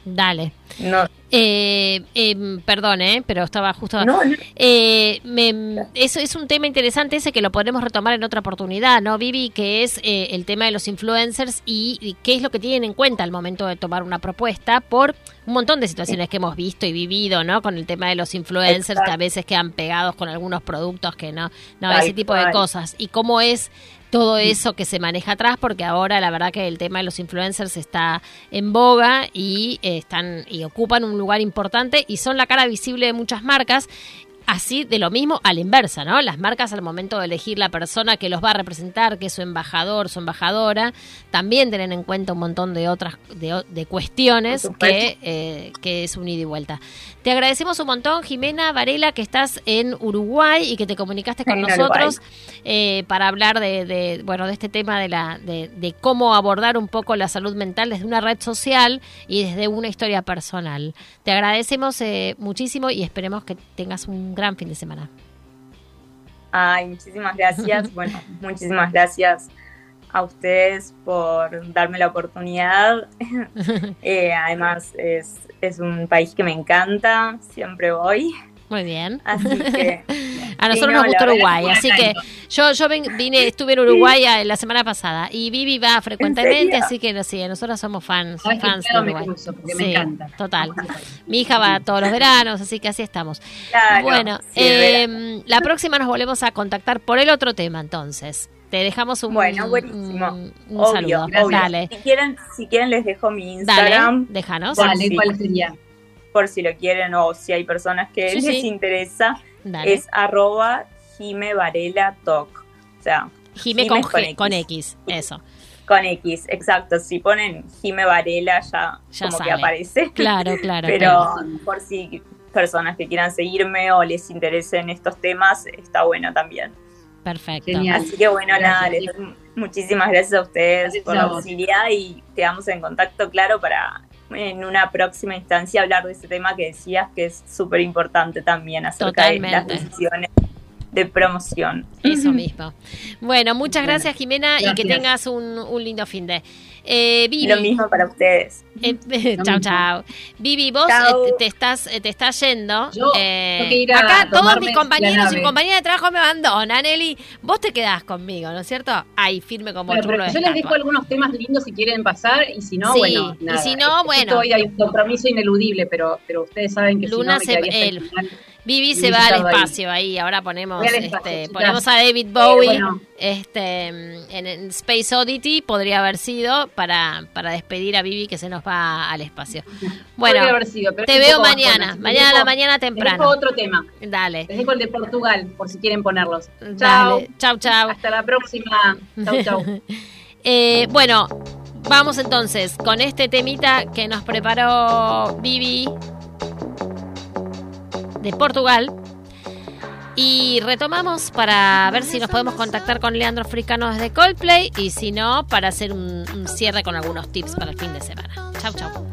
Dale. No, Eh, eh, perdón, ¿eh? pero estaba justo... No, no. Eh, me- eso es un tema interesante ese que lo podemos retomar en otra oportunidad, ¿no, Vivi? Que es eh, el tema de los influencers y, y qué es lo que tienen en cuenta al momento de tomar una propuesta por un montón de situaciones que hemos visto y vivido, ¿no? Con el tema de los influencers que a veces quedan pegados con algunos productos que no, no, ese tipo de cosas. Y cómo es todo eso que se maneja atrás, porque ahora la verdad que el tema de los influencers está en boga y eh, están y ocupan un lugar importante y son la cara visible de muchas marcas. Así de lo mismo a la inversa, ¿no? Las marcas al momento de elegir la persona que los va a representar, que es su embajador, su embajadora, también tienen en cuenta un montón de otras de, cuestiones que, eh, que es un ida y vuelta. Te agradecemos un montón, Jimena Varela, que estás en Uruguay y que te comunicaste con En nosotros eh, para hablar de, de, bueno de este tema de la de, de cómo abordar un poco la salud mental desde una red social y desde una historia personal. Te agradecemos eh, muchísimo y esperemos que tengas un gran fin de semana. Ay, muchísimas gracias. Bueno, muchísimas gracias a ustedes por darme la oportunidad. Eh, además, es, es un país que me encanta, siempre voy. Muy bien. Así que. A nosotros Sí, no, nos gusta Uruguay, así que yo yo ven- vine estuve en Uruguay eh, la semana pasada y Vivi va frecuentemente, así que no, sí, nosotros somos fans, Sabes que fans de me Uruguay. cruzo, porque me Sí, encanta. Total. Mi hija va todos los veranos, así que así estamos. Claro, bueno, sí, eh, la próxima nos volvemos a contactar por el otro tema, entonces. Te dejamos un, Bueno, buenísimo. un, un Obvio, saludo. obvio. Dale, Si quieren, si quieren les dejo mi dale, Instagram. déjanos. Por Dale, si- ¿cuál sería? Por si lo quieren o si hay personas que Sí, les sí. interesa. Dale. Es arroba Jime Varela Talk. O sea, Jime con, G, con X, eso. Con X, exacto. Si ponen Jime Varela ya, Ya como sale. que aparece. Claro, claro, Pero claro. por si personas que quieran seguirme o les interesen estos temas, está bueno también. Perfecto. Genial. Así que bueno, Gracias, nada, les Diego. doy muchísimas gracias a ustedes Gracias por a la posibilidad y quedamos en contacto, claro, para en una próxima instancia hablar de ese tema que decías que es súper importante también acerca de las decisiones de promoción. Eso mismo. Bueno, muchas gracias Jimena y que tengas un, un lindo fin de. Eh, Vivi, Lo mismo para ustedes. eh, chau, chau. Vivi, vos Chau. eh, te estás eh, te estás yendo. Yo Eh, tengo que ir a acá todos mis compañeros y compañeras de trabajo me abandonan, Eli. Vos te quedás conmigo, ¿no es cierto? Ahí, firme como Bueno, chulo yo les dejo algunos temas lindos si quieren pasar y si no, Sí, bueno, y nada. si no, bueno. Hoy hay un compromiso ineludible, pero, pero ustedes saben que Luna si se- no me hasta el- el final. Vivi se va al ahí. espacio ahí. Ahora ponemos, espacio, este, ponemos a David Bowie Eh, bueno. este, en, en Space Oddity, podría haber sido para, para despedir a Vivi que se nos va al espacio. Bueno, haber sido, te veo mañana, mañana a la mañana les dejo temprano. otro tema. Dale, Les dejo el de Portugal, por si quieren ponerlos. Chao. dale, chau, chau. Hasta la próxima. Chau, chau. Eh, bueno, vamos entonces con este temita que nos preparó Vivi de Portugal. Y retomamos para ver si nos podemos contactar con Leandro Africano desde Coldplay y si no, para hacer un, un cierre con algunos tips para el fin de semana. Chau, chau.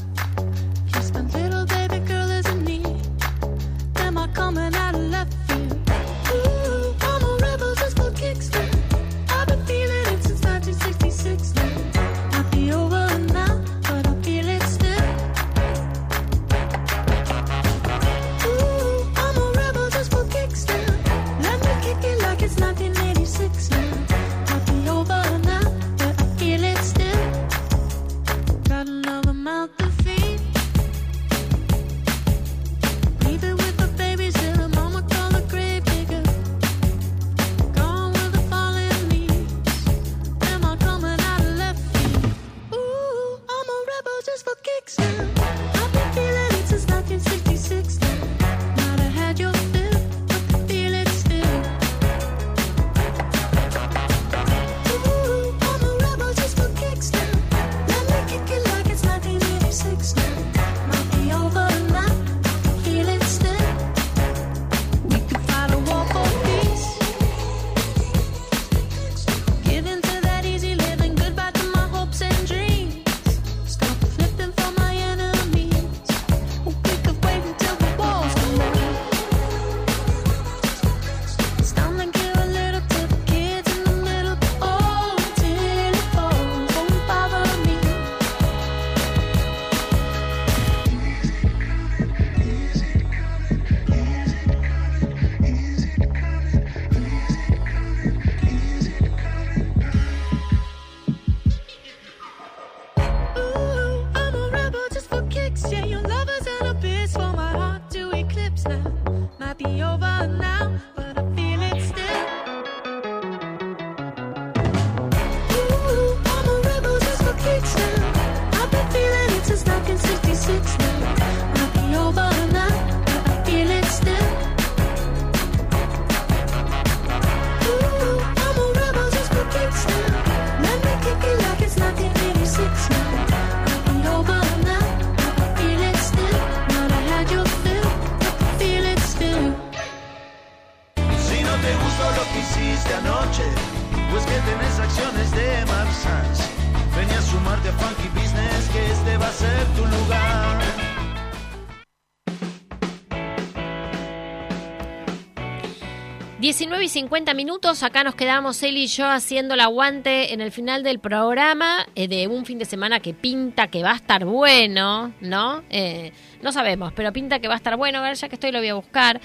19 y 50 minutos, acá nos quedamos él y yo haciendo el aguante en el final del programa eh, de un fin de semana que pinta que va a estar bueno, ¿no? Eh, no sabemos, pero pinta que va a estar bueno, ver, ya que estoy lo voy a buscar.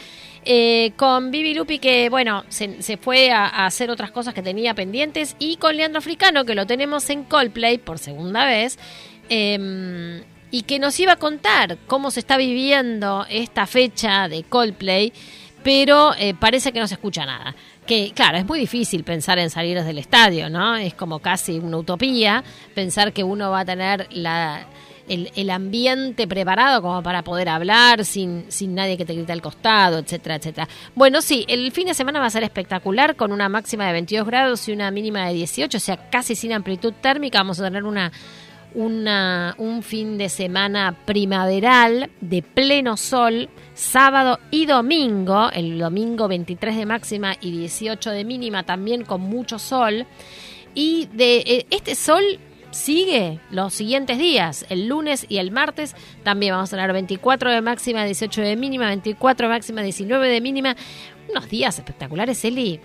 Eh, con Vivi Lupi que, bueno, se, se fue a, a hacer otras cosas que tenía pendientes y con Leandro Africano que lo tenemos en Coldplay por segunda vez. eh, y que nos iba a contar cómo se está viviendo esta fecha de Coldplay, pero eh, parece que no se escucha nada. Que claro, es muy difícil pensar en salir desde el estadio, ¿no? Es como casi una utopía pensar que uno va a tener la, el, el ambiente preparado como para poder hablar sin, sin nadie que te grite al costado, etcétera, etcétera. Bueno, sí, el fin de semana va a ser espectacular con una máxima de 22 grados y una mínima de 18, o sea, casi sin amplitud térmica. Vamos a tener una una, un fin de semana primaveral de pleno sol, sábado y domingo, el domingo 23 de máxima y 18 de mínima, también con mucho sol. Y de eh, este sol sigue los siguientes días, el lunes y el martes también vamos a tener 24 de máxima, 18 de mínima, 24 de máxima, 19 de mínima, unos días espectaculares, Eli.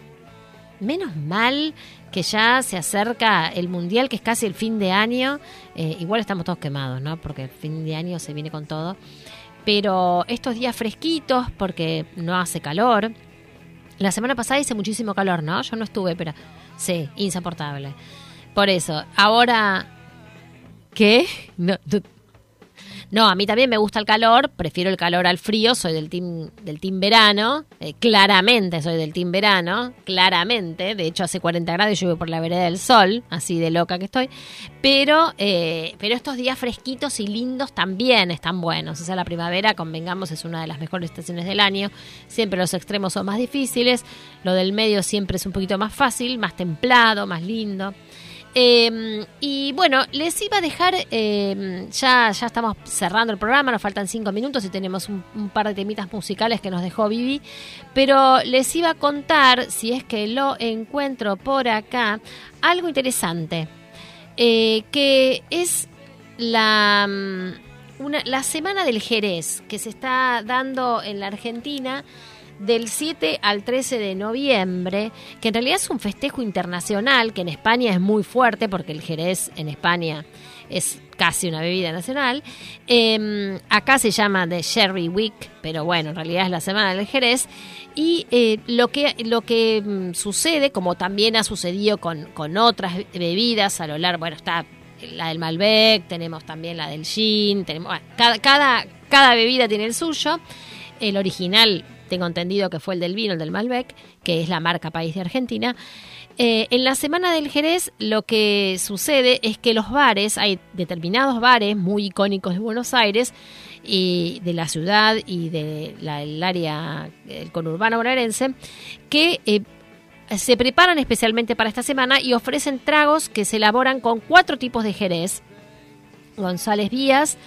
Menos mal que ya se acerca el mundial, que es casi el fin de año. Eh, igual estamos todos quemados, ¿no? Porque el fin de año se viene con todo. Pero estos días fresquitos, porque no hace calor. La semana pasada hice muchísimo calor, ¿no? Yo no estuve, pero sí, insoportable. Por eso, ahora. ¿Qué? No, no, a mí también me gusta el calor, prefiero el calor al frío, soy del team, del team verano, eh, claramente soy del team verano, claramente, de hecho hace 40 grados y yo voy por la vereda del sol, así de loca que estoy, pero, eh, pero estos días fresquitos y lindos también están buenos, o sea, la primavera, convengamos, es una de las mejores estaciones del año, siempre los extremos son más difíciles, lo del medio siempre es un poquito más fácil, más templado, más lindo. Eh, y bueno, les iba a dejar, eh, ya, ya estamos cerrando el programa, nos faltan cinco minutos y tenemos un, un par de temitas musicales que nos dejó Vivi, pero les iba a contar, si es que lo encuentro por acá, algo interesante, eh, que es la, mm, una, la Semana del Jerez, que se está dando en la Argentina del 7 al 13 de noviembre, que en realidad es un festejo internacional, que en España es muy fuerte, porque el Jerez en España es casi una bebida nacional. Eh, acá se llama The Sherry Week, pero bueno, en realidad es la Semana del Jerez. Y eh, lo que, lo que mm, sucede, como también ha sucedido con, con otras bebidas a lo largo, bueno, está la del Malbec, tenemos también la del gin, tenemos, bueno, cada, cada, cada bebida tiene el suyo. El original, tengo entendido que fue el del vino, el del Malbec, que es la marca país de Argentina. Eh, en la semana del Jerez lo que sucede es que los bares, hay determinados bares muy icónicos de Buenos Aires y de la ciudad y del área el conurbano bonaerense, que eh, se preparan especialmente para esta semana y ofrecen tragos que se elaboran con cuatro tipos de Jerez. González Vías,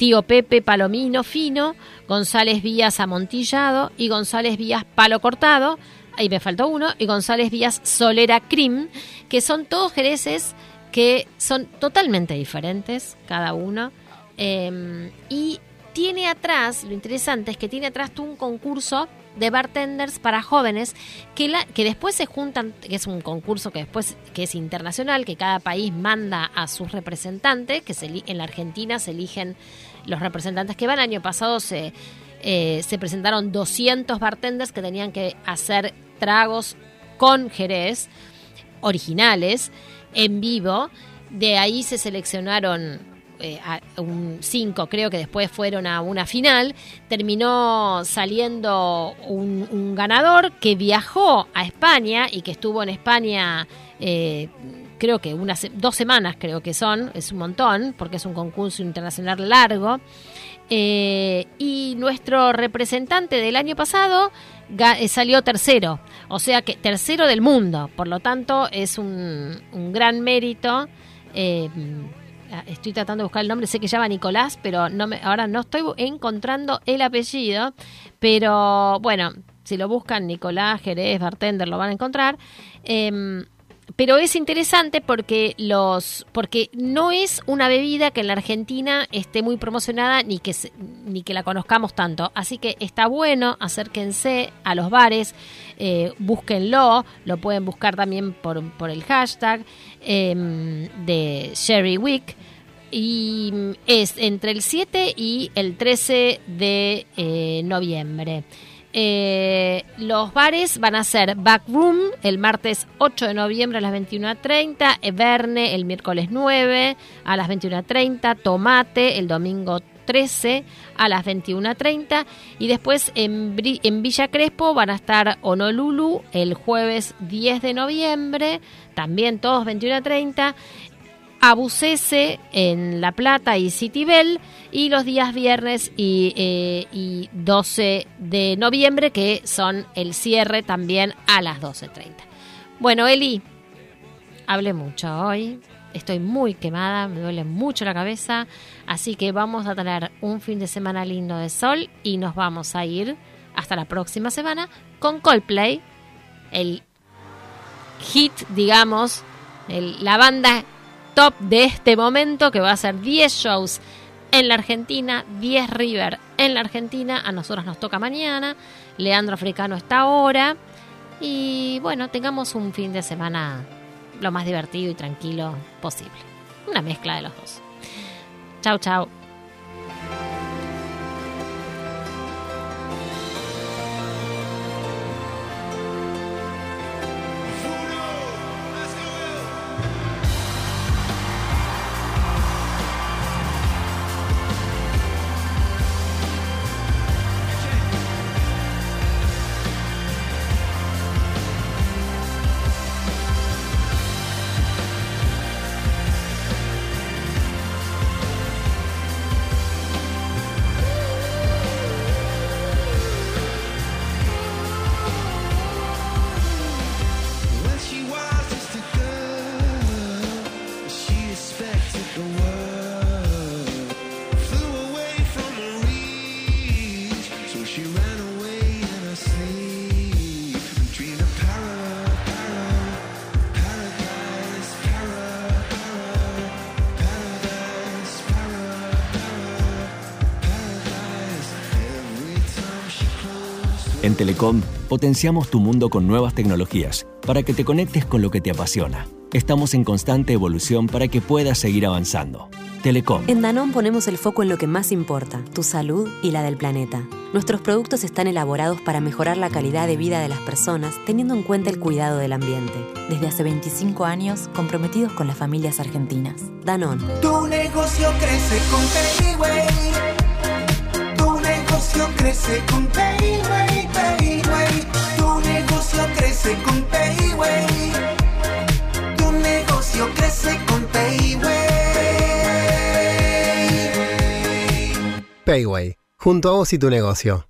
Tío Pepe Palomino Fino, González Vías Amontillado y González Vías Palo Cortado. Ahí me faltó uno. Y González Vías Solera Cream, que son todos jereces que son totalmente diferentes, cada uno. Eh, y tiene atrás, lo interesante es que tiene atrás tú un concurso de bartenders para jóvenes que, la, que después se juntan, que es un concurso que después que es internacional, que cada país manda a sus representantes, que se, en la Argentina se eligen los representantes que van. El año pasado se, eh, se presentaron 200 bartenders que tenían que hacer tragos con Jerez originales en vivo. De ahí se seleccionaron eh, a- un cinco, creo que después fueron a una final. Terminó saliendo un, un ganador que viajó a España y que estuvo en España. eh, creo que unas dos semanas creo que son, es un montón, porque es un concurso internacional largo. Eh, y nuestro representante del año pasado eh, salió tercero, o sea que tercero del mundo, por lo tanto es un, gran mérito. Eh, ah, estoy tratando de buscar el nombre, sé que llama Nicolás, pero no me, ahora no estoy encontrando el apellido, pero bueno, si lo buscan Nicolás Jerez Bartender lo van a encontrar. Em, pero es interesante porque los porque no es una bebida que en la Argentina esté muy promocionada ni que ni que la conozcamos tanto así que está bueno acérquense a los bares eh, búsquenlo lo pueden buscar también por, por el hashtag em, de Sherry Week y mm, es entre el 7 y el 13 de eh, noviembre. Eh, los bares van a ser Backroom el martes 8 de noviembre a las 21.30, Everne el miércoles 9 a las 21.30, Tomate el domingo 13 a las 21.30 y después en, en Villa Crespo van a estar Honolulu el jueves 10 de noviembre, también todos 21.30 Abucese en La Plata y Citibel y los días viernes y, eh, y 12 de noviembre que son el cierre también a las 12.30. Bueno, Eli, hablé mucho hoy, estoy muy quemada, me duele mucho la cabeza, así que vamos a tener un fin de semana lindo de sol y nos vamos a ir hasta la próxima semana con Coldplay, el hit, digamos, la banda de este momento que va a ser 10 shows en la Argentina, 10 River en la Argentina, a nosotros nos toca mañana, Leandro Africano está ahora y bueno, tengamos un fin de semana lo más divertido y tranquilo posible. Una mezcla de los dos. Chau, chau. Telecom potenciamos tu mundo con nuevas tecnologías para que te conectes con lo que te apasiona. Estamos en constante evolución para que puedas seguir avanzando. Telecom. En Danón ponemos el foco en lo que más importa, tu salud y la del planeta. Nuestros productos están elaborados para mejorar la calidad de vida de las personas teniendo en cuenta el cuidado del ambiente. Desde hace 25 años, comprometidos con las familias argentinas. Danón. Tu negocio crece con Payway. Negocio crece con Payway, Payway. Tu negocio crece con Payway. Tu negocio crece con Payway. Payway, junto a vos y tu negocio.